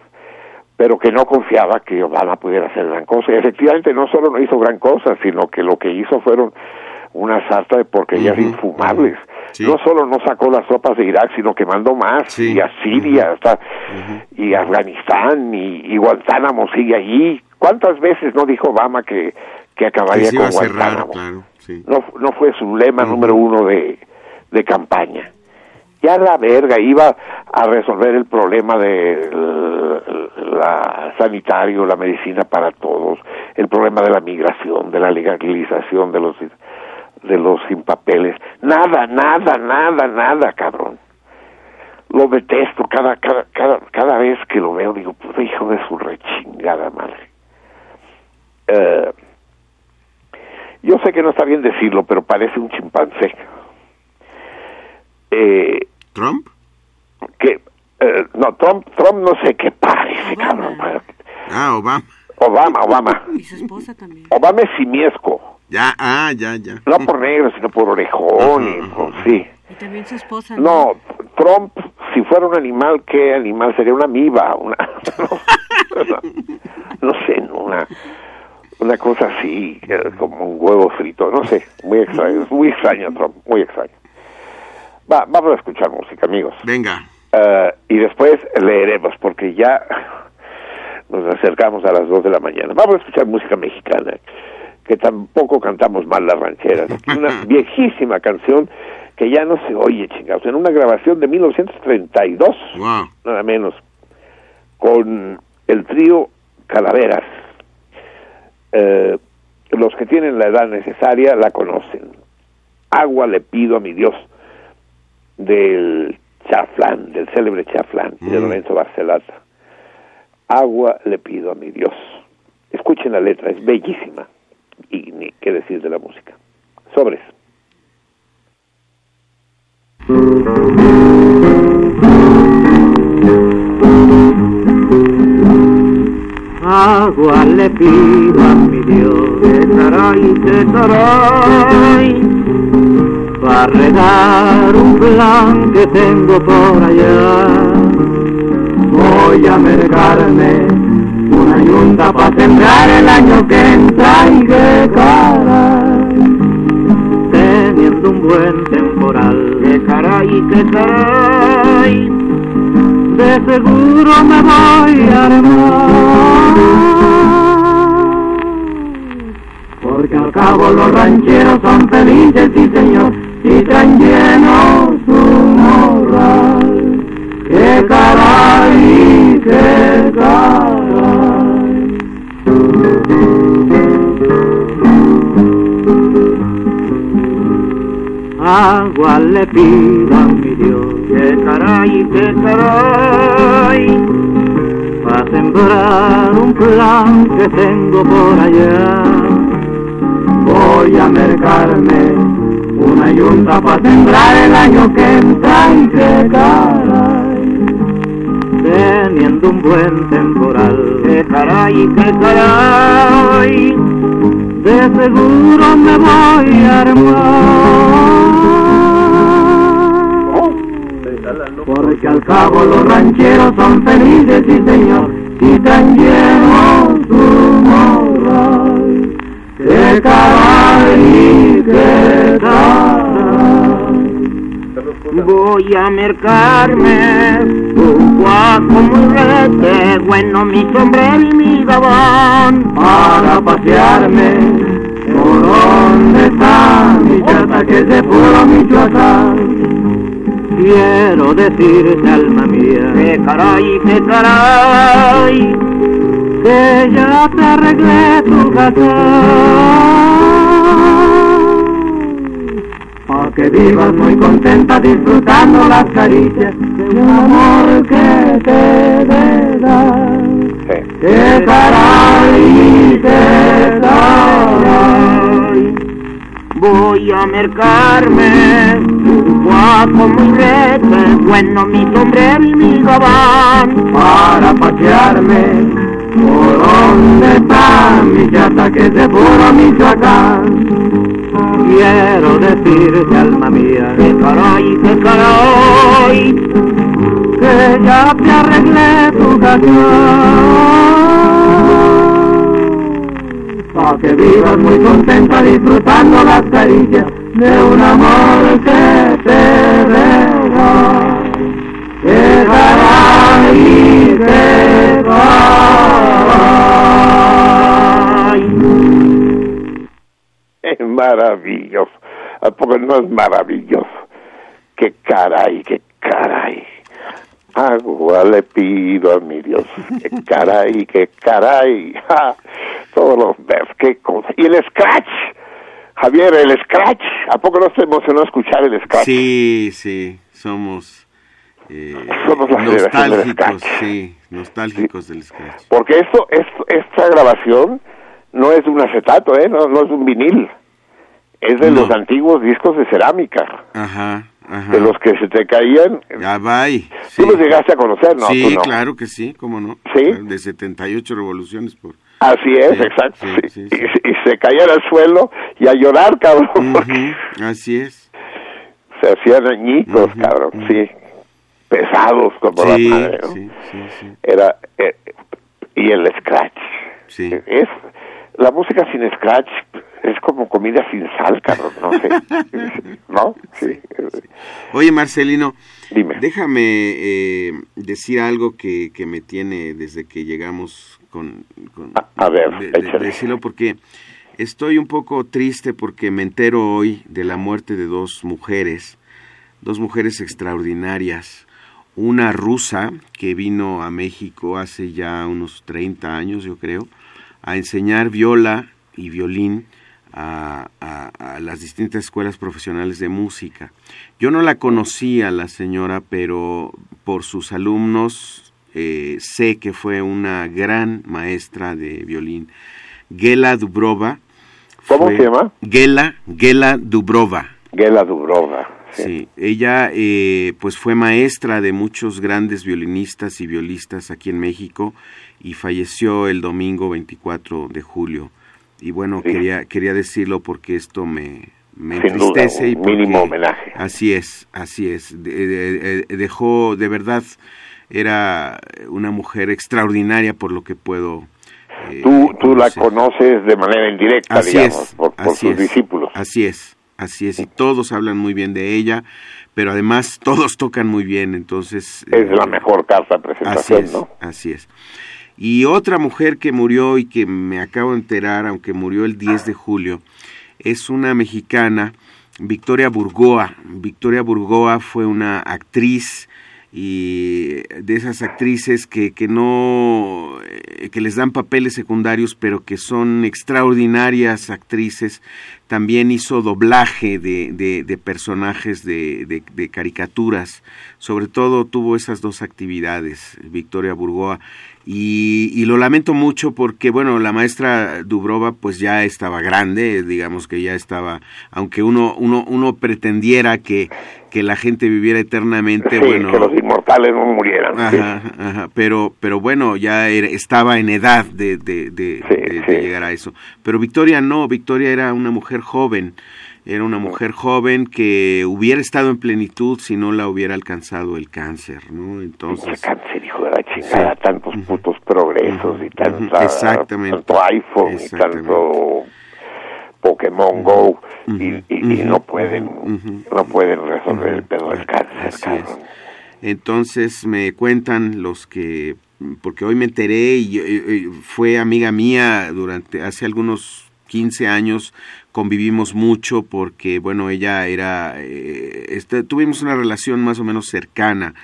pero que no confiaba que Obama pudiera hacer gran cosa. Y efectivamente no solo no hizo gran cosa, sino que lo que hizo fueron una sarta de porquerías infumables. No solo no sacó las tropas de Irak, sino que mandó más, y a Siria, hasta, y Afganistán, y, Guantánamo sigue allí. ¿Cuántas veces no dijo Obama que, que acabaría con Guantánamo? no, no fue su lema número uno de, de campaña. Ya la verga iba a resolver el problema de la sanitario, la medicina para todos, el problema de la migración, de la legalización de los de los sin papeles, nada, nada, nada, nada, cabrón. Lo detesto cada cada cada, cada vez que lo veo digo, pues hijo de su rechingada madre. Eh, yo sé que no está bien decirlo, pero parece un chimpancé. Eh, ¿Trump? Que, eh, no, Trump, Trump no sé qué parece, cabrón. Ah, Obama. Obama, Obama. Y su esposa también. Obama es simiesco. Ya, ah, ya, ya. No por negro, sino por orejón, y, sí. Y también su esposa. ¿no? Trump, si fuera un animal, ¿qué animal sería? Una amiba, una... *laughs* no, sé, una una cosa así, como un huevo frito, no sé, muy extraño, muy extraño Trump, muy extraño. Va, vamos a escuchar música, amigos. Venga. Uh, y después leeremos, porque ya nos acercamos a las 2 de la mañana. Vamos a escuchar música mexicana, que tampoco cantamos mal las rancheras. Una *laughs* viejísima canción que ya no se oye, chingados. En una grabación de 1932, nada menos, con el trío Calaveras. Uh, los que tienen la edad necesaria la conocen. Agua le pido a mi Dios del chaflán, del célebre chaflán de mm. Lorenzo Barcelata. Agua le pido a mi Dios. Escuchen la letra, es bellísima. Y ni qué decir de la música. Sobres. Agua le pido a mi Dios, de taray, para regar un plan que tengo por allá. Voy a mercarme una yunta para sembrar el año que entra y que cara. Teniendo un buen temporal de caray que caray, de seguro me voy a armar porque al cabo los rancheros son felices, sí señor, y tan lleno su moral. ¡Qué caray, qué caray! Agua le pido a mi Dios, qué caray, qué caray, para sembrar un plan que tengo por allá. Voy a mercarme una yunta para sembrar el año que entra que caray. Teniendo un buen temporal, que caray, que caray, de seguro me voy a armar. Porque al cabo los rancheros son felices, sí señor, y tan llenos su moral qué caray, qué Voy a mercarme un guaco rete, bueno mi sombrero y mi gabán, para pasearme por donde está mi chata que se puro Michoacán. Quiero decirte, alma mía, qué caray, qué caray, que ya te arreglé tu casa. Para que vivas muy contenta disfrutando las caricias de un amor que te da. ¡Qué caray, qué caray! Voy a mercarme Guapo muy reto, bueno mi sombrero y mi gabán para pasearme. ¿Por dónde está mi chata que se puro Michoacán? Quiero decirte, alma mía, que caray, que caray, que ya te arreglé tu canción. Pa' que vivas muy contenta disfrutando las caricias de un amor que te regala. Que caray, que caray. Es maravilloso. ¿A no es maravilloso? Qué caray, qué caray. Agua le pido a mi Dios. Qué caray, qué caray. Todos los versos, qué cosa. Y el scratch. Javier, el scratch. ¿A poco no te emocionó escuchar el scratch? Sí, sí, somos, eh, *laughs* Somos la generación del nostálgicos, sí, nostálgicos del scratch. Porque esto, esto, esta grabación no es de un acetato, ¿eh? No, no es un vinil. Es de No. los antiguos discos de cerámica. Ajá, ajá. De los que se te caían. Ya va Tú los llegaste a conocer, ¿no? sí, no. claro que sí, cómo no. ¿Sí? De 78 revoluciones por... Así es, Sí, exacto. sí, sí. Y, y se caían al suelo y a llorar, cabrón, Así es. se hacían añicos, Ujú, cabrón, sí. Pesados como Sí, la madre, ¿no? sí, sí, sí, Era, eh, y el scratch. sí. Es, la música sin scratch es como comida sin sal, cabrón, no sé. *laughs* ¿No? Sí. Oye, Marcelino, Dime. déjame eh, decir algo que, que me tiene desde que llegamos con... con- A- a ver, de- de- échale. decirlo porque estoy un poco triste porque me entero hoy de la muerte de dos mujeres, dos mujeres extraordinarias. Una rusa que vino a México hace ya unos 30 años, yo creo, a enseñar viola y violín a, a- a las distintas escuelas profesionales de música. Yo no la conocía la señora, pero por sus alumnos eh, sé que fue una gran maestra de violín. Gela Dubrova. ¿Cómo se llama? Gela, Gela Dubrova. Gela Dubrova. Sí, ella eh, pues fue maestra de muchos grandes violinistas y violistas aquí en México y falleció el domingo 24 de julio. Y bueno, Sí. quería quería decirlo porque esto me, me Sin duda, entristece y un mínimo porque- homenaje. Así es, así es. De- de- de- dejó, de verdad, era una mujer extraordinaria por lo que puedo. eh, Tú, tú la conoces de manera indirecta, Así digamos, es, por, por así sus es, discípulos. Así es, así es, y todos hablan muy bien de ella, pero además todos tocan muy bien, entonces... Es eh, la mejor carta de Así presentación, es, ¿no? así es. Y otra mujer que murió y que me acabo de enterar, aunque murió el 10 de julio, es una mexicana, Victoria Burgoa. Victoria Burgoa fue una actriz y de esas actrices que, que no eh, que les dan papeles secundarios pero que son extraordinarias actrices también hizo doblaje de, de, de personajes de, de, caricaturas sobre todo tuvo esas dos actividades Victoria Burgoa y, y, lo lamento mucho porque, bueno, la maestra Dubrova pues ya estaba grande, digamos que ya estaba, aunque uno, uno, uno pretendiera que, que la gente viviera eternamente, Sí, bueno... que los inmortales no murieran. sí. Ajá, ajá, pero, pero bueno, ya era- estaba en edad de, de, sí. de llegar a eso. Pero Victoria no, Victoria era una mujer joven, era una mujer joven que hubiera estado en plenitud si no la hubiera alcanzado el cáncer, ¿no? Entonces, cáncer, hijo de la chingada, Sí. tantos putos progresos y tanta, exactamente. tanto iPhone y tanto Pokémon Go y, no pueden no pueden resolver el pedo del cáncer, Así. Entonces me cuentan los que, porque hoy me enteré y, y- y fue amiga mía durante hace algunos 15 años, convivimos mucho porque, bueno, ella era, eh, este, tuvimos una relación más o menos cercana.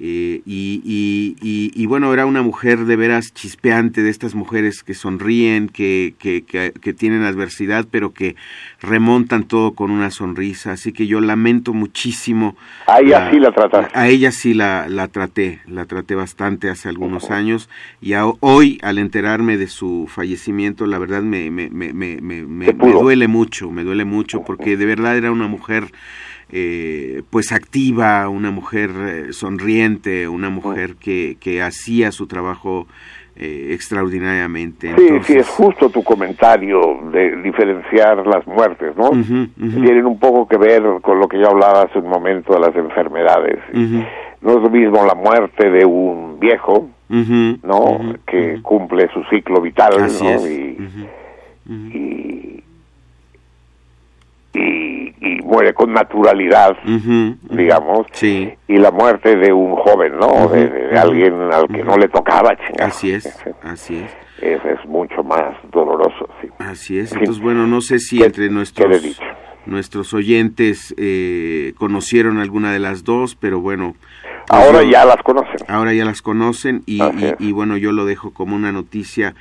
Eh, y, y, y, y, bueno, era una mujer de veras chispeante, de estas mujeres que sonríen, que, que, que, que tienen adversidad, pero que remontan todo con una sonrisa. Así que yo lamento muchísimo. A ella sí la trataste. A ella sí la, la traté, la traté bastante hace algunos años y a- hoy al enterarme de su fallecimiento, la verdad me, me, me, me, me, duele mucho, me duele mucho porque de verdad era una mujer eh, pues activa, una mujer eh, sonriente, una mujer que, que hacía su trabajo eh, extraordinariamente. Sí, sí, es justo tu comentario de diferenciar las muertes, ¿no? Tienen un poco que ver con lo que yo hablaba hace un momento de las enfermedades. No es lo mismo la muerte de un viejo, ¿no? que cumple su ciclo vital, Así ¿no? es. Y, Ujú. y, y, y muere con naturalidad, digamos, Sí, y la muerte de un joven, ¿no? de, de- de alguien al que no le tocaba, chingado. así es, *laughs* así es. Es, es mucho más doloroso, sí. Así es. Entonces, bueno, no sé si ¿Qué- entre nuestros nuestros oyentes eh, conocieron alguna de las dos, pero bueno. pues Ahora yo- ya las conocen. Ahora ya las conocen y bueno, yo lo dejo como una noticia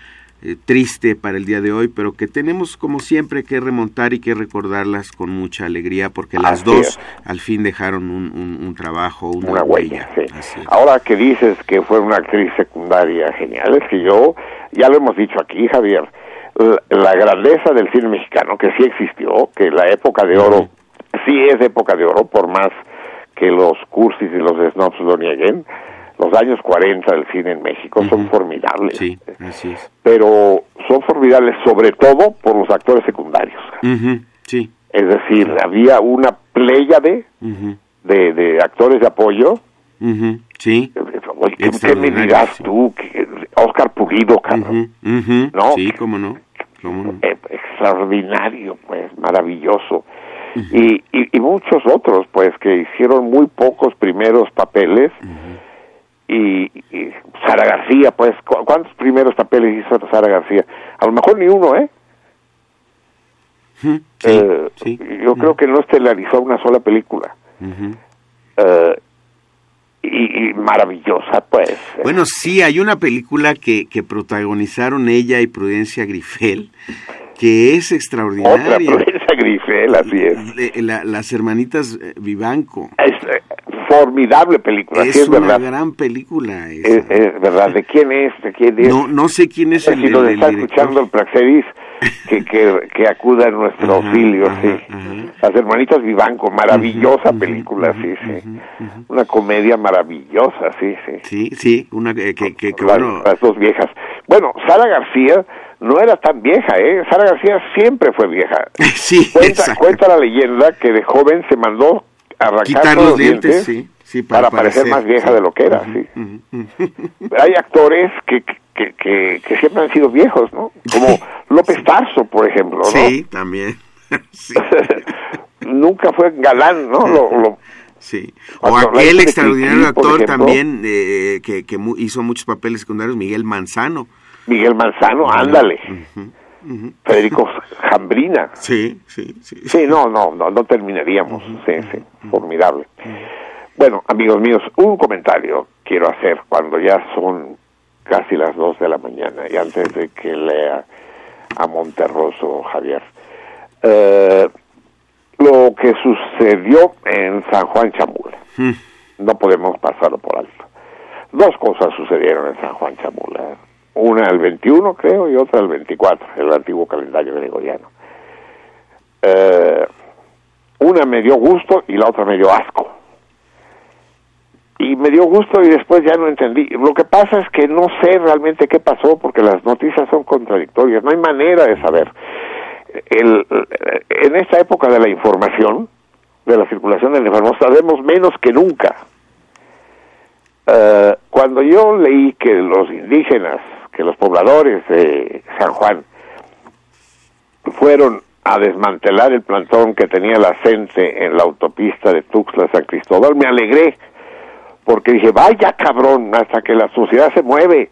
eh, triste para el día de hoy, pero que tenemos como siempre que remontar y que recordarlas con mucha alegría porque las dos es. al fin dejaron un, un- un trabajo, una, una huella. sí. Ahora que dices que fue una actriz secundaria genial, es que yo, ya lo hemos dicho aquí, Javier, la, la grandeza del cine mexicano, que sí existió, que la época de oro, sí es época de oro, por más que los cursis y los snobs lo nieguen, los años 40 del cine en México son formidables. Sí, así es. Pero son formidables sobre todo por los actores secundarios. Ujú, Sí. Es decir, había una pléyade de, de actores de apoyo Sí. Oye, ¿qué, qué me dirás sí. tú? Oscar Pulido, cabrón. No, Sí, cómo no. Cómo no. Eh, extraordinario, pues, maravilloso. y, y, y muchos otros, pues, que hicieron muy pocos primeros papeles. Y, y Sara García, pues, ¿cu- ¿cuántos primeros papeles hizo Sara García? A lo mejor ni uno, ¿eh? Sí, Eh, sí. Yo creo que no estelarizó una sola película. Eh, y, y maravillosa, pues. Bueno, sí, hay una película que, que protagonizaron ella y Prudencia Grifel, que es Otra extraordinaria. Prudencia Grifel, así es. La- las hermanitas eh, Vivanco. Es formidable película, Es sí es una verdad. gran película. esa. Es, es verdad. ¿De quién es? ¿De quién es? no, no sé quién es el, si el- nos el está director. escuchando el Praxedis, que, que, que acuda a nuestro Ajá, auxilio, ajá, sí. ajá. Las hermanitas Vivanco, maravillosa película, sí, sí. Una comedia maravillosa, sí, sí. Sí, sí, una que, que, que- las, bueno, las dos viejas. Bueno, Sara García no era tan vieja, ¿eh? Sara García siempre fue vieja. *laughs* sí, Cuenta, exacto. cuenta la leyenda que de joven se mandó arrancar quitar los dientes, sí, sí, para, parecer más vieja de lo que era, sí. Ujú. Hay actores que, que, que, que siempre han sido viejos, ¿no? Como *laughs* López Tarso, por ejemplo, ¿no? Sí, también. *laughs* *laughs* Nunca fue galán, ¿no? Lo, lo- sí. O aquel extraordinario actor ejemplo. también eh, que, que mu- hizo muchos papeles secundarios, Miguel Manzano. Miguel Manzano, ándale. Federico Jambrina. Sí, sí, sí. Sí, no, no, no, no terminaríamos. Sí, sí, formidable. Bueno, amigos míos, un comentario quiero hacer cuando ya son casi las dos de la mañana y antes de que lea a Monterroso Javier. Eh, lo que sucedió en San Juan Chamula, Mm, no podemos pasarlo por alto. Dos cosas sucedieron en San Juan Chamula. Una el 21, creo, y otra el 24, el antiguo calendario gregoriano. Eh, una me dio gusto y la otra me dio asco. Y me dio gusto y después ya no entendí. Lo que pasa es que no sé realmente qué pasó porque las noticias son contradictorias. No hay manera de saber. El, en esta época de la información, de la circulación del información, sabemos menos que nunca. Eh, cuando yo leí que los indígenas, los pobladores de San Juan fueron a desmantelar el plantón que tenía la CENTE en la autopista de Tuxtla San Cristóbal, me alegré, porque dije, vaya cabrón, hasta que la sociedad se mueve.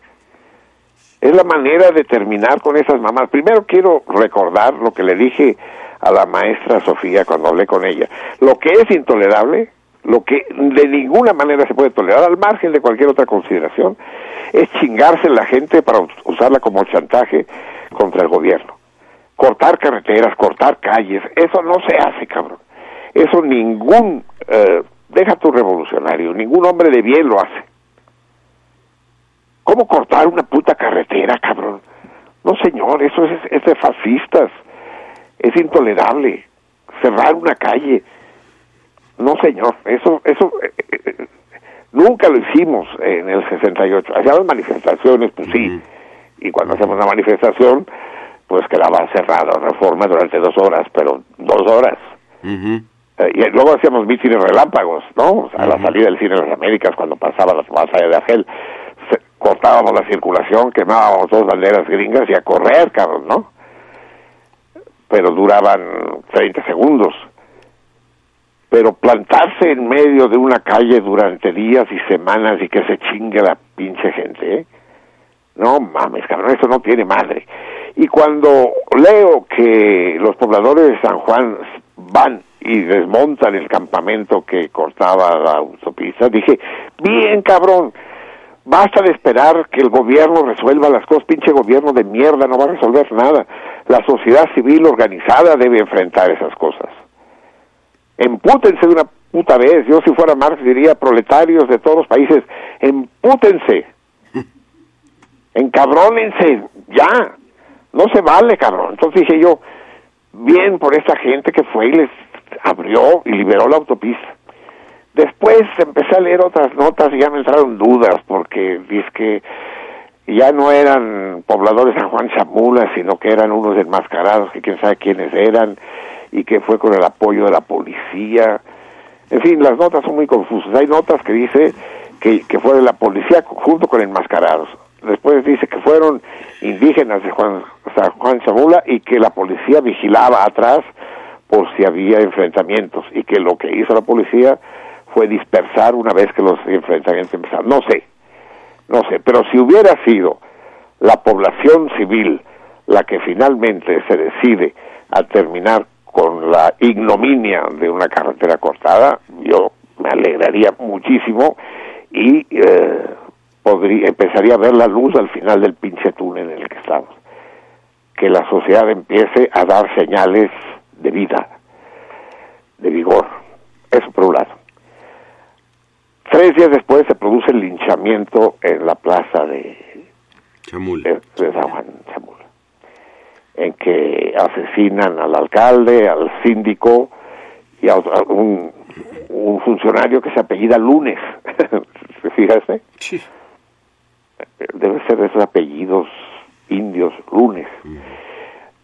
Es la manera de terminar con esas mamás. Primero quiero recordar lo que le dije a la maestra Sofía cuando hablé con ella. Lo que es intolerable, lo que de ninguna manera se puede tolerar, al margen de cualquier otra consideración, es chingarse la gente para usarla como chantaje contra el gobierno. Cortar carreteras, cortar calles, eso no se hace, cabrón. Eso ningún, eh, deja tu revolucionario, ningún hombre de bien lo hace. ¿Cómo cortar una puta carretera, cabrón? No, señor, eso es, es de fascistas. Es intolerable. Cerrar una calle. No, señor, eso, eso, eh, eh, nunca lo hicimos en el 68. Hacíamos manifestaciones, pues sí. Y cuando hacemos una manifestación, pues quedaba cerrada reforma durante dos horas, pero dos horas. Eh, y luego hacíamos mítines relámpagos, ¿no? A la salida del cine de las Américas, cuando pasaba la batalla de Argel, se- cortábamos la circulación, quemábamos dos banderas gringas y a correr, cabrón, ¿no? pero duraban 30 segundos. Pero plantarse en medio de una calle durante días y semanas y que se chingue la pinche gente, ¿eh? no mames, cabrón, eso no tiene madre. Y cuando leo que los pobladores de San Juan van y desmontan el campamento que cortaba la autopista, dije, bien cabrón, basta de esperar que el gobierno resuelva las cosas, pinche gobierno de mierda, no va a resolver nada. La sociedad civil organizada debe enfrentar esas cosas. Empútense de una puta vez, yo si fuera Marx diría proletarios de todos los países, empútense, encabrónense, ya, no se vale, cabrón. Entonces dije yo, bien por esa gente que fue y les abrió y liberó la autopista. Después empecé a leer otras notas y ya me entraron dudas porque dice que ya no eran pobladores San Juan Chamula, sino que eran unos enmascarados que quién sabe quiénes eran y que fue con el apoyo de la policía. En fin, las notas son muy confusas. Hay notas que dice que, que fue de la policía junto con enmascarados. Después dice que fueron indígenas de Juan, San Juan Chamula y que la policía vigilaba atrás por si había enfrentamientos y que lo que hizo la policía fue dispersar una vez que los enfrentamientos empezaron. No sé, no sé, pero si hubiera sido la población civil la que finalmente se decide a terminar con la ignominia de una carretera cortada, yo me alegraría muchísimo y eh, podría, empezaría a ver la luz al final del pinche túnel en el que estamos. Que la sociedad empiece a dar señales de vida, de vigor. Eso por un lado. Tres días después se produce el linchamiento en la plaza de, Chamula. de, de San Juan Chamula, en que asesinan al alcalde, al síndico y a, un, un funcionario que se apellida Lunes. *laughs* ¿Se fíjate? Sí. Debe ser de esos apellidos indios, Lunes.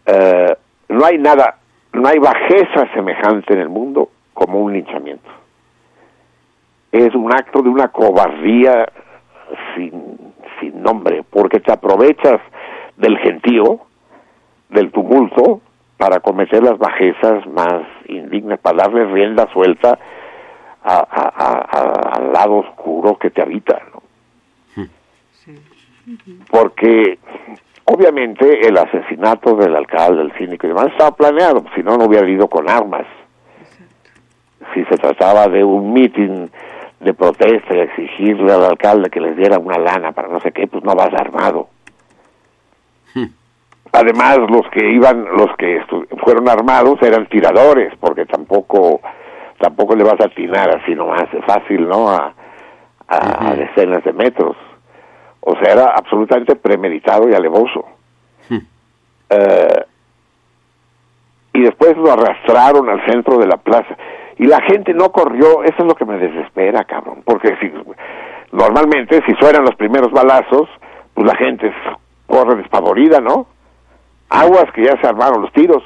Eh, no hay nada, no hay bajeza semejante en el mundo como un linchamiento. Es un acto de una cobardía sin, sin nombre, porque te aprovechas del gentío, del tumulto, para cometer las bajezas más indignas, para darle rienda suelta a- a- a- a- al lado oscuro que te habita. ¿no? Porque obviamente el asesinato del alcalde, del cínico y demás estaba planeado, si no, no hubiera ido con armas. Si se trataba de un mitin de protesta y exigirle al alcalde que les diera una lana para no sé qué, pues no vas armado. Además, los que iban, los que fueron armados eran tiradores, porque tampoco, tampoco le vas a atinar así nomás, fácil, ¿no? A, a, a decenas de metros. O sea, era absolutamente premeditado y alevoso. Eh, y después lo arrastraron al centro de la plaza. Y la gente no corrió, eso es lo que me desespera, cabrón. Porque si normalmente, si suenan los primeros balazos, pues la gente corre despavorida, ¿no? Aguas que ya se armaron los tiros.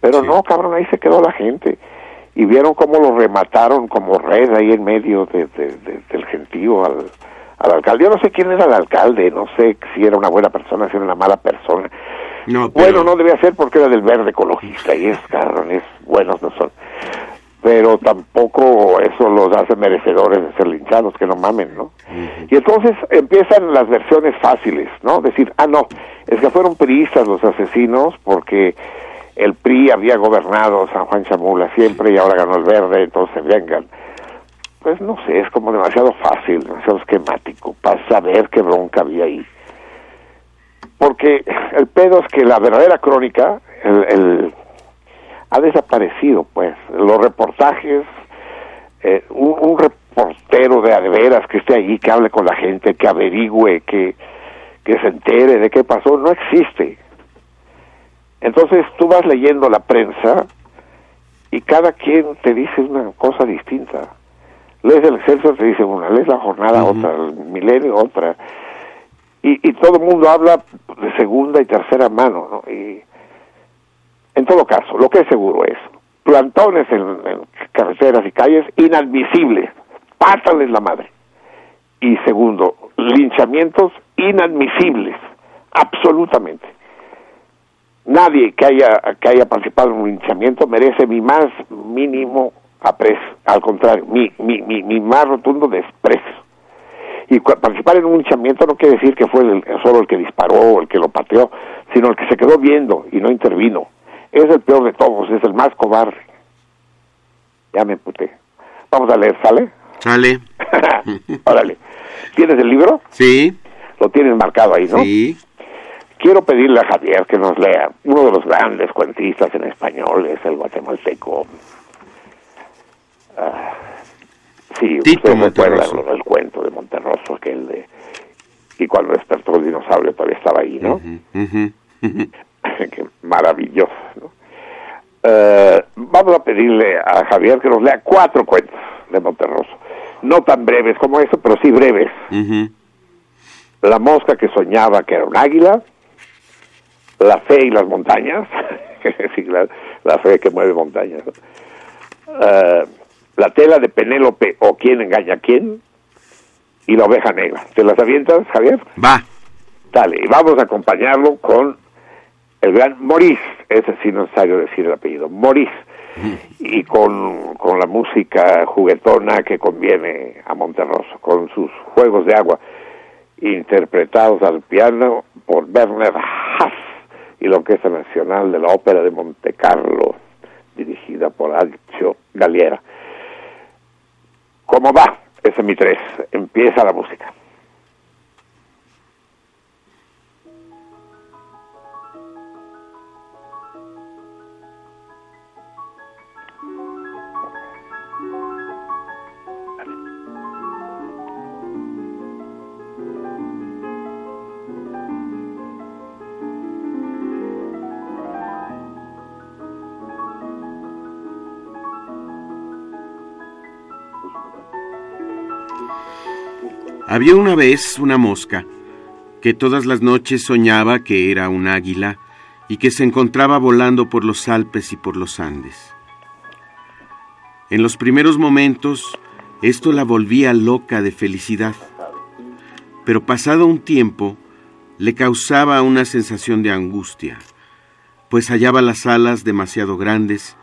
Pero no, cabrón, ahí se quedó la gente. Y vieron cómo lo remataron como red ahí en medio de, de- de- del gentío al, al alcalde. Yo no sé quién era el alcalde, no sé si era una buena persona, si era una mala persona. No, pero- Bueno, no debía ser porque era del verde ecologista y es cabrones buenos no son. Pero tampoco eso los hace merecedores de ser linchados, que no mamen, ¿no? Y entonces empiezan las versiones fáciles, ¿no? Decir, ah, no, es que fueron priistas los asesinos porque el PRI había gobernado San Juan Chamula siempre y ahora ganó el verde, entonces vengan. Pues no sé, es como demasiado fácil, demasiado esquemático para saber qué bronca había ahí porque el pedo es que la verdadera crónica el, el- ha desaparecido pues los reportajes eh, un, un reportero de adeveras que esté allí que hable con la gente que averigüe que que se entere de qué pasó no existe. Entonces tú vas leyendo la prensa y cada quien te dice una cosa distinta. Lees el Excelsior te dice una lees la jornada otra el Milenio otra. Y, y todo el mundo habla de segunda y tercera mano, ¿no? Y en todo caso, lo que es seguro es plantones en, carreteras y calles inadmisibles, pátales la madre. Y segundo, linchamientos inadmisibles, absolutamente. nadie que haya, que haya participado en un linchamiento merece mi más mínimo aprecio, al contrario, mi, mi, mi, mi más rotundo desprecio. Y participar en un linchamiento no quiere decir que fue el, solo el que disparó o el que lo pateó, sino el que se quedó viendo y no intervino. Es el peor de todos, es el más cobarde. Ya me puté. Vamos a leer, ¿sale? Sale. *laughs* Órale. ¿Tienes el libro? Sí. Lo tienes marcado ahí, ¿no? Sí. Quiero pedirle a Javier que nos lea uno de los grandes cuentistas en español, es el guatemalteco. Ah, sí, Tito Monterroso. lo del cuento de Monterroso, aquel de... Y cuando despertó el dinosaurio todavía estaba ahí, ¿no? Qué maravilloso, ¿no? Eh, vamos a pedirle a Javier que nos lea cuatro cuentos de Monterroso. No tan breves como eso, pero sí breves. La mosca que soñaba que era un águila, la fe y las montañas, *laughs* sí, la, la fe que mueve montañas, ¿no? Eh, la tela de Penélope o quién engaña a quién, y la oveja negra. ¿Te las avientas, Javier? Va. Dale, y vamos a acompañarlo con el gran Maurice, ese sí no es necesario decir el apellido, Maurice, y con, con la música juguetona que conviene a Monterroso, con sus juegos de agua interpretados al piano por Werner Haas y la Orquesta Nacional de la Ópera de Monte Carlo, dirigida por Alcio Galiera. ¿Cómo va? Ese es mi tres. Empieza la música. Había una vez una mosca que todas las noches soñaba que era un águila y que se encontraba volando por los Alpes y por los Andes. En los primeros momentos esto la volvía loca de felicidad, pero pasado un tiempo le causaba una sensación de angustia, pues hallaba las alas demasiado grandes,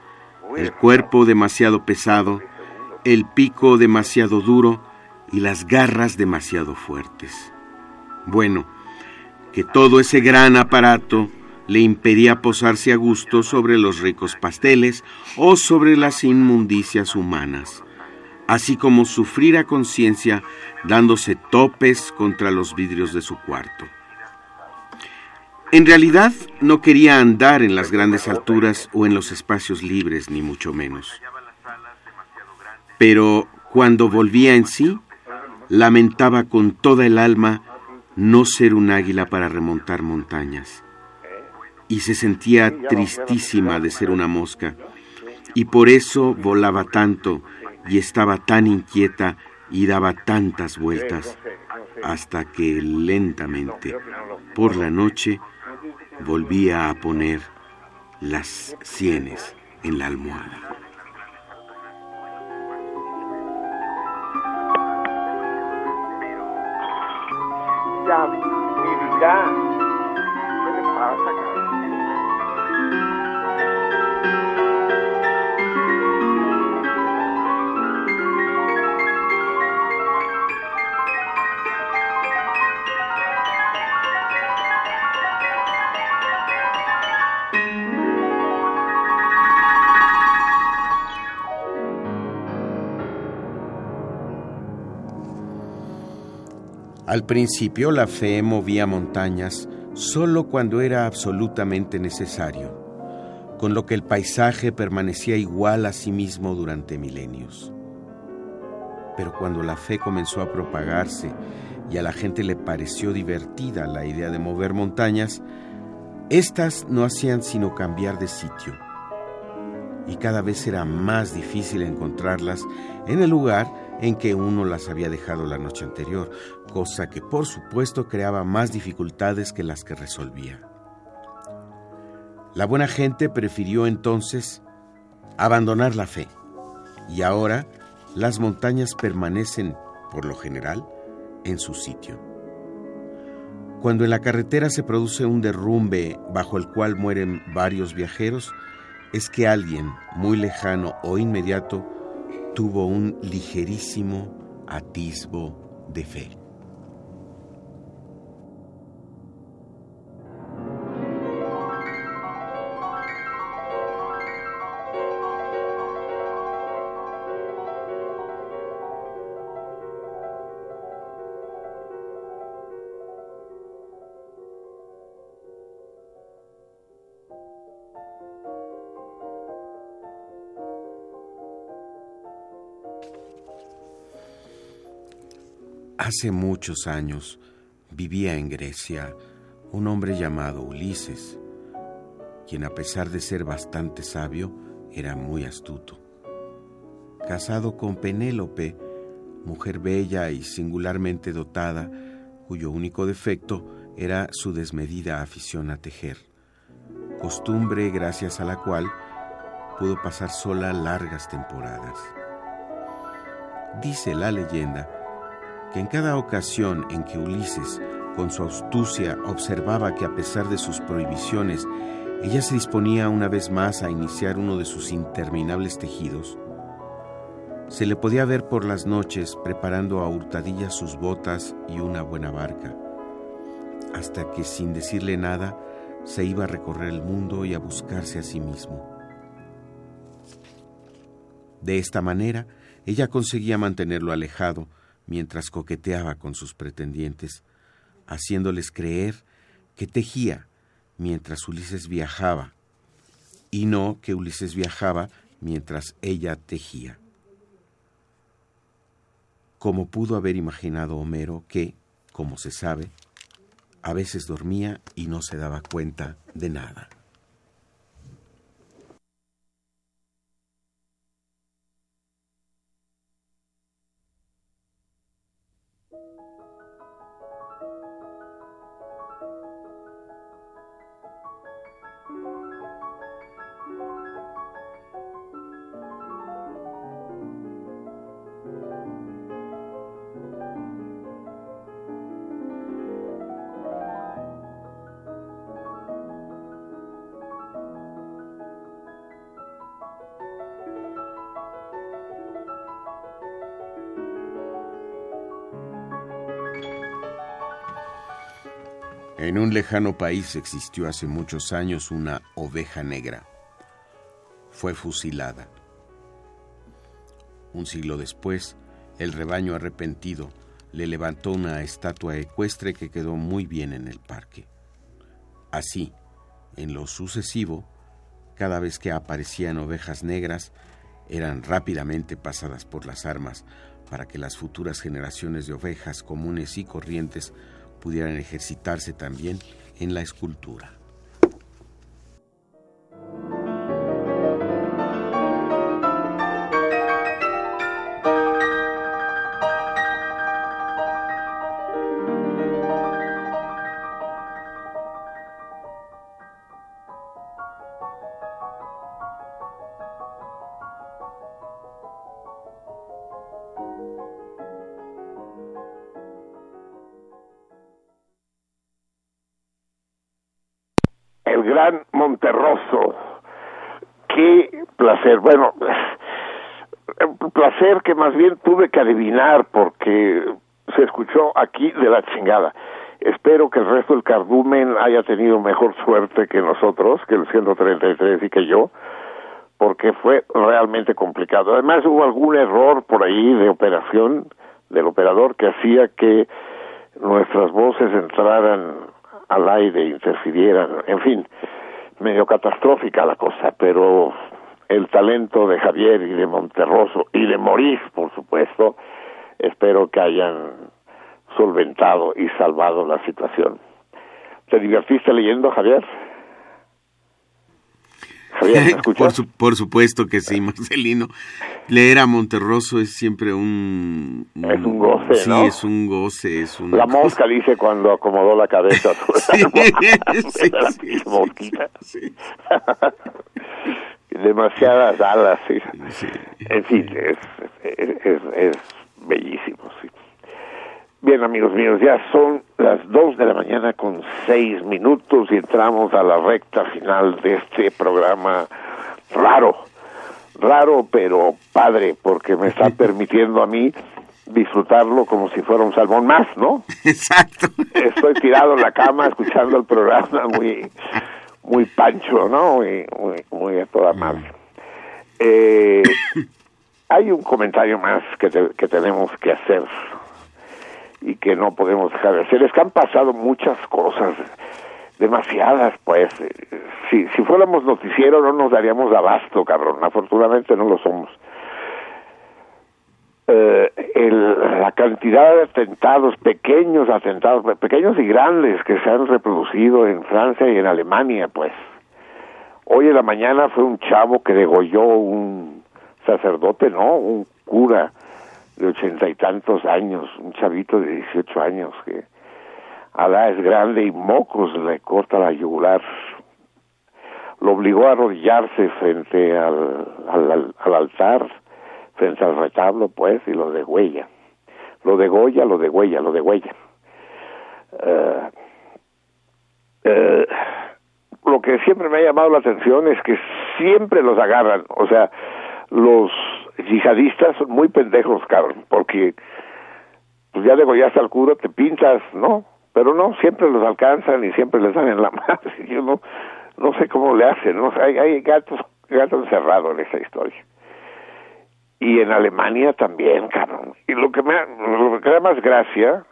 el cuerpo demasiado pesado, el pico demasiado duro y las garras demasiado fuertes. Bueno, que todo ese gran aparato le impedía posarse a gusto sobre los ricos pasteles o sobre las inmundicias humanas, así como sufrir a conciencia dándose topes contra los vidrios de su cuarto. En realidad no quería andar en las grandes alturas o en los espacios libres, ni mucho menos. Pero cuando volvía en sí, lamentaba con toda el alma no ser un águila para remontar montañas. Y se sentía tristísima de ser una mosca. Y por eso volaba tanto y estaba tan inquieta y daba tantas vueltas hasta que lentamente, por la noche, volvía a poner las sienes en la almohada. Ya, Miri, ya. ¿Qué le pasa, cabrón? Al principio la fe movía montañas solo cuando era absolutamente necesario, con lo que el paisaje permanecía igual a sí mismo durante milenios. Pero cuando la fe comenzó a propagarse y a la gente le pareció divertida la idea de mover montañas, éstas no hacían sino cambiar de sitio. Y cada vez era más difícil encontrarlas en el lugar en que uno las había dejado la noche anterior, cosa que por supuesto creaba más dificultades que las que resolvía. La buena gente prefirió entonces abandonar la fe y ahora las montañas permanecen, por lo general, en su sitio. Cuando en la carretera se produce un derrumbe bajo el cual mueren varios viajeros, es que alguien muy lejano o inmediato tuvo un ligerísimo atisbo de fe. Hace muchos años vivía en Grecia un hombre llamado Ulises, quien a pesar de ser bastante sabio, era muy astuto. Casado con Penélope, mujer bella y singularmente dotada, cuyo único defecto era su desmedida afición a tejer, costumbre gracias a la cual pudo pasar sola largas temporadas. Dice la leyenda que en cada ocasión en que Ulises, con su astucia, observaba que a pesar de sus prohibiciones, ella se disponía una vez más a iniciar uno de sus interminables tejidos, se le podía ver por las noches preparando a hurtadillas sus botas y una buena barca, hasta que sin decirle nada se iba a recorrer el mundo y a buscarse a sí mismo. De esta manera, ella conseguía mantenerlo alejado, mientras coqueteaba con sus pretendientes, haciéndoles creer que tejía mientras Ulises viajaba, y no que Ulises viajaba mientras ella tejía. Como pudo haber imaginado Homero que, como se sabe, a veces dormía y no se daba cuenta de nada. En un lejano país existió hace muchos años una oveja negra. Fue fusilada. Un siglo después, el rebaño arrepentido le levantó una estatua ecuestre que quedó muy bien en el parque. Así, en lo sucesivo, cada vez que aparecían ovejas negras, eran rápidamente pasadas por las armas para que las futuras generaciones de ovejas comunes y corrientes pudieran ejercitarse también en la escultura. Bueno, placer que más bien tuve que adivinar porque se escuchó aquí de la chingada. Espero que el resto del cardumen haya tenido mejor suerte que nosotros, que el 133 y que yo, porque fue realmente complicado. Además hubo algún error por ahí de operación del operador que hacía que nuestras voces entraran al aire, interfirieran, en fin, medio catastrófica la cosa, pero el talento de Javier y de Monterroso y de Morís, por supuesto, espero que hayan solventado y salvado la situación. ¿Te divertiste leyendo, Javier? *laughs* por, por, supuesto que sí, Marcelino. Leer a Monterroso es siempre un... es un goce, sí, es un goce. Es La mosca dice cuando acomodó la cabeza. *laughs* *laughs* sí, sí, Demasiadas alas, sí. En fin, es, es, es, bellísimo, sí. Bien, amigos míos, ya son las dos de la mañana con seis minutos y entramos a la recta final de este programa raro, raro pero padre, porque me está *laughs* permitiendo a mí disfrutarlo como si fuera un salmón más, ¿no? Exacto. Estoy tirado en la cama escuchando el programa muy, muy pancho, ¿no? Muy, muy, muy a toda madre. Eh, *laughs* hay un comentario más que, te- que tenemos que hacer y que no podemos dejar de hacer. Es que han pasado muchas cosas, demasiadas, pues. Eh, Si, si fuéramos noticiero no nos daríamos abasto, cabrón. Afortunadamente no lo somos. Eh, el- la cantidad de atentados, pequeños atentados, pequeños y grandes que se han reproducido en Francia y en Alemania, pues. Hoy en la mañana fue un chavo que degolló un sacerdote, ¿no? Un cura de ochenta y tantos años, un chavito de 18 años que Alá es grande y mocos le corta la yugular. Lo obligó a arrodillarse frente al, al- al altar, frente al retablo, pues, y lo degüella. Lo degolla, lo degüella, lo degüella. Eh, eh, lo que siempre me ha llamado la atención es que siempre los agarran, o sea, los yihadistas son muy pendejos, cabrón, porque pues ya degollaste al cura, te pintas, ¿no? Pero no, siempre los alcanzan y siempre les dan en la *laughs* madre. Yo no, no sé cómo le hacen, ¿no? Hay, hay gatos, gato encerrado en esa historia. Y en Alemania también, cabrón. Y lo que me, lo que da más gracia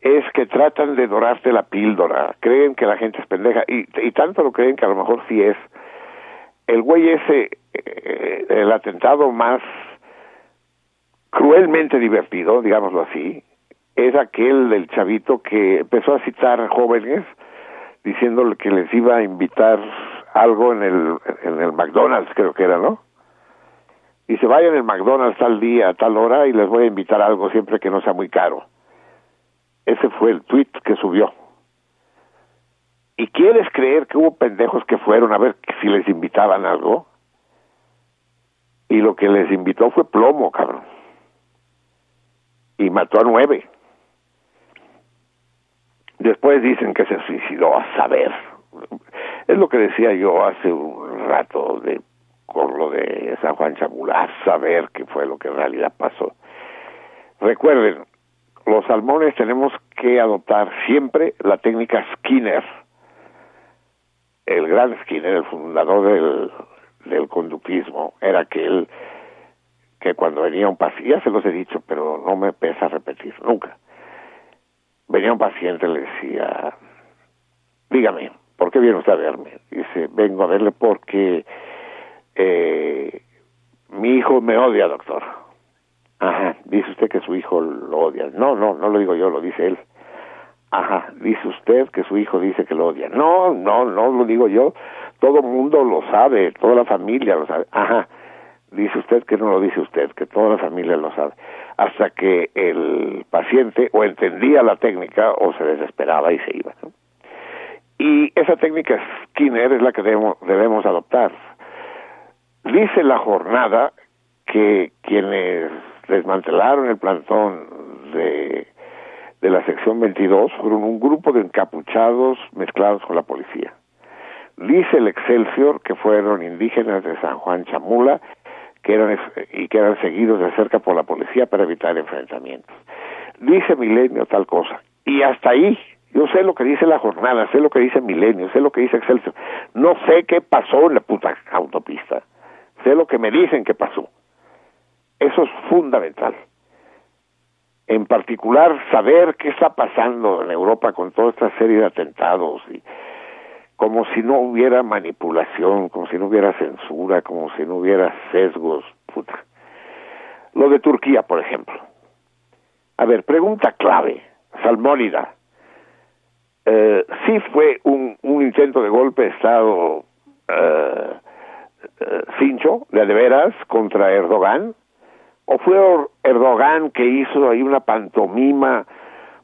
es que tratan de dorarte la píldora. Creen que la gente es pendeja. Y, y tanto lo creen que a lo mejor sí es. El güey ese, eh, el atentado más cruelmente divertido, digámoslo así, es aquel del chavito que empezó a citar jóvenes diciéndole que les iba a invitar algo en el, en el McDonald's, creo que era, ¿no? Dice, vayan al McDonald's tal día, tal hora y les voy a invitar algo siempre que no sea muy caro. Ese fue el tweet que subió. ¿Y quieres creer que hubo pendejos que fueron a ver si les invitaban algo? Y lo que les invitó fue plomo, cabrón. Y mató a nueve. Después dicen que se suicidó a saber. Es lo que decía yo hace un rato de con lo de San Juan Chamula, a saber qué fue lo que en realidad pasó. Recuerden, los salmones tenemos que adoptar siempre la técnica Skinner. El gran Skinner, el fundador del, del conductismo, era aquel que cuando venía un paciente, ya se los he dicho, pero no me pesa repetir nunca. Venía un paciente, le decía, dígame, ¿por qué viene usted a verme? Dice, vengo a verle porque eh, mi hijo me odia, doctor. Ajá, dice usted que su hijo lo odia. No, no, no lo digo yo, lo dice él. Ajá, dice usted que su hijo dice que lo odia. No, no, no lo digo yo. Todo el mundo lo sabe, toda la familia lo sabe. Ajá, dice usted que no lo dice usted, que toda la familia lo sabe. Hasta que el paciente o entendía la técnica o se desesperaba y se iba. Y esa técnica Skinner es la que debemos, debemos adoptar. Dice la jornada que quienes desmantelaron el plantón de, de la sección 22 fueron un grupo de encapuchados mezclados con la policía. Dice el Excelsior que fueron indígenas de San Juan Chamula que eran y que eran seguidos de cerca por la policía para evitar enfrentamientos. Dice Milenio tal cosa. Y hasta ahí, yo sé lo que dice la jornada, sé lo que dice Milenio, sé lo que dice Excelsior. No sé qué pasó en la puta autopista. Sé lo que me dicen que pasó. Eso es fundamental. En particular, saber qué está pasando en Europa con toda esta serie de atentados y como si no hubiera manipulación, como si no hubiera censura, como si no hubiera sesgos. Puta. Lo de Turquía, por ejemplo. A ver, pregunta clave, salmónida. Eh, ¿Sí fue un, intento de golpe de Estado eh, eh, cincho, de, de veras, contra Erdogan? ¿O fue Erdogan que hizo ahí una pantomima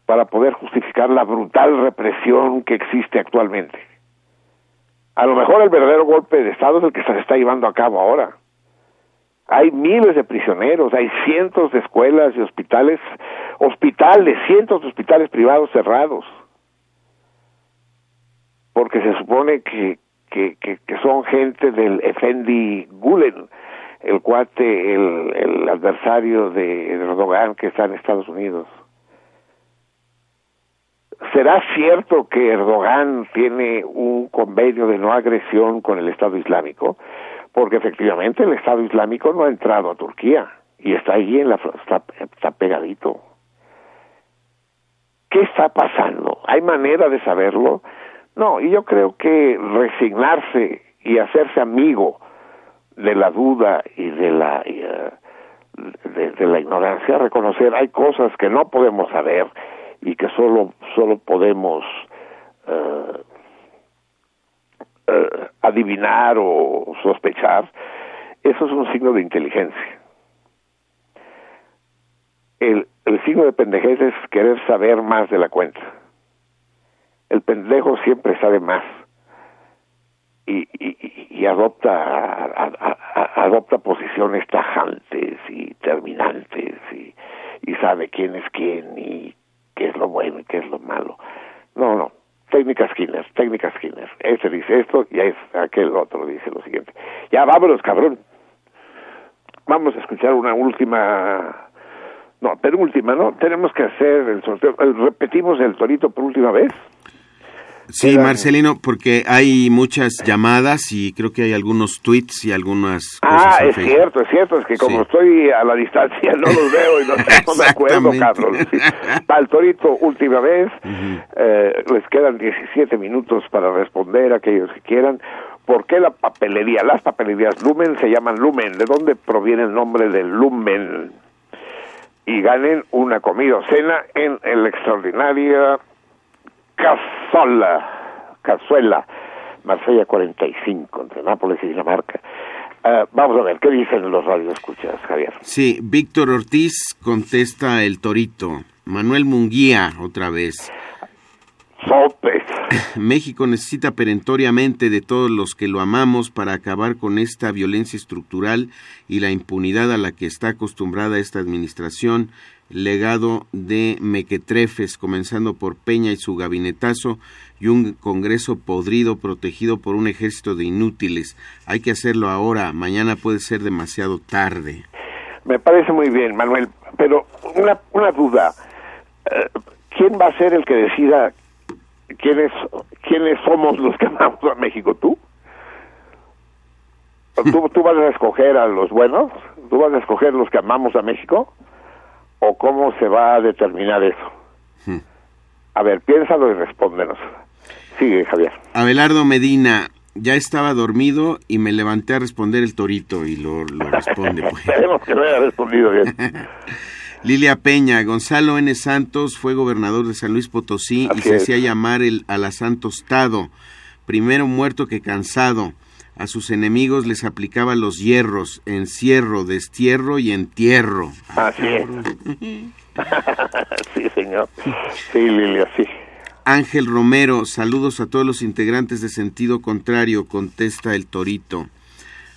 para poder justificar la brutal represión que existe actualmente? A lo mejor el verdadero golpe de Estado es el que se está llevando a cabo ahora. Hay miles de prisioneros, hay cientos de escuelas y hospitales hospitales, cientos de hospitales privados cerrados, porque se supone que, que, que, son gente del Efendi Gulen, el cuate, el, el adversario de Erdogan que está en Estados Unidos. ¿Será cierto que Erdogan tiene un convenio de no agresión con el Estado Islámico? Porque efectivamente el Estado Islámico no ha entrado a Turquía y está allí en la está, está pegadito. ¿Qué está pasando? ¿Hay manera de saberlo? No, y yo creo que resignarse y hacerse amigo de la duda y de la eh, de, la ignorancia, reconocer hay cosas que no podemos saber y que solo solo podemos eh, eh, adivinar o sospechar, eso es un signo de inteligencia. El, el signo de pendejez es querer saber más de la cuenta. El pendejo siempre sabe más y, y, y adopta adopta posiciones tajantes y terminantes y, sabe quién es quién y qué es lo bueno y qué es lo malo. No, no, técnica Skinner, técnica Skinner. Este dice esto y es aquel otro dice lo siguiente. Ya vámonos, cabrón. Vamos a escuchar una última no, penúltima, ¿no? Tenemos que hacer el sorteo. ¿Repetimos el torito por última vez? Sí, Marcelino, porque hay muchas llamadas y creo que hay algunos tweets y algunas cosas. Ah, es cierto, es cierto, es que como estoy a la distancia no los veo y no, *laughs* me acuerdo, Carlos. *laughs* Para el torito, última vez, eh, les quedan 17 minutos para responder a aquellos que quieran. ¿Por qué la papelería? Las papelerías Lumen se llaman Lumen. ¿De dónde proviene el nombre de Lumen? y ganen una comida o cena en el extraordinaria Casola, Cazuela, Marsella 45, entre Nápoles y Dinamarca. Uh, vamos a ver, ¿qué dicen los radioescuchas, Javier? Sí, Víctor Ortiz contesta el torito. Manuel Munguía, otra vez. Sopes. *laughs* México necesita perentoriamente de todos los que lo amamos para acabar con esta violencia estructural y la impunidad a la que está acostumbrada esta administración, legado de mequetrefes, comenzando por Peña y su gabinetazo, y un Congreso podrido protegido por un ejército de inútiles. Hay que hacerlo ahora, mañana puede ser demasiado tarde. Me parece muy bien, Manuel, pero una, una duda. Eh, ¿Quién va a ser el que decida quiénes, quiénes somos los que amamos a México? ¿Tú? ¿Tú, *laughs* ¿Tú vas a escoger a los buenos? ¿Tú vas a escoger los que amamos a México? ¿O cómo se va a determinar eso? Hmm. A ver, piénsalo y respóndenos. Sigue, Javier. Abelardo Medina, ya estaba dormido y me levanté a responder el torito y lo, responde. Pues. *laughs* Esperemos que no haya respondido bien. *laughs* Lilia Peña, Gonzalo N. Santos fue gobernador de San Luis Potosí y se hacía llamar el Alasantostado, primero muerto que cansado. A sus enemigos les aplicaba los hierros, encierro, destierro y entierro. Así es. *laughs* sí, señor. Sí, Lilia, sí. Ángel Romero, saludos a todos los integrantes de Sentido Contrario, contesta el Torito.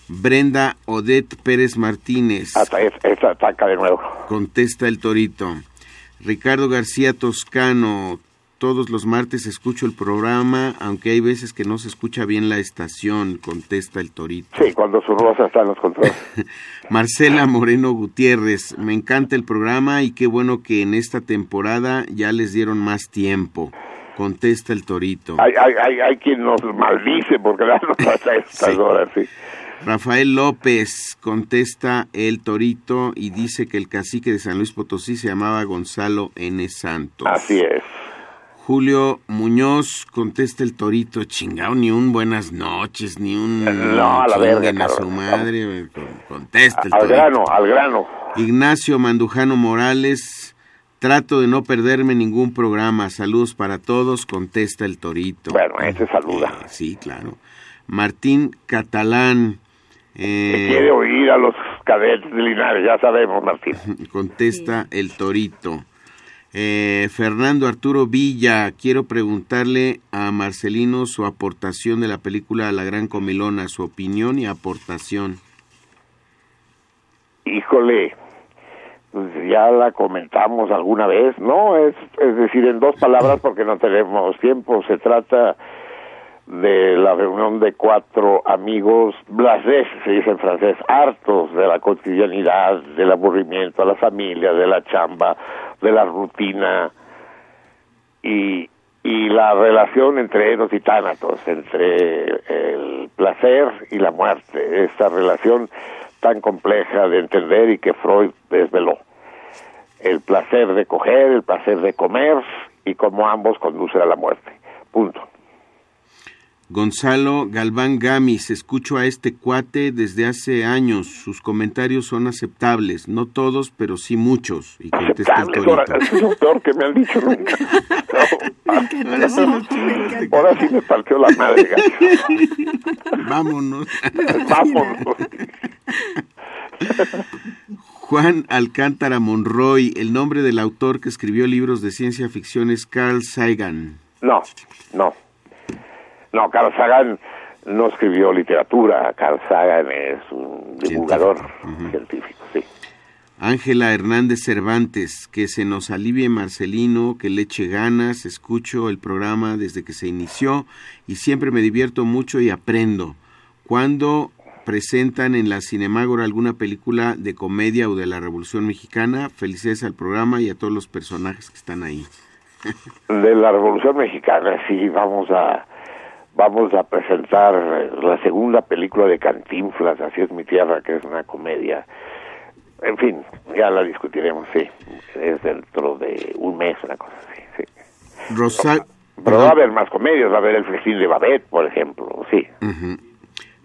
Brenda Odette Pérez Martínez. Hasta esta ataca de nuevo. Contesta el Torito. Ricardo García Toscano, todos los martes escucho el programa, aunque hay veces que no se escucha bien la estación, contesta el Torito. Sí, cuando su rosa está en los controles. *laughs* Marcela Moreno Gutiérrez, me encanta el programa y qué bueno que en esta temporada ya les dieron más tiempo. Contesta el Torito. Hay, hay, hay, quien nos maldice porque no *laughs* pasa estas horas, sí. Rafael López contesta el Torito y dice que el cacique de San Luis Potosí se llamaba Gonzalo N. Santos. Así es. Julio Muñoz contesta el Torito, chingado, ni un buenas noches, ni un no, a la verga, a su madre, contesta el Al grano, al grano. Ignacio Mandujano Morales, trato de no perderme ningún programa, saludos para todos, contesta el Torito. Bueno, ese saluda. Eh, sí, claro. Martín Catalán, eh, quiere oír a los cadetes de Linares, ya sabemos, Martín. *laughs* Contesta el torito. Eh, Fernando Arturo Villa, quiero preguntarle a Marcelino su aportación de la película La Gran Comilona, su opinión y aportación. Híjole, pues, ya la comentamos alguna vez, ¿no? Es, es decir, en dos palabras porque no tenemos tiempo. Se trata de la reunión de cuatro amigos blasés, se dice en francés, hartos de la cotidianidad, del aburrimiento, de la familia, de la chamba, de la rutina y, y la relación entre Eros y Tánatos, entre el placer y la muerte, esta relación tan compleja de entender y que Freud desveló. El placer de coger, el placer de comer y cómo ambos conducen a la muerte. Punto. Gonzalo Galván Gamis, escucho a este cuate desde hace años. Sus comentarios son aceptables, no todos, pero sí muchos. Y contesta el es lo peor que me han dicho nunca. *laughs* No, Ahora sí chingaste. ahora sí me partió la madre. *laughs* Vámonos. *laughs* Vámonos. Juan Alcántara Monroy, el nombre del autor que escribió libros de ciencia ficción es Carl Sagan. No, no. No, Carl Sagan no escribió literatura. Carl Sagan es un divulgador científico, sí. Ángela Hernández Cervantes, que se nos alivie Marcelino, que le eche ganas, escucho el programa desde que se inició y siempre me divierto mucho y aprendo. Cuando presentan en la Cinemágora alguna película de comedia o de la Revolución Mexicana, felicidades al programa y a todos los personajes que están ahí. *laughs* De la Revolución Mexicana, sí, vamos a vamos a presentar eh, la segunda película de Cantinflas, Así es mi tierra, que es una comedia. En fin, ya la discutiremos, sí. Es dentro de un mes, una cosa así, sí. Rosa... Pero va a haber más comedias, va a haber el festín de Babette, por ejemplo, sí.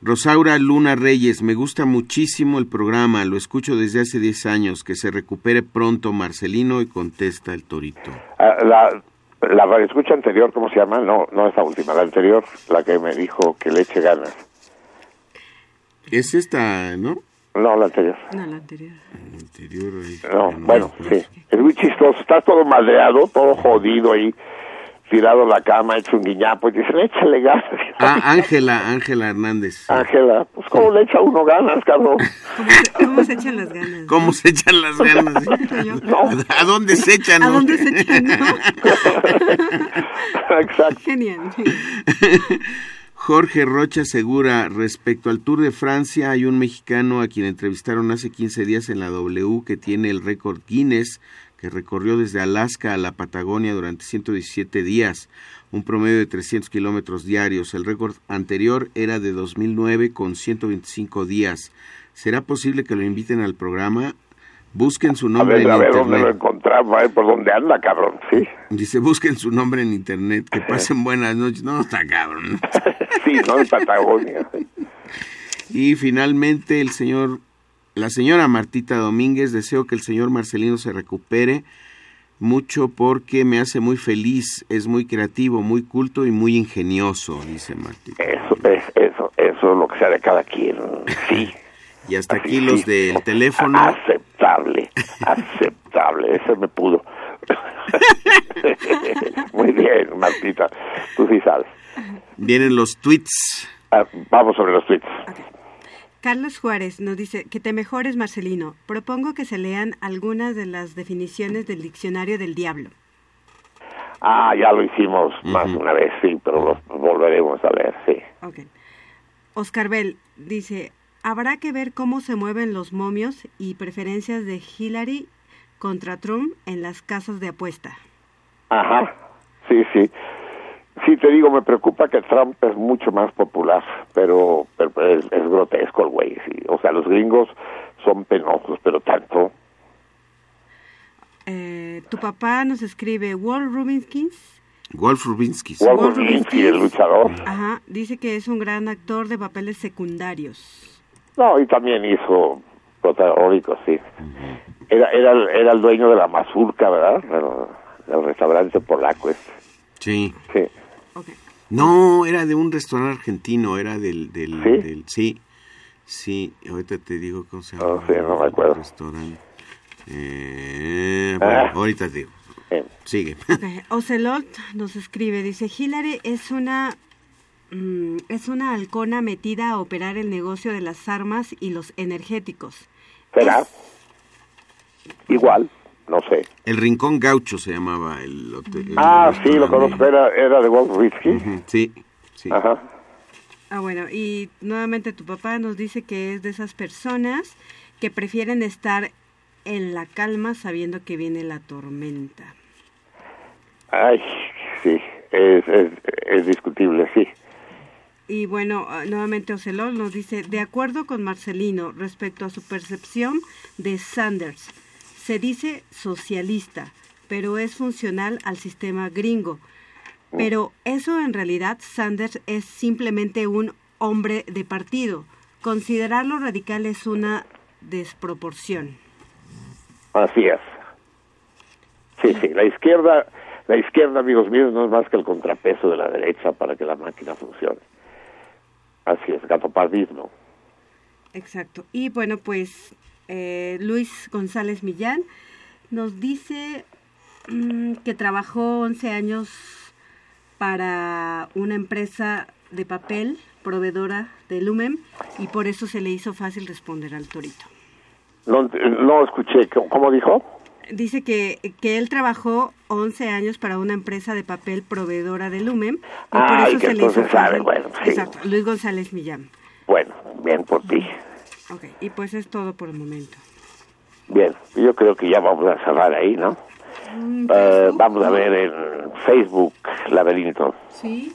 Rosaura Luna Reyes, me gusta muchísimo el programa, lo escucho desde hace 10 años, que se recupere pronto Marcelino y contesta el torito. Ah, La, la radioescucha anterior, ¿cómo se llama? No, no esta última, la anterior, la que me dijo que le eche ganas. Es esta, ¿no? No, la anterior. No, la anterior. Anterior, ahí, No, no, bueno, sí. Es muy chistoso. Estás todo madreado, todo jodido ahí, tirado la cama, hecho un guiñapo, y dicen, échale ganas. Ah, Ángela, Ángela Hernández. Ángela, pues ¿cómo le echa uno ganas, cabrón? ¿Cómo se, cómo se echan las ganas? ¿Cómo se echan las ganas? *laughs* ¿A dónde se echan? ¿A dónde se echan? no? *laughs* Exacto. Genial. Jorge Rocha Segura, respecto al Tour de Francia, hay un mexicano a quien entrevistaron hace 15 días en la W que tiene el récord Guinness, que recorrió desde Alaska a la Patagonia durante 117 días, un promedio de 300 kilómetros diarios. El récord anterior era de 2009 con 125 días. ¿Será posible que lo inviten al programa? Busquen su A nombre ver, a en ver dónde lo internet. encontramos, a ver por dónde anda, cabrón, sí. Dice, busquen su nombre en internet, que pasen buenas noches. No, está cabrón. *laughs* Sí, no en Patagonia. Y finalmente el señor, la señora Martita Domínguez, deseo que el señor Marcelino se recupere mucho porque me hace muy feliz, es muy creativo, muy culto y muy ingenioso, dice Martita. Eso, es, eso, eso es lo que sea de cada quien, sí. *laughs* Y hasta Así, aquí los sí. del teléfono. Aceptable, aceptable, ese me pudo. *laughs* Muy bien, Martita, tú sí sabes. Vienen los tweets. Ah, vamos sobre los tweets. Carlos Juárez nos dice que te mejores, Marcelino. Propongo que se lean algunas de las definiciones del diccionario del diablo. Ah, ya lo hicimos más una vez, sí, pero lo volveremos a ver, sí. Ok. Oscar Bell dice, habrá que ver cómo se mueven los momios y preferencias de Hillary contra Trump en las casas de apuesta. Ajá, sí, sí. Sí, te digo, me preocupa que Trump es mucho más popular, pero, pero es, es grotesco el güey, sí. O sea, los gringos son penosos, pero tanto. Eh, tu papá nos escribe, Walt Rubinskins, Wolf. Walt Walt Rubinsky, el luchador. ajá, dice que es un gran actor de papeles secundarios. No, y también hizo protagónicos, sí. Era, era, el- era el dueño de la mazurca, ¿verdad? Del, del restaurante polaco este. Sí. Sí. No, era de un restaurante argentino, era del... del ¿Sí? del- sí. Sí, ahorita te digo cómo se llama. No sé, no me acuerdo. Restaurante. Eh, bueno, Ah. ahorita te digo. Sigue. Ok, Ocelot nos escribe, dice, Hillary es una mm, es una halcona metida a operar el negocio de las armas y los energéticos. ¿Será? igual, no sé. El Rincón Gaucho se llamaba el hotel. ah, sí, lo conozco, era, era de Walt Whiskey. Sí, sí. Ajá. Ah, bueno, y nuevamente tu papá nos dice que es de esas personas que prefieren estar en la calma sabiendo que viene la tormenta. Ay, sí, es, es, es discutible, sí. Y bueno, ah, nuevamente Ocelot nos dice, de acuerdo con Marcelino respecto a su percepción de Sanders, se dice socialista, pero es funcional al sistema gringo. Pero eso en realidad Sanders es simplemente un hombre de partido. Considerarlo radical es una desproporción. Así es. Sí, sí, la izquierda, la izquierda, amigos míos, no es más que el contrapeso de la derecha para que la máquina funcione. Así es, gatopardismo. Exacto. Y bueno, pues eh, Luis González Millán nos dice mm, que trabajó 11 años para una empresa de papel proveedora de Lumen y por eso se le hizo fácil responder al torito. No, no escuché, ¿cómo dijo? Dice que, que él trabajó 11 años para una empresa de papel proveedora de Lumen y por Ay, eso que se le hizo sabe, bueno, sí. Exacto, Luis González Millán. Bueno, bien por ti. Ok, y pues es todo por el momento. Bien, yo creo que ya vamos a cerrar ahí, ¿no? Eh, vamos a ver en Facebook, Laberinto. Sí.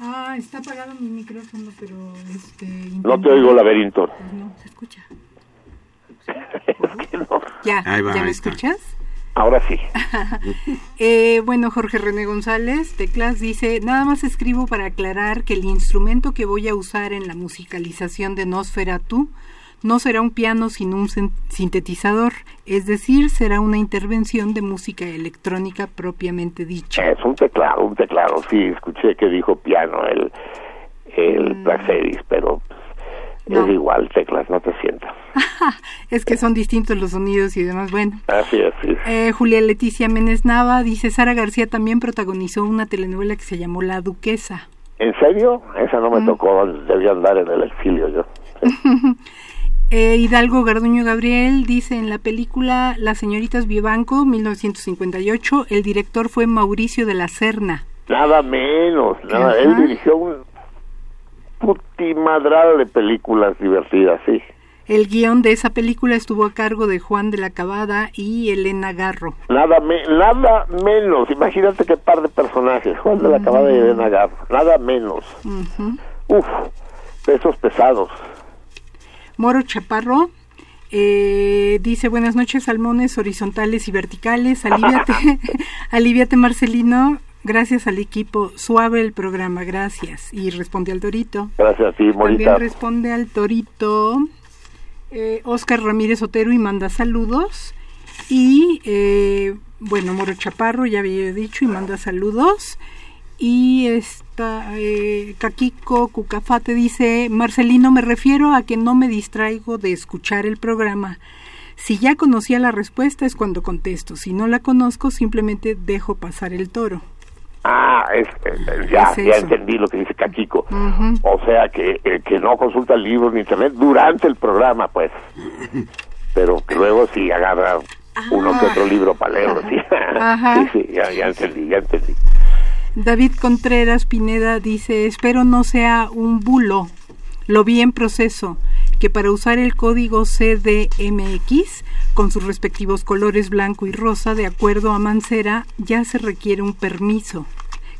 Ah, está apagado mi micrófono, pero este. No te oigo, Laberinto. Pues no, se escucha. *laughs* Es que no. Ya, Ahí va, ¿ya ahí me está. escuchas? Ahora sí. *laughs* Eh, bueno, Jorge René González, Teclas, dice, nada más escribo para aclarar que el instrumento que voy a usar en la musicalización de Nosferatu no será un piano sino un sin- sintetizador, es decir, será una intervención de música electrónica propiamente dicha. Es un teclado, un teclado. Sí, escuché que dijo piano el, el Praxedis, pero pues, No. es igual, teclas, no te sientas. *laughs* es que son distintos los sonidos y demás. Bueno, Así es, sí. Eh, Julia Leticia Méndez Nava dice, Sara García también protagonizó una telenovela que se llamó La Duquesa. ¿En serio? Esa no me Mm. tocó, debía andar en el exilio yo. *laughs* Eh, Hidalgo Garduño Gabriel dice en la película Las señoritas Vivanco, 1958, el director fue Mauricio de la Serna. Nada menos, nada. Él dirigió un putimadral de películas divertidas, sí. El guion de esa película estuvo a cargo de Juan de la Cabada y Elena Garro. Nada, me- nada menos. Imagínate qué par de personajes. Juan de la Cabada y Elena Garro. Nada menos. Ujú. Uf, pesos pesados. Moro Chaparro eh, dice buenas noches salmones horizontales y verticales. Aliviate, *laughs* *laughs* aliviate Marcelino. Gracias al equipo. Suave el programa, gracias. Y responde al Torito. Gracias a ti, Morita. También responde al Torito eh, Oscar Ramírez Otero y manda saludos. Y eh, bueno, Moro Chaparro ya había dicho y manda saludos. Y esta eh, Caquico Cucafate dice, Marcelino, me refiero a que no me distraigo de escuchar el programa. Si ya conocía la respuesta es cuando contesto. Si no la conozco, simplemente dejo pasar el toro. Ah, es, eh, ya, Es ya eso. entendí lo que dice Caquico. Ujú. O sea, que, eh, que no consulta libros ni internet durante el programa, pues. Pero que luego sí agarra uno que otro libro para leerlo, sí. *laughs* Sí, sí, ya, ya entendí, ya entendí. David Contreras Pineda dice, espero no sea un bulo. Lo vi en proceso, que para usar el código CDMX, con sus respectivos colores blanco y rosa, de acuerdo a Mancera, ya se requiere un permiso.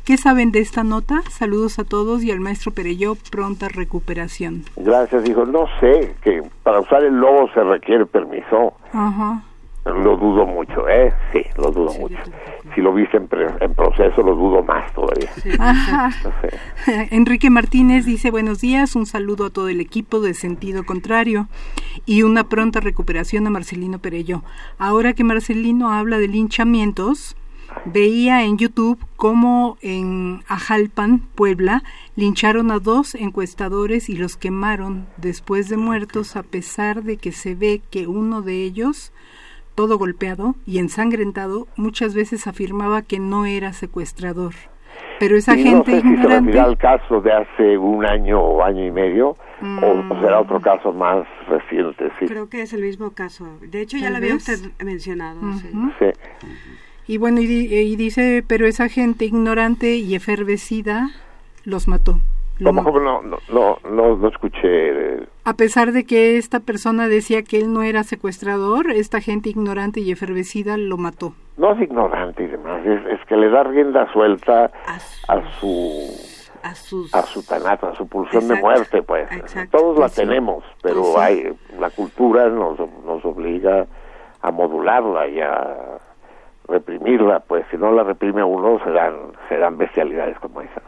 ¿Qué saben de esta nota? Saludos a todos y al maestro Pereyó, pronta recuperación. Gracias, dijo. No sé, que para usar el logo se requiere permiso. Ajá. Lo dudo mucho, ¿eh? Sí, lo dudo mucho. Si lo viste en, pre- en proceso, lo dudo más todavía. Ajá. No sé. *laughs* Enrique Martínez dice buenos días, un saludo a todo el equipo de sentido contrario y una pronta recuperación a Marcelino Perello. Ahora que Marcelino habla de linchamientos, veía en YouTube cómo en Ajalpan, Puebla, lincharon a dos encuestadores y los quemaron después de muertos a pesar de que se ve que uno de ellos todo golpeado y ensangrentado, muchas veces afirmaba que no era secuestrador. Pero esa Y gente no sé si se ignorante... al caso de hace un año o año y medio, o, o será otro caso más reciente, sí. Creo que es el mismo caso. De hecho, ya lo había usted mencionado. sí. Y bueno, y, di- y dice, pero esa gente ignorante y efervecida los mató. Lo ¿Cómo, ma- cómo? No, no, no, no, escuché. A pesar de que esta persona decía que él no era secuestrador, esta gente ignorante y efervecida lo mató. No es ignorante y demás, es, es que le da rienda suelta A su A sus... a su tanato, a su pulsión de muerte, pues. Todos la pues tenemos, pero Pues hay la cultura nos, nos obliga a modularla y a reprimirla, pues si no la reprime uno serán serán bestialidades como esas.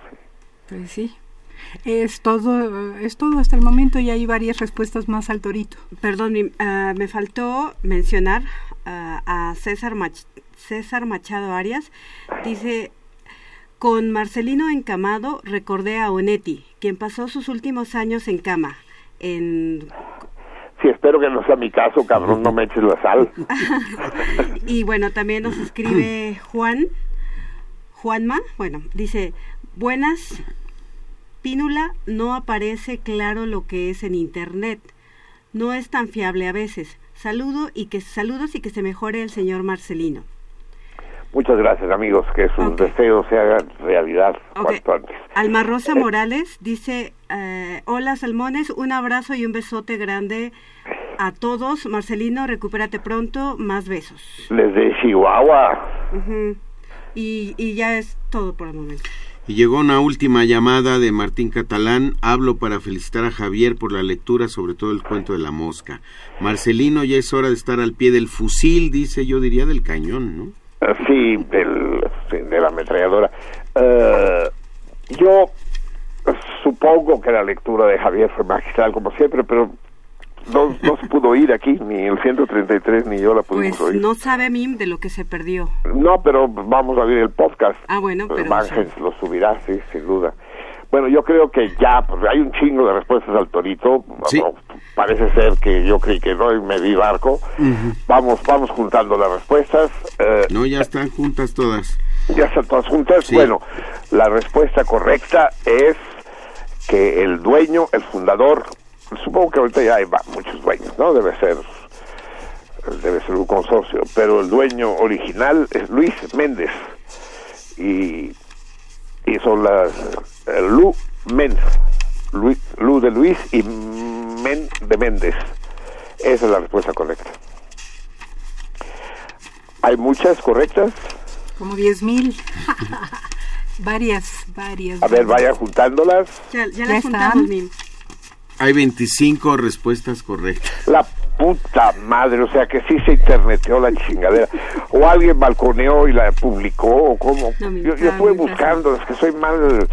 Pues sí. Es todo, es todo hasta el momento y hay varias respuestas más al torito. Perdón, mi- ah, me faltó mencionar ah, a César, Mach- César Machado Arias. Dice, con Marcelino encamado recordé a Onetti, quien pasó sus últimos años en cama. En, Sí, espero que no sea mi caso, cabrón, no me eches la sal. *laughs* y bueno, también nos escribe Juan, Juanma, bueno, dice, buenas, Pínula no aparece claro lo que es en internet. No es tan fiable a veces. Saludo y que saludos y que se mejore el señor Marcelino. Muchas gracias, amigos, que sus Ok. deseos se hagan realidad Ok. cuanto antes. Alma Rosa Morales dice, eh, hola Salmones, un abrazo y un besote grande a todos. Marcelino, recupérate pronto, más besos. Desde Chihuahua. Y, y ya es todo por el momento. Y llegó una última llamada de Martín Catalán. Hablo para felicitar a Javier por la lectura, sobre todo el cuento de la mosca. Marcelino, ya es hora de estar al pie del fusil, dice yo diría del cañón, ¿no? Sí, del, sí, de la ametralladora. Eh, yo supongo que la lectura de Javier fue magistral, como siempre, pero no, no se pudo oír aquí, ni el 133 ni yo la pudimos Pues oír. no sabe Mim de lo que se perdió. No, pero vamos a oír el podcast. Ah, bueno, pero... Vanges lo subirá, sí, sin duda. Bueno, yo creo que ya, porque hay un chingo de respuestas al torito. Sí. Bueno, Parece ser que yo creí que no y me di barco. Vamos, vamos juntando las respuestas. Eh, No, ya están juntas todas. ya están todas juntas. Sí. Bueno, la respuesta correcta es que el dueño, el fundador, supongo que ahorita ya hay va- muchos dueños, ¿no? Debe ser debe ser un consorcio, pero el dueño original es Luis Méndez y, y son las eh, Lu Men, Luis, Lu de Luis y Men de Méndez. Esa es la respuesta correcta. ¿Hay muchas correctas? Como 10 mil. *laughs* varias, varias. A ver, vaya juntándolas. Ya, ya Ya las están. juntamos. Hay 25 respuestas correctas. La puta madre, o sea que sí se interneteó la chingadera. O alguien balconeó y la publicó, o cómo. No, yo, yo estuve buscando, es que soy mal,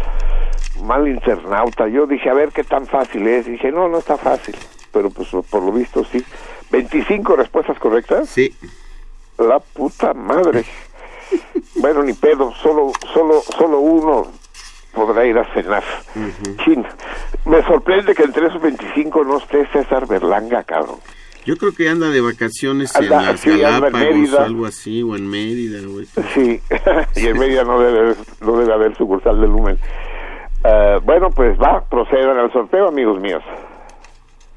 mal internauta. Yo dije, a ver qué tan fácil es. Y dije, no, no está fácil. Pero pues por lo visto sí. 25 respuestas correctas. Sí. La puta madre. Bueno, ni pedo, solo, solo, solo uno podrá ir a cenar. Chin. Me sorprende que entre esos 25 no esté César Berlanga, cabrón. Yo creo que anda de vacaciones en Anda, las sí, en Galápagos Mérida. o algo así, o en Mérida. o eso. Sí, *laughs* y en media no debe, haber- no debe haber sucursal de Lumen. Eh, bueno, pues va, procedan al sorteo, amigos míos.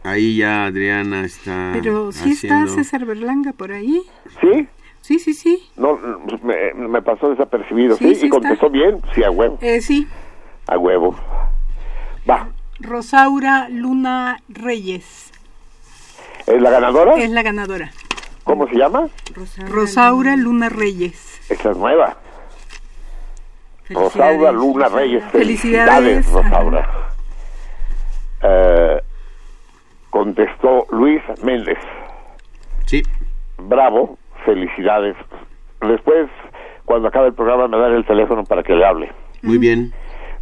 Ahí ya Adriana está Pero sí haciendo... está César Berlanga por ahí. ¿Sí? Sí, sí, sí. No, me, me pasó desapercibido, Sí, ¿sí? sí ¿Y contestó bien? Sí, a huevo, Eh, sí. A huevo. Va, Rosaura Luna Reyes ¿es la ganadora? es la ganadora. ¿Cómo se llama? Rosaura, Rosaura Luna Reyes. Esa es nueva. felicidades. Rosaura Luna Reyes. Felicidades. Rosaura. Eh, contestó Luis Méndez. Sí. Bravo, felicidades. Después, cuando acabe el programa, me dan el teléfono para que le hable. Muy bien.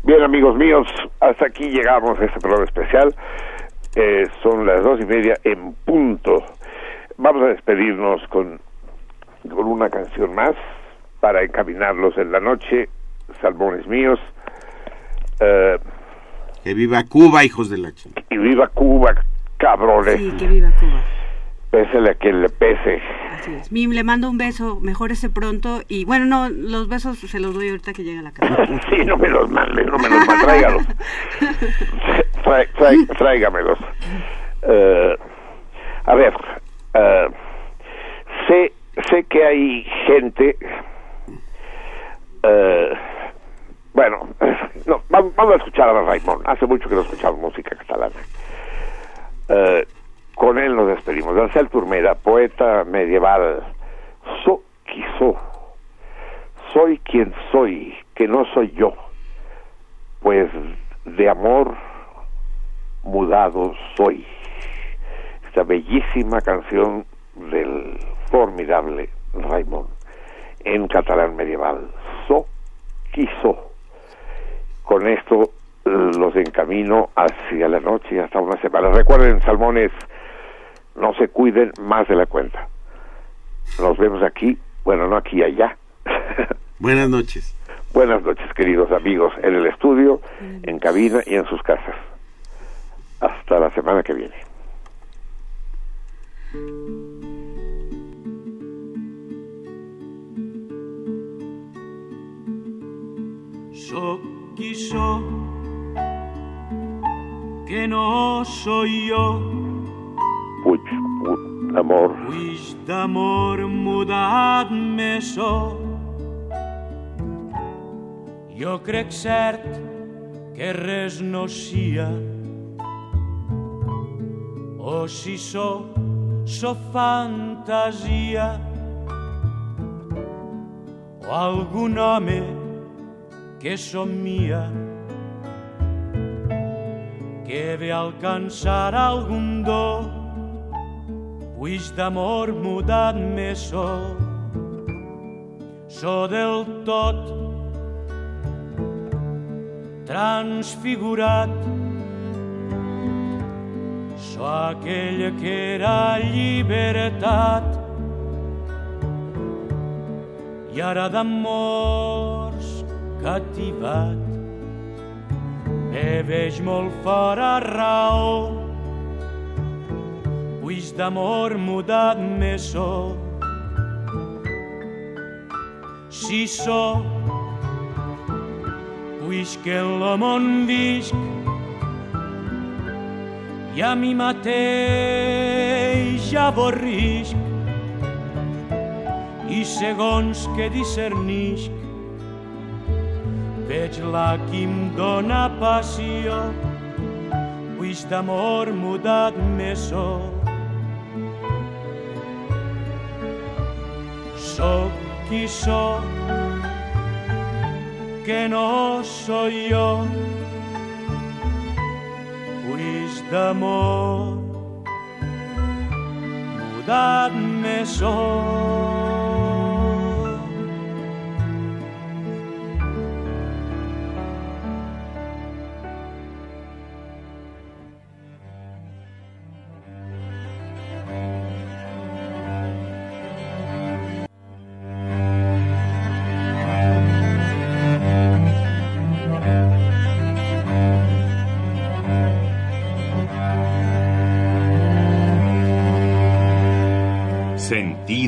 Bien, amigos míos, hasta aquí llegamos a este programa especial. Eh, son las dos y media en punto. Vamos a despedirnos con, con una canción más para encaminarlos en la noche. Salmones míos. Eh, Que viva Cuba, hijos de la chingada. y viva Cuba, cabrones. Sí, que viva Cuba. Pésele a quien le pese. Así es. Mim, le mando un beso, mejórese pronto y bueno, no, los besos se los doy ahorita que llegue a la casa. *laughs* sí, no me los mande, no me los mande, tráigalos. *laughs* Traí- traí- tráigamelos. Eh, a ver, eh, sé, sé que hay gente, eh, bueno, no, vamos, vamos a escuchar a Raimón. Hace mucho que no escuchamos música catalana. Con él nos despedimos. Ansel Turmeda, poeta medieval. So quiso. Soy quien soy, que no soy yo. Pues de amor mudado soy. Esta bellísima canción del formidable Raimón en catalán medieval. So quiso. Con esto los encamino hacia la noche hasta una semana. Recuerden, salmones, no se cuiden más de la cuenta. Nos vemos aquí, bueno, no aquí, allá. *laughs* Buenas noches. Buenas noches, queridos amigos, en el estudio, en cabina y en sus casas. Hasta la semana que viene. Soc qui soc, que no soy yo. Puig, puig, amor, Puix d'amor mudat me so. Jo crec cert que res no sia. O si so, so fantasia. O algun home que somia que ve alcançar algun do puix d'amor mudat me so so del tot transfigurat. So aquell que era llibertat. I ara d'amors cativat. Me veig molt fora raó puix d'amor mudat me so. Si so puix que en lo món visc i a mi mateix avorrisc. I segons que discernisc veig la qui em dóna passió puix d'amor mudat me so Soc qui soc que no soy yo puix d'amor mudat me so